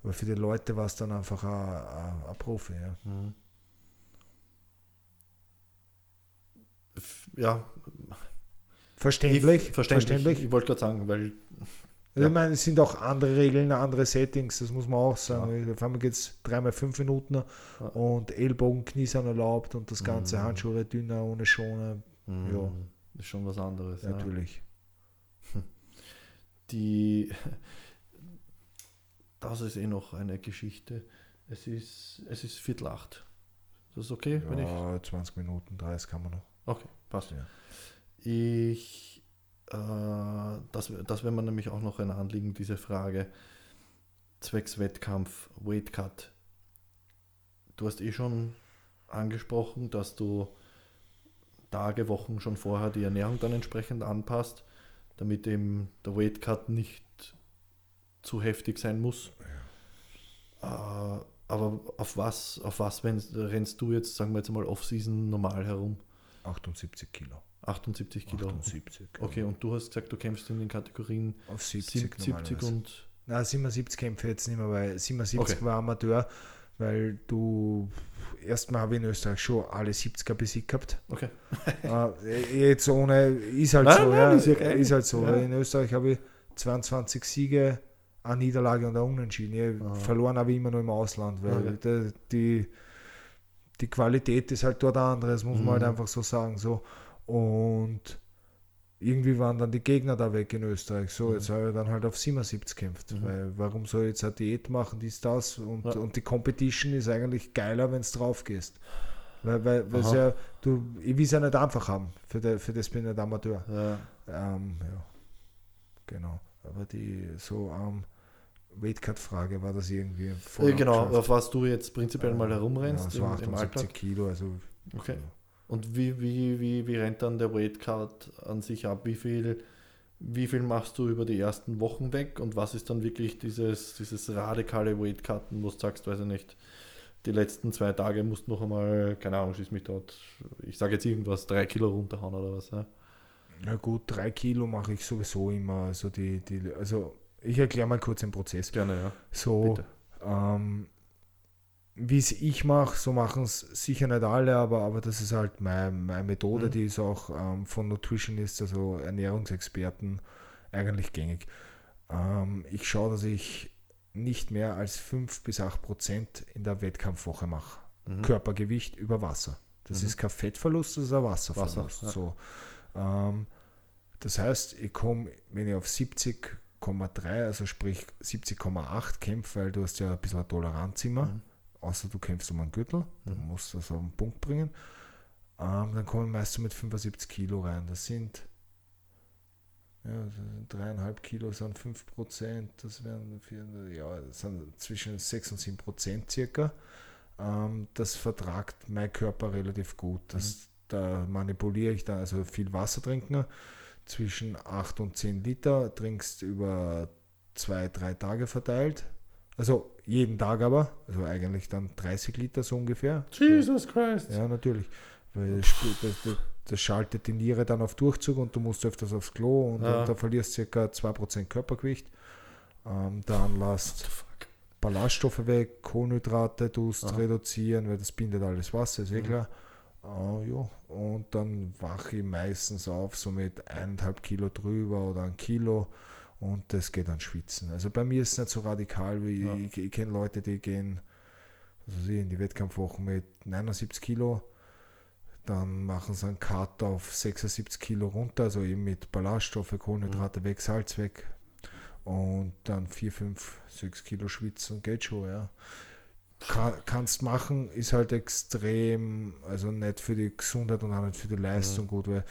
Aber für die Leute war es dann einfach ein, Profi. Ja. Mhm. Ja, Verständlich, ich, verständlich. Ich wollte gerade sagen, weil Also Ich meine, es sind auch andere Regeln, andere Settings, das muss man auch sagen. Auf einmal geht es dreimal fünf Minuten Ja. und Ellbogen, Knie sind erlaubt und das ganze Mhm. Handschuhe dünner, ohne Schoner. mh, Ja. ist schon was anderes. Ja. Natürlich. Die, das ist eh noch eine Geschichte. Es ist, es ist Viertel acht. Das ist okay, wenn ich. Ja, 20 Minuten, 30 kann man noch. Okay, passt. Ja. Ich, äh, das, das wäre mir nämlich auch noch ein Anliegen, diese Frage zwecks Wettkampf, Weight Cut. Du hast eh schon angesprochen, dass du Tage, Wochen schon vorher die Ernährung dann entsprechend anpasst, damit eben der Weight Cut nicht zu heftig sein muss. Äh, aber auf was, auf was rennst, rennst du jetzt, sagen wir jetzt mal, Off-Season normal herum? 78 Kilo. 78 Kilo. 78. Okay, und du hast gesagt, du kämpfst in den Kategorien Auf 70, 70, 70 normalerweise. und. Na, 77 kämpfe ich jetzt nicht mehr, weil 77 Okay. war Amateur, weil du erstmal habe ich in Österreich schon alle 70er besiegt gehabt. Okay. äh, jetzt ohne, ist halt Nein, so, nein, ja, ist ja ist halt so. Ja. In Österreich habe ich 22 Siege, eine Niederlage und ein Unentschieden. Ich Aha. verloren ich immer nur im Ausland, weil Okay. die, die Qualität ist halt dort andere, das muss man halt Mhm. einfach so sagen. So. Und irgendwie waren dann die Gegner da weg in Österreich. So, Mhm. jetzt habe ich dann halt auf 77 gekämpft. Mhm. Weil warum soll ich jetzt eine Diät machen, dies, das? Und, Ja. und die Competition ist eigentlich geiler, wenn es drauf gehst. Weil, weil, weil es Aha. ja, du, ich will es ja nicht einfach haben. Für, de, für das bin ich nicht Amateur. Ja. Ähm, ja, genau. Aber die so ähm, Weightcut-Frage war das irgendwie Äh, genau, auf was du jetzt prinzipiell mal Ja, herumrennst so im, im 78 Alltag. Kilo, also Okay. Und wie, wie, wie, wie rennt dann der Weight Cut an sich ab? Wie viel, wie viel machst du über die ersten Wochen weg und was ist dann wirklich dieses, dieses radikale Weight Cutten, wo du sagst, weiß ich nicht, die letzten zwei Tage musst du noch einmal, keine Ahnung, schieß mich dort, ich sage jetzt irgendwas, drei Kilo runterhauen oder was. Ja? Na gut, drei Kilo mache ich sowieso immer. Also die, die, also ich erkläre mal kurz den Prozess. Gerne, ja. So, ähm, wie es ich mache, so machen es sicher nicht alle, aber, aber das ist halt mein, meine Methode, Mhm. die ist auch ähm, von Nutritionists, also Ernährungsexperten, eigentlich gängig. Ähm, ich schaue, dass ich nicht mehr als 5 bis 8 Prozent in der Wettkampfwoche mache. Mhm. Körpergewicht über Wasser. Das Mhm. ist kein Fettverlust, das ist ein Wasserverlust. Wasser, ja. so. ähm, das heißt, ich komme, wenn ich auf 70,3, also sprich 70,8 kämpfe, weil du hast ja ein bisschen eine Toleranz immer, Mhm. außer du kämpfst um einen Gürtel, dann Mhm. musst du das auf den Punkt bringen, ähm, dann komme ich meist so mit 75 Kilo rein. Das sind ja, dreieinhalb Kilo sind 5 Prozent, das wären vier, ja, das sind zwischen 6 und 7 Prozent circa. Ähm, das vertragt mein Körper relativ gut. Das, Da manipuliere ich dann, also viel Wasser trinken, zwischen 8 und 10 Liter, trinkst über zwei, drei Tage verteilt. Also jeden Tag aber, also eigentlich dann 30 Liter so ungefähr. Jesus Christ. Ja, natürlich. Weil das, das, das, schaltet die Niere dann auf Durchzug und du musst öfters aufs Klo und, Ja. und da verlierst ca. 2% Körpergewicht. Ähm, dann lasst Ballaststoffe weg, Kohlenhydrate tust Aha. reduzieren, weil das bindet alles Wasser, ist eh Mhm. Äh, ja. Und dann wache ich meistens auf, so mit eineinhalb Kilo drüber oder ein Kilo und das geht dann schwitzen. Also bei mir ist es nicht so radikal, wie Ja. ich, ich kenne Leute, die gehen ich, in die Wettkampfwochen mit 79 Kilo dann machen sie einen Cut auf 76 Kilo runter, also eben mit Ballaststoffe, Kohlenhydrate weg, Salz weg. Und dann 4, 5, 6 Kilo schwitzen geht schon, ja. Kann, kannst machen, ist halt extrem, also nicht für die Gesundheit und auch nicht für die Leistung Mhm. gut, weil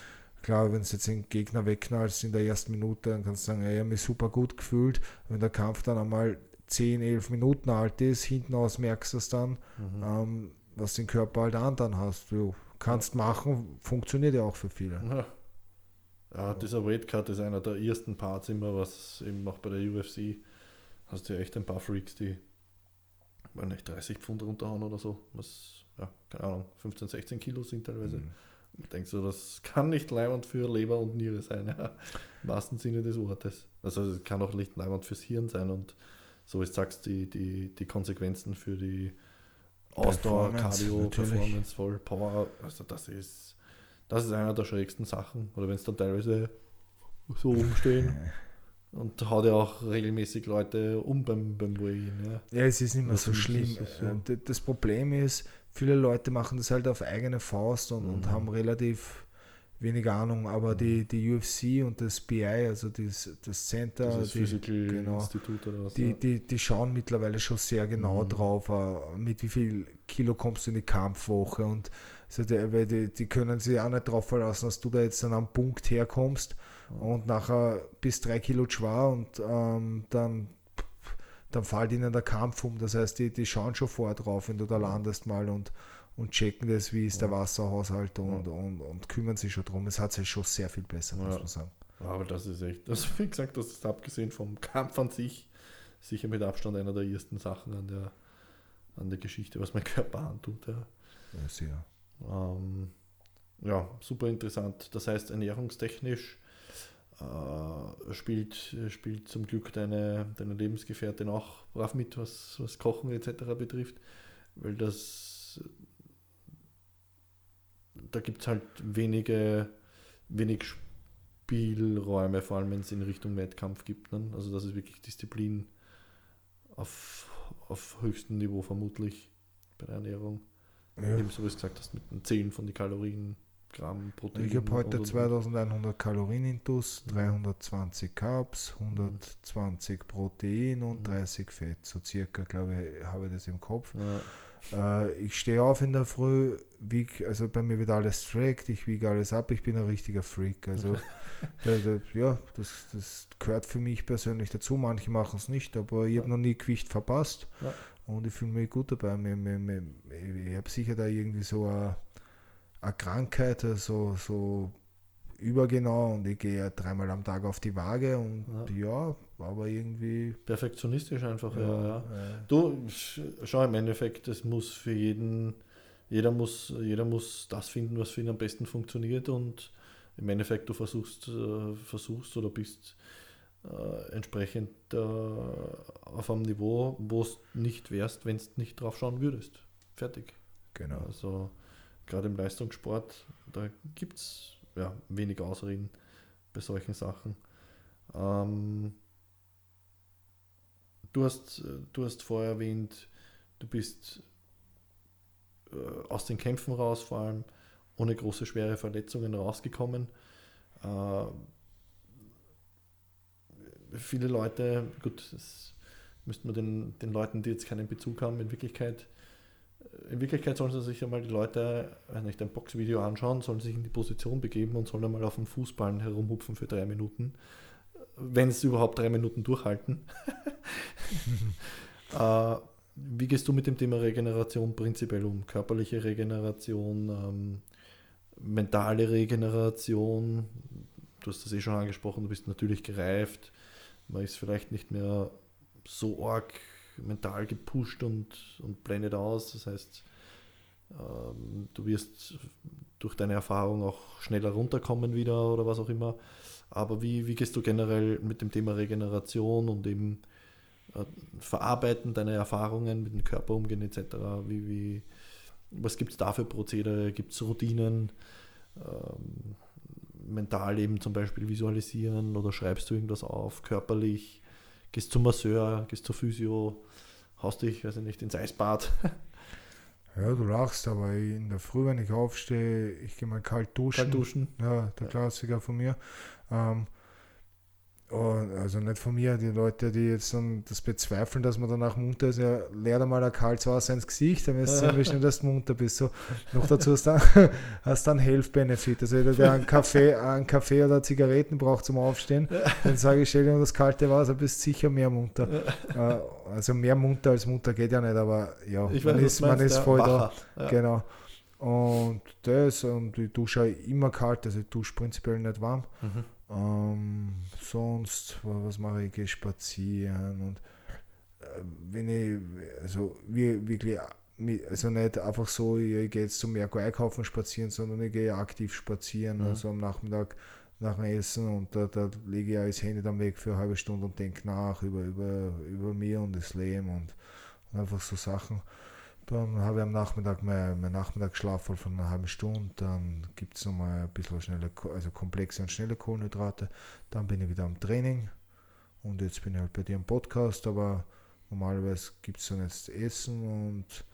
klar, wenn du jetzt den Gegner wegknallst in der ersten Minute, dann kannst du sagen, ey, ich habe mich super gut gefühlt. Wenn der Kampf dann einmal 10, 11 Minuten alt ist, hinten aus merkst du es dann, Mhm. ähm, was den Körper halt an dann hast. Du kannst machen, funktioniert ja auch für viele. Ja. ja, dieser Weightcut ist einer der ersten Parts immer, was eben auch bei der UFC hast du ja echt ein paar Freaks, die weiß nicht 30 Pfund runterhauen oder so, was, ja, keine Ahnung, 15, 16 Kilo sind teilweise. Mhm. Ich denke so, das kann nicht leibend für Leber und Niere sein, ja. im wahrsten Sinne des Wortes. Also es kann auch nicht leibend fürs Hirn sein und so wie du sagst, die, die, die Konsequenzen für die Ausdauer, Performance, Cardio, natürlich. Performance, voll Power, also das ist, das ist einer der schrägsten Sachen. Oder wenn es dann teilweise so umstehen und haut ja auch regelmäßig Leute um beim, beim Weigh-In, ja. Ja, es ist nicht mehr Also so schlimm. so. D- Das Problem ist, viele Leute machen das halt auf eigene Faust und, und Mhm. haben relativ wenig Ahnung, aber die, die UFC und das BI, also das, das Center, Das die, Physical genau. Institut oder was. die, ja. die, die schauen mittlerweile schon sehr genau Mhm. drauf, äh, mit wie viel Kilo kommst du in die Kampfwoche und so der, weil die, die können sich auch nicht drauf verlassen, dass du da jetzt dann am Punkt herkommst und nachher bis drei Kilo schwer und ähm, dann, dann fällt ihnen der Kampf um. Das heißt, die, die schauen schon vorher drauf, wenn du da landest mal und, und checken das, wie ist der Wasserhaushalt und, und, und kümmern sich schon drum. Es hat sich schon sehr viel besser, muss man sagen. Aber das ist echt, also wie gesagt, das ist abgesehen vom Kampf an sich sicher mit Abstand einer der ersten Sachen an der, an der Geschichte, was mein Körper antut. Ja. Ja, sehr. Ähm, ja, super interessant. Das heißt, ernährungstechnisch äh, spielt, spielt zum Glück deine, deine Lebensgefährtin auch brav mit, was, was Kochen etc. betrifft, weil das da gibt es halt wenige, wenig Spielräume, vor allem wenn es in Richtung Wettkampf gibt. Ne? Also das ist wirklich Disziplin auf, auf höchstem Niveau vermutlich bei der Ernährung. Ja. Ebenso wie du gesagt hast, mit dem Zählen von den Kalorien, Gramm, Protein. Ich habe heute und- und- 2100 Kalorien intus, 320 Carbs, 120 Protein und Mhm. 30 Fett. So circa, glaube ich, habe ich das im Kopf. Ja, Äh, ich stehe auf in der Früh, wieg, also bei mir wird alles tracked, ich wiege alles ab, ich bin ein richtiger Freak. Also ja, das, das gehört für mich persönlich dazu. Manche machen es nicht, aber ich habe noch nie Gewicht verpasst Ja. und ich fühle mich gut dabei. Mir, mir, mir, ich habe sicher da irgendwie so eine, eine Krankheit, so, so übergenau und ich gehe ja dreimal am Tag auf die Waage und ja, aber irgendwie. perfektionistisch einfach, ja. ja. äh, Du, sch- schau im Endeffekt, es muss für jeden, jeder muss, jeder muss das finden, was für ihn am besten funktioniert und im Endeffekt du versuchst, äh, versuchst oder bist äh, entsprechend äh, auf einem Niveau, wo es nicht wärst, wenn du nicht drauf schauen würdest. Fertig. genau. Also gerade im Leistungssport, da gibt es ja, wenig Ausreden bei solchen Sachen. Ähm, du, hast, du hast vorher erwähnt, du bist äh, aus den Kämpfen raus, vor allem ohne große schwere Verletzungen rausgekommen. Äh, viele Leute, gut, das müssten wir den, den Leuten, die jetzt keinen Bezug haben, in Wirklichkeit in Wirklichkeit sollen sie sich einmal die Leute, weiß nicht, ein Boxvideo anschauen, sollen sich in die Position begeben und sollen einmal auf dem Fußballen herumhupfen für drei Minuten. Wenn sie überhaupt drei Minuten durchhalten. äh, wie gehst du mit dem Thema Regeneration prinzipiell um? Körperliche Regeneration, ähm, mentale Regeneration. Du hast das eh schon angesprochen, du bist natürlich gereift. Man ist vielleicht nicht mehr so arg mental gepusht und, und blendet aus. Das heißt, ähm, du wirst durch deine Erfahrung auch schneller runterkommen wieder oder was auch immer. Aber wie, wie gehst du generell mit dem Thema Regeneration und eben äh, Verarbeiten deiner Erfahrungen mit dem Körper umgehen etc.? Wie, wie, was gibt es da für Prozedere? Gibt es Routinen? Ähm, mental eben zum Beispiel visualisieren oder schreibst du irgendwas auf, körperlich? Gehst zum Masseur, gehst zur Physio, haust dich, weiß ich nicht, ins Eisbad. Ja, du lachst, aber in der Früh, wenn ich aufstehe, ich gehe mal kalt duschen. Kalt duschen. Ja, der Klassiker von mir. Ähm, also nicht von mir, die Leute, die jetzt dann das bezweifeln, dass man danach munter ist, ja, leer dir mal ein kaltes Wasser ins Gesicht, dann wirst du wie schnell dass du munter bist. So, noch dazu hast du dann, hast dann Health Benefit. Also jeder, der einen Kaffee, einen Kaffee oder Zigaretten braucht zum Aufstehen, dann sage ich, stell dir das kalte Wasser, bist sicher mehr munter. Äh, also mehr munter als munter geht ja nicht, aber ja, Ich man weiß, ist, man ist ja, voll wacher. da. Ja. Genau. Und das, und ich dusche immer kalt, also ich dusche prinzipiell nicht warm. Mhm. Ähm, sonst, wa- was mache ich? Ich gehe spazieren und äh, wenn ich, also wir, wirklich, also nicht einfach so, ich, gehe jetzt zum Merko einkaufen spazieren, sondern ich gehe aktiv spazieren, Mhm. also am Nachmittag nach dem Essen und da, da lege ich auch das Handy dann weg für eine halbe Stunde und denke nach über, über, über mir und das Leben und, und einfach so Sachen. Dann habe ich am Nachmittag mein, mein Nachmittagsschlaf von einer halben Stunde. Dann gibt es nochmal ein bisschen schnelle, also komplexe und schnelle Kohlenhydrate. Dann bin ich wieder am Training. Und jetzt bin ich halt bei dir im Podcast, aber normalerweise gibt es dann jetzt Essen und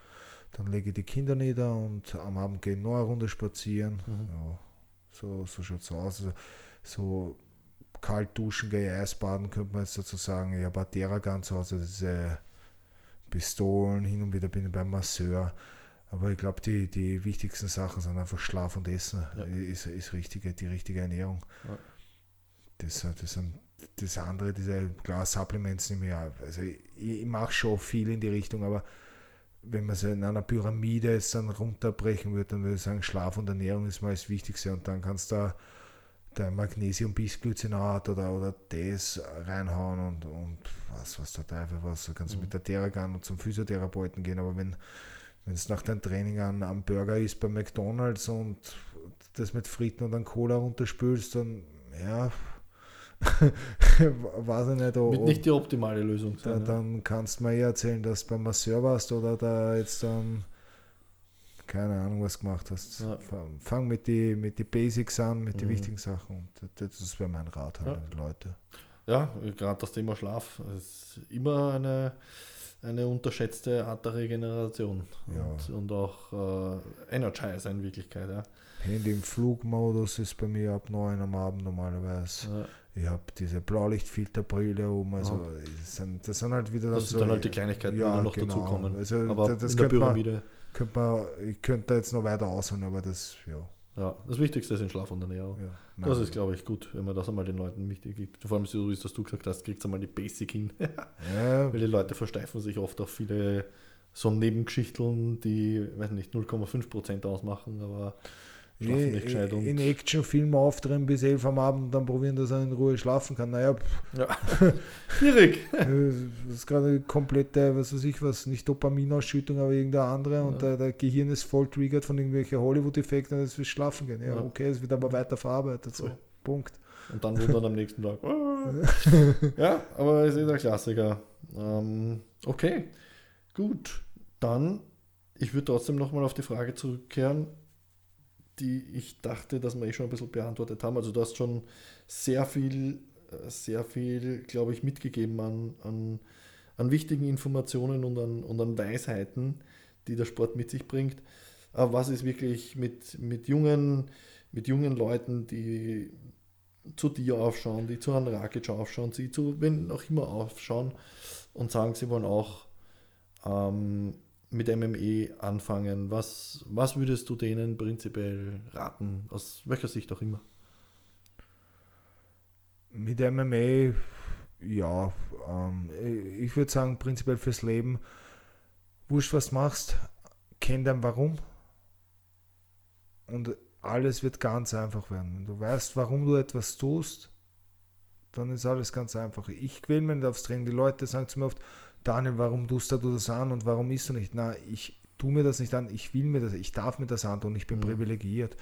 dann lege ich die Kinder nieder und am Abend gehe ich noch eine Runde spazieren. Mhm. Ja, so, so schaut es aus. Also, so kalt duschen, gehe Eisbaden, könnte man jetzt dazu sagen. Ich habe auch Theragun zu Hause, diese Pistolen, hin und wieder bin ich beim Masseur. Aber ich glaube, die, die wichtigsten Sachen sind einfach Schlaf und Essen. Ja. Ist, ist richtige, die richtige Ernährung. Ja. Das, das, sind, das andere, diese klar, Supplements nehme ich auch. Also ich, ich mache schon viel in die Richtung, aber wenn man es in einer Pyramide jetzt dann runterbrechen würde, dann würde ich sagen, Schlaf und Ernährung ist mal das Wichtigste und dann kannst du da dein Magnesium Bisglycinat oder, oder das reinhauen und, und was, was der Teufel was. Du kannst Mhm. mit der Theragun und zum Physiotherapeuten gehen, aber wenn wenn es nach deinem Training an am Burger ist bei McDonalds und das mit Fritten und dann Cola runterspülst, dann ja, weiß ich nicht, ob, Wird nicht die optimale Lösung da, sein. ja. dann kannst du mir eher erzählen, dass du beim Masseur warst oder da jetzt dann keine Ahnung was gemacht hast. Ja. Fang- mit die, mit die Basics an, mit den Mhm. wichtigen Sachen. Und das, wäre mein Rat halt Ja. an die Leute. Ja, gerade das Thema Schlaf ist immer eine, eine unterschätzte Art der Regeneration Ja. und, und auch äh, Energizer in Wirklichkeit. Ja. Handy im Flugmodus ist bei mir ab 9 am Abend normalerweise. Ich habe diese Blaulichtfilterbrille um. Also das, sind, das sind halt wieder Das sind dann halt die Kleinigkeiten, die dann noch dazukommen. Also Aber das, das in der könnte man, Pyramide, könnte man, ich könnte da jetzt noch weiter ausholen, aber das, ja. ja, das Wichtigste ist Schlaf und Ernährung. ja Das ist, glaube ich, gut, wenn man das einmal den Leuten wichtig gibt. Vor allem, so wie es das du gesagt hast, kriegt einmal die Basic hin. ja, Weil die Leute versteifen sich oft auf viele so Nebengeschichteln, die, weiß nicht, 0,5% ausmachen, aber schlafen nicht gescheit und in Actionfilmen aufdrehen bis 11 am Abend, dann probieren, dass er in Ruhe schlafen kann. Naja, pff, ja. schwierig. äh, das ist gerade eine komplette, was weiß ich was, nicht Dopaminausschüttung, aber irgendeine andere und Ja. der, der Gehirn ist voll triggert von irgendwelchen Hollywood-Effekten und es will schlafen gehen. Ja, Ja. okay, es wird aber weiter verarbeitet. So. Punkt. Und dann wundern am nächsten Tag. Ja, aber es ist ein Klassiker. Ähm, okay, gut. Dann, ich würde trotzdem nochmal auf die Frage zurückkehren, die ich dachte, dass wir eh schon ein bisschen beantwortet haben. Also du hast schon sehr viel, äh, sehr viel, glaube ich, mitgegeben an, an, an wichtigen Informationen und an, und an Weisheiten, die der Sport mit sich bringt. Aber was ist wirklich mit, mit, jungen, mit jungen Leuten, die zu dir aufschauen, die zu Herrn Rakic aufschauen, sie zu wen auch immer aufschauen und sagen, sie wollen auch ähm, mit MME anfangen. Was, was würdest du denen prinzipiell raten, aus welcher Sicht auch immer? Mit MMA, ja, ähm, ich würde sagen, prinzipiell fürs Leben, wurscht, was machst, kenn dein Warum und alles wird ganz einfach werden. Wenn du weißt, warum du etwas tust, dann ist alles ganz einfach. Ich quäle mich nicht aufs Training. Die Leute sagen zu mir oft, Daniel, warum tust du das an und warum isst du nicht? Na, ich tue mir das nicht an, ich will mir das, ich darf mir das antun, ich bin Mhm. privilegiert.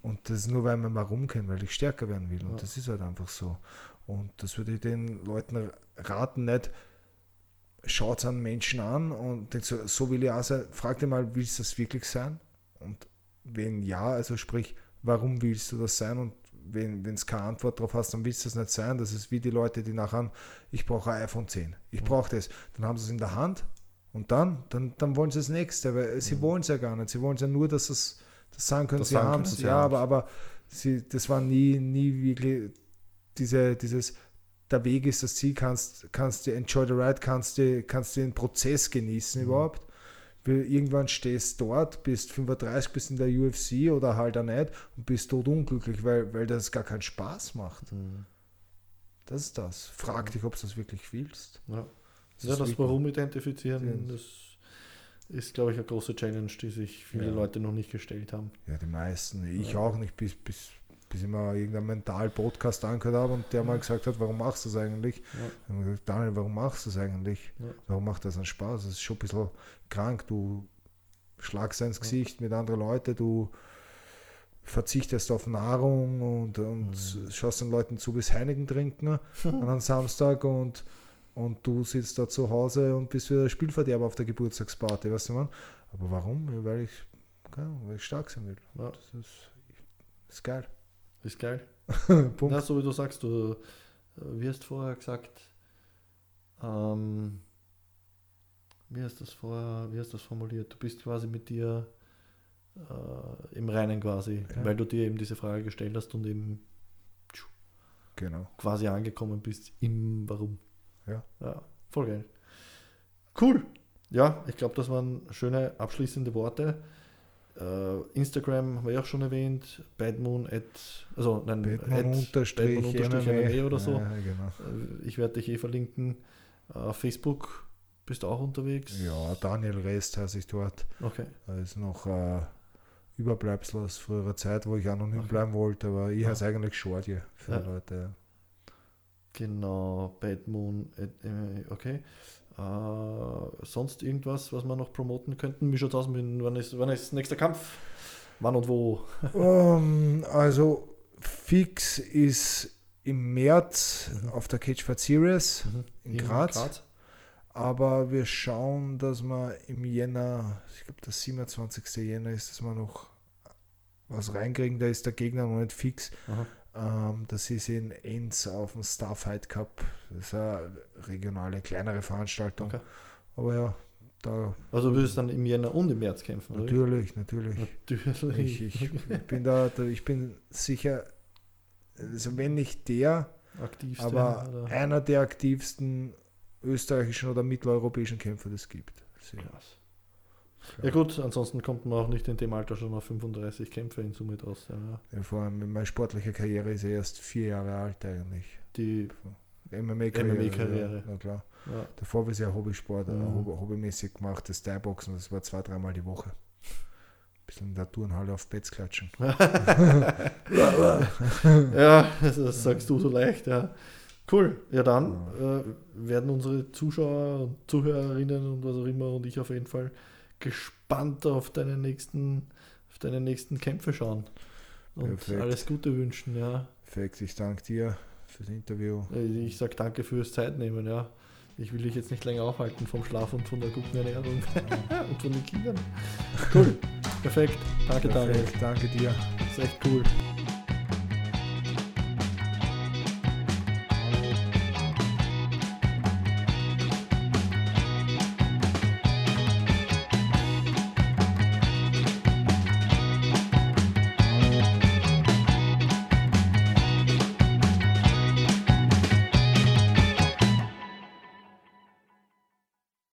Und das ist nur, weil man warum kennt, weil ich stärker werden will. Und Ja. das ist halt einfach so. Und das würde ich den Leuten raten, nicht schaut an Menschen an und denkt so, so will ich auch sein. Frag dir mal, willst du das wirklich sein? Und wenn ja, also sprich, warum willst du das sein? Und wenn es keine Antwort darauf hast, dann willst du es nicht sein. Das ist wie die Leute, die nachher, ich brauche ein iPhone 10. Ich brauche das. Dann haben sie es in der Hand Und dann, dann, dann wollen sie das nächste, weil sie wollen es ja gar nicht. Sie wollen es ja nur, dass es das sagen können, Das sie haben es. Ja, aber, aber sie, das war nie, nie wirklich diese, dieses, der Weg ist das Ziel, kannst, kannst du enjoy the ride, kannst du, kannst du den Prozess genießen Mhm. überhaupt. Irgendwann stehst dort, bist 35, bist in der UFC oder halt auch nicht und bist tot unglücklich, weil, weil das gar keinen Spaß macht. Mhm. Das ist das. Frag dich, ob du das wirklich willst. Ja, Das ja das. Warum identifizieren, das ist, glaube ich, eine große Challenge, die sich viele Ja. Leute noch nicht gestellt haben. Ja, die meisten. Ich Ja. auch nicht, bis, bis, bis ich mal irgendeinen Mental-Podcast angehört habe und der mal gesagt hat, warum machst du das eigentlich? Ja. Ich gesagt, Daniel, warum machst du das eigentlich? Ja. Warum macht das einen Spaß? Das ist schon ein bisschen krank. Du schlagst ins Gesicht mit anderen Leuten, du verzichtest auf Nahrung und, und Mhm. schaust den Leuten zu, bis Heineken trinken an einem Samstag und, und du sitzt da zu Hause und bist wieder Spielverderber auf der Geburtstagsparty, weißt du man? Aber warum? Ja, Weil ich, weil ich stark sein will. Ja. Das ist, ist geil. Ist geil. Punkt. Ja, so wie du sagst, du äh, wie hast vorher gesagt, ähm, wie hast das vorher, wie hast das formuliert? Du bist quasi mit dir äh, im Reinen quasi, Ja. weil du dir eben diese Frage gestellt hast und eben Genau. quasi angekommen bist im Warum. Ja. Ja, voll geil. Cool. Ja, ich glaube, das waren schöne abschließende Worte. Äh, Instagram haben wir ja auch schon erwähnt. Badmoon at, also nein, Batman at unterstrich Batman unterstrich MMA. MMA oder so. Ja, genau. Äh, Ich werde dich eh verlinken. Äh, Facebook bist du auch unterwegs? Ja, Daniel Rest heiße ich dort. Okay. Da ist noch äh, Überbleibsel aus früherer Zeit, wo ich anonym Okay. bleiben wollte, aber ich Ah. heiße eigentlich Shorty für Ja. die Leute. ja. Genau, Bad Moon, at MMA, okay. Äh, sonst irgendwas, was wir noch promoten könnten? Wie schaut aus mit, wann ist, wann ist nächster Kampf? Wann und wo? Ähm, also fix ist im März Mhm. auf der Cage Fight Series in Graz. Graz? Aber wir schauen, dass wir im Jänner, ich glaube der 27. Jänner ist, dass wir noch was reinkriegen. Da ist der Gegner noch nicht fix. Aha. Ähm, das ist in Enns auf dem Starfight Cup. Das ist eine regionale, kleinere Veranstaltung. Okay. Aber ja, da Also du würdest dann im Jänner und im März kämpfen, oder? natürlich, natürlich. Natürlich. Ich, ich, ich bin da, da, ich bin sicher, also wenn nicht der, Aktivste, aber oder? einer der aktivsten österreichischen oder mitteleuropäischen Kämpfer, das gibt. Sehr. Krass. Ja gut, ansonsten kommt man auch nicht in dem Alter schon auf 35 Kämpfe in Summe draus. Ja. Ja, vor allem meine sportliche Karriere ist ja erst vier Jahre alt eigentlich. Die, MMA-Karriere. MMA-Karriere. Ja, klar. ja. Davor habe ich ja Hobbysport, äh, Mhm. hobby, hobbymäßig gemacht, das Thai-Boxen, das war zwei, dreimal die Woche. Bisschen in der Turnhalle auf Betts klatschen. ja, das, das sagst du so leicht, ja. Cool. Ja, dann äh, werden unsere Zuschauer und Zuhörerinnen und was auch immer und ich auf jeden Fall gespannt auf deine nächsten, auf deine nächsten Kämpfe schauen. Und Perfekt. alles Gute wünschen, ja. Perfekt, ich danke dir fürs Interview. Ich sag danke fürs Zeitnehmen, ja. Ich will dich jetzt nicht länger aufhalten vom Schlaf und von der guten Ernährung und von den Kindern. Cool. Perfekt. Danke, Daniel. Perfekt, danke dir. Das ist echt cool.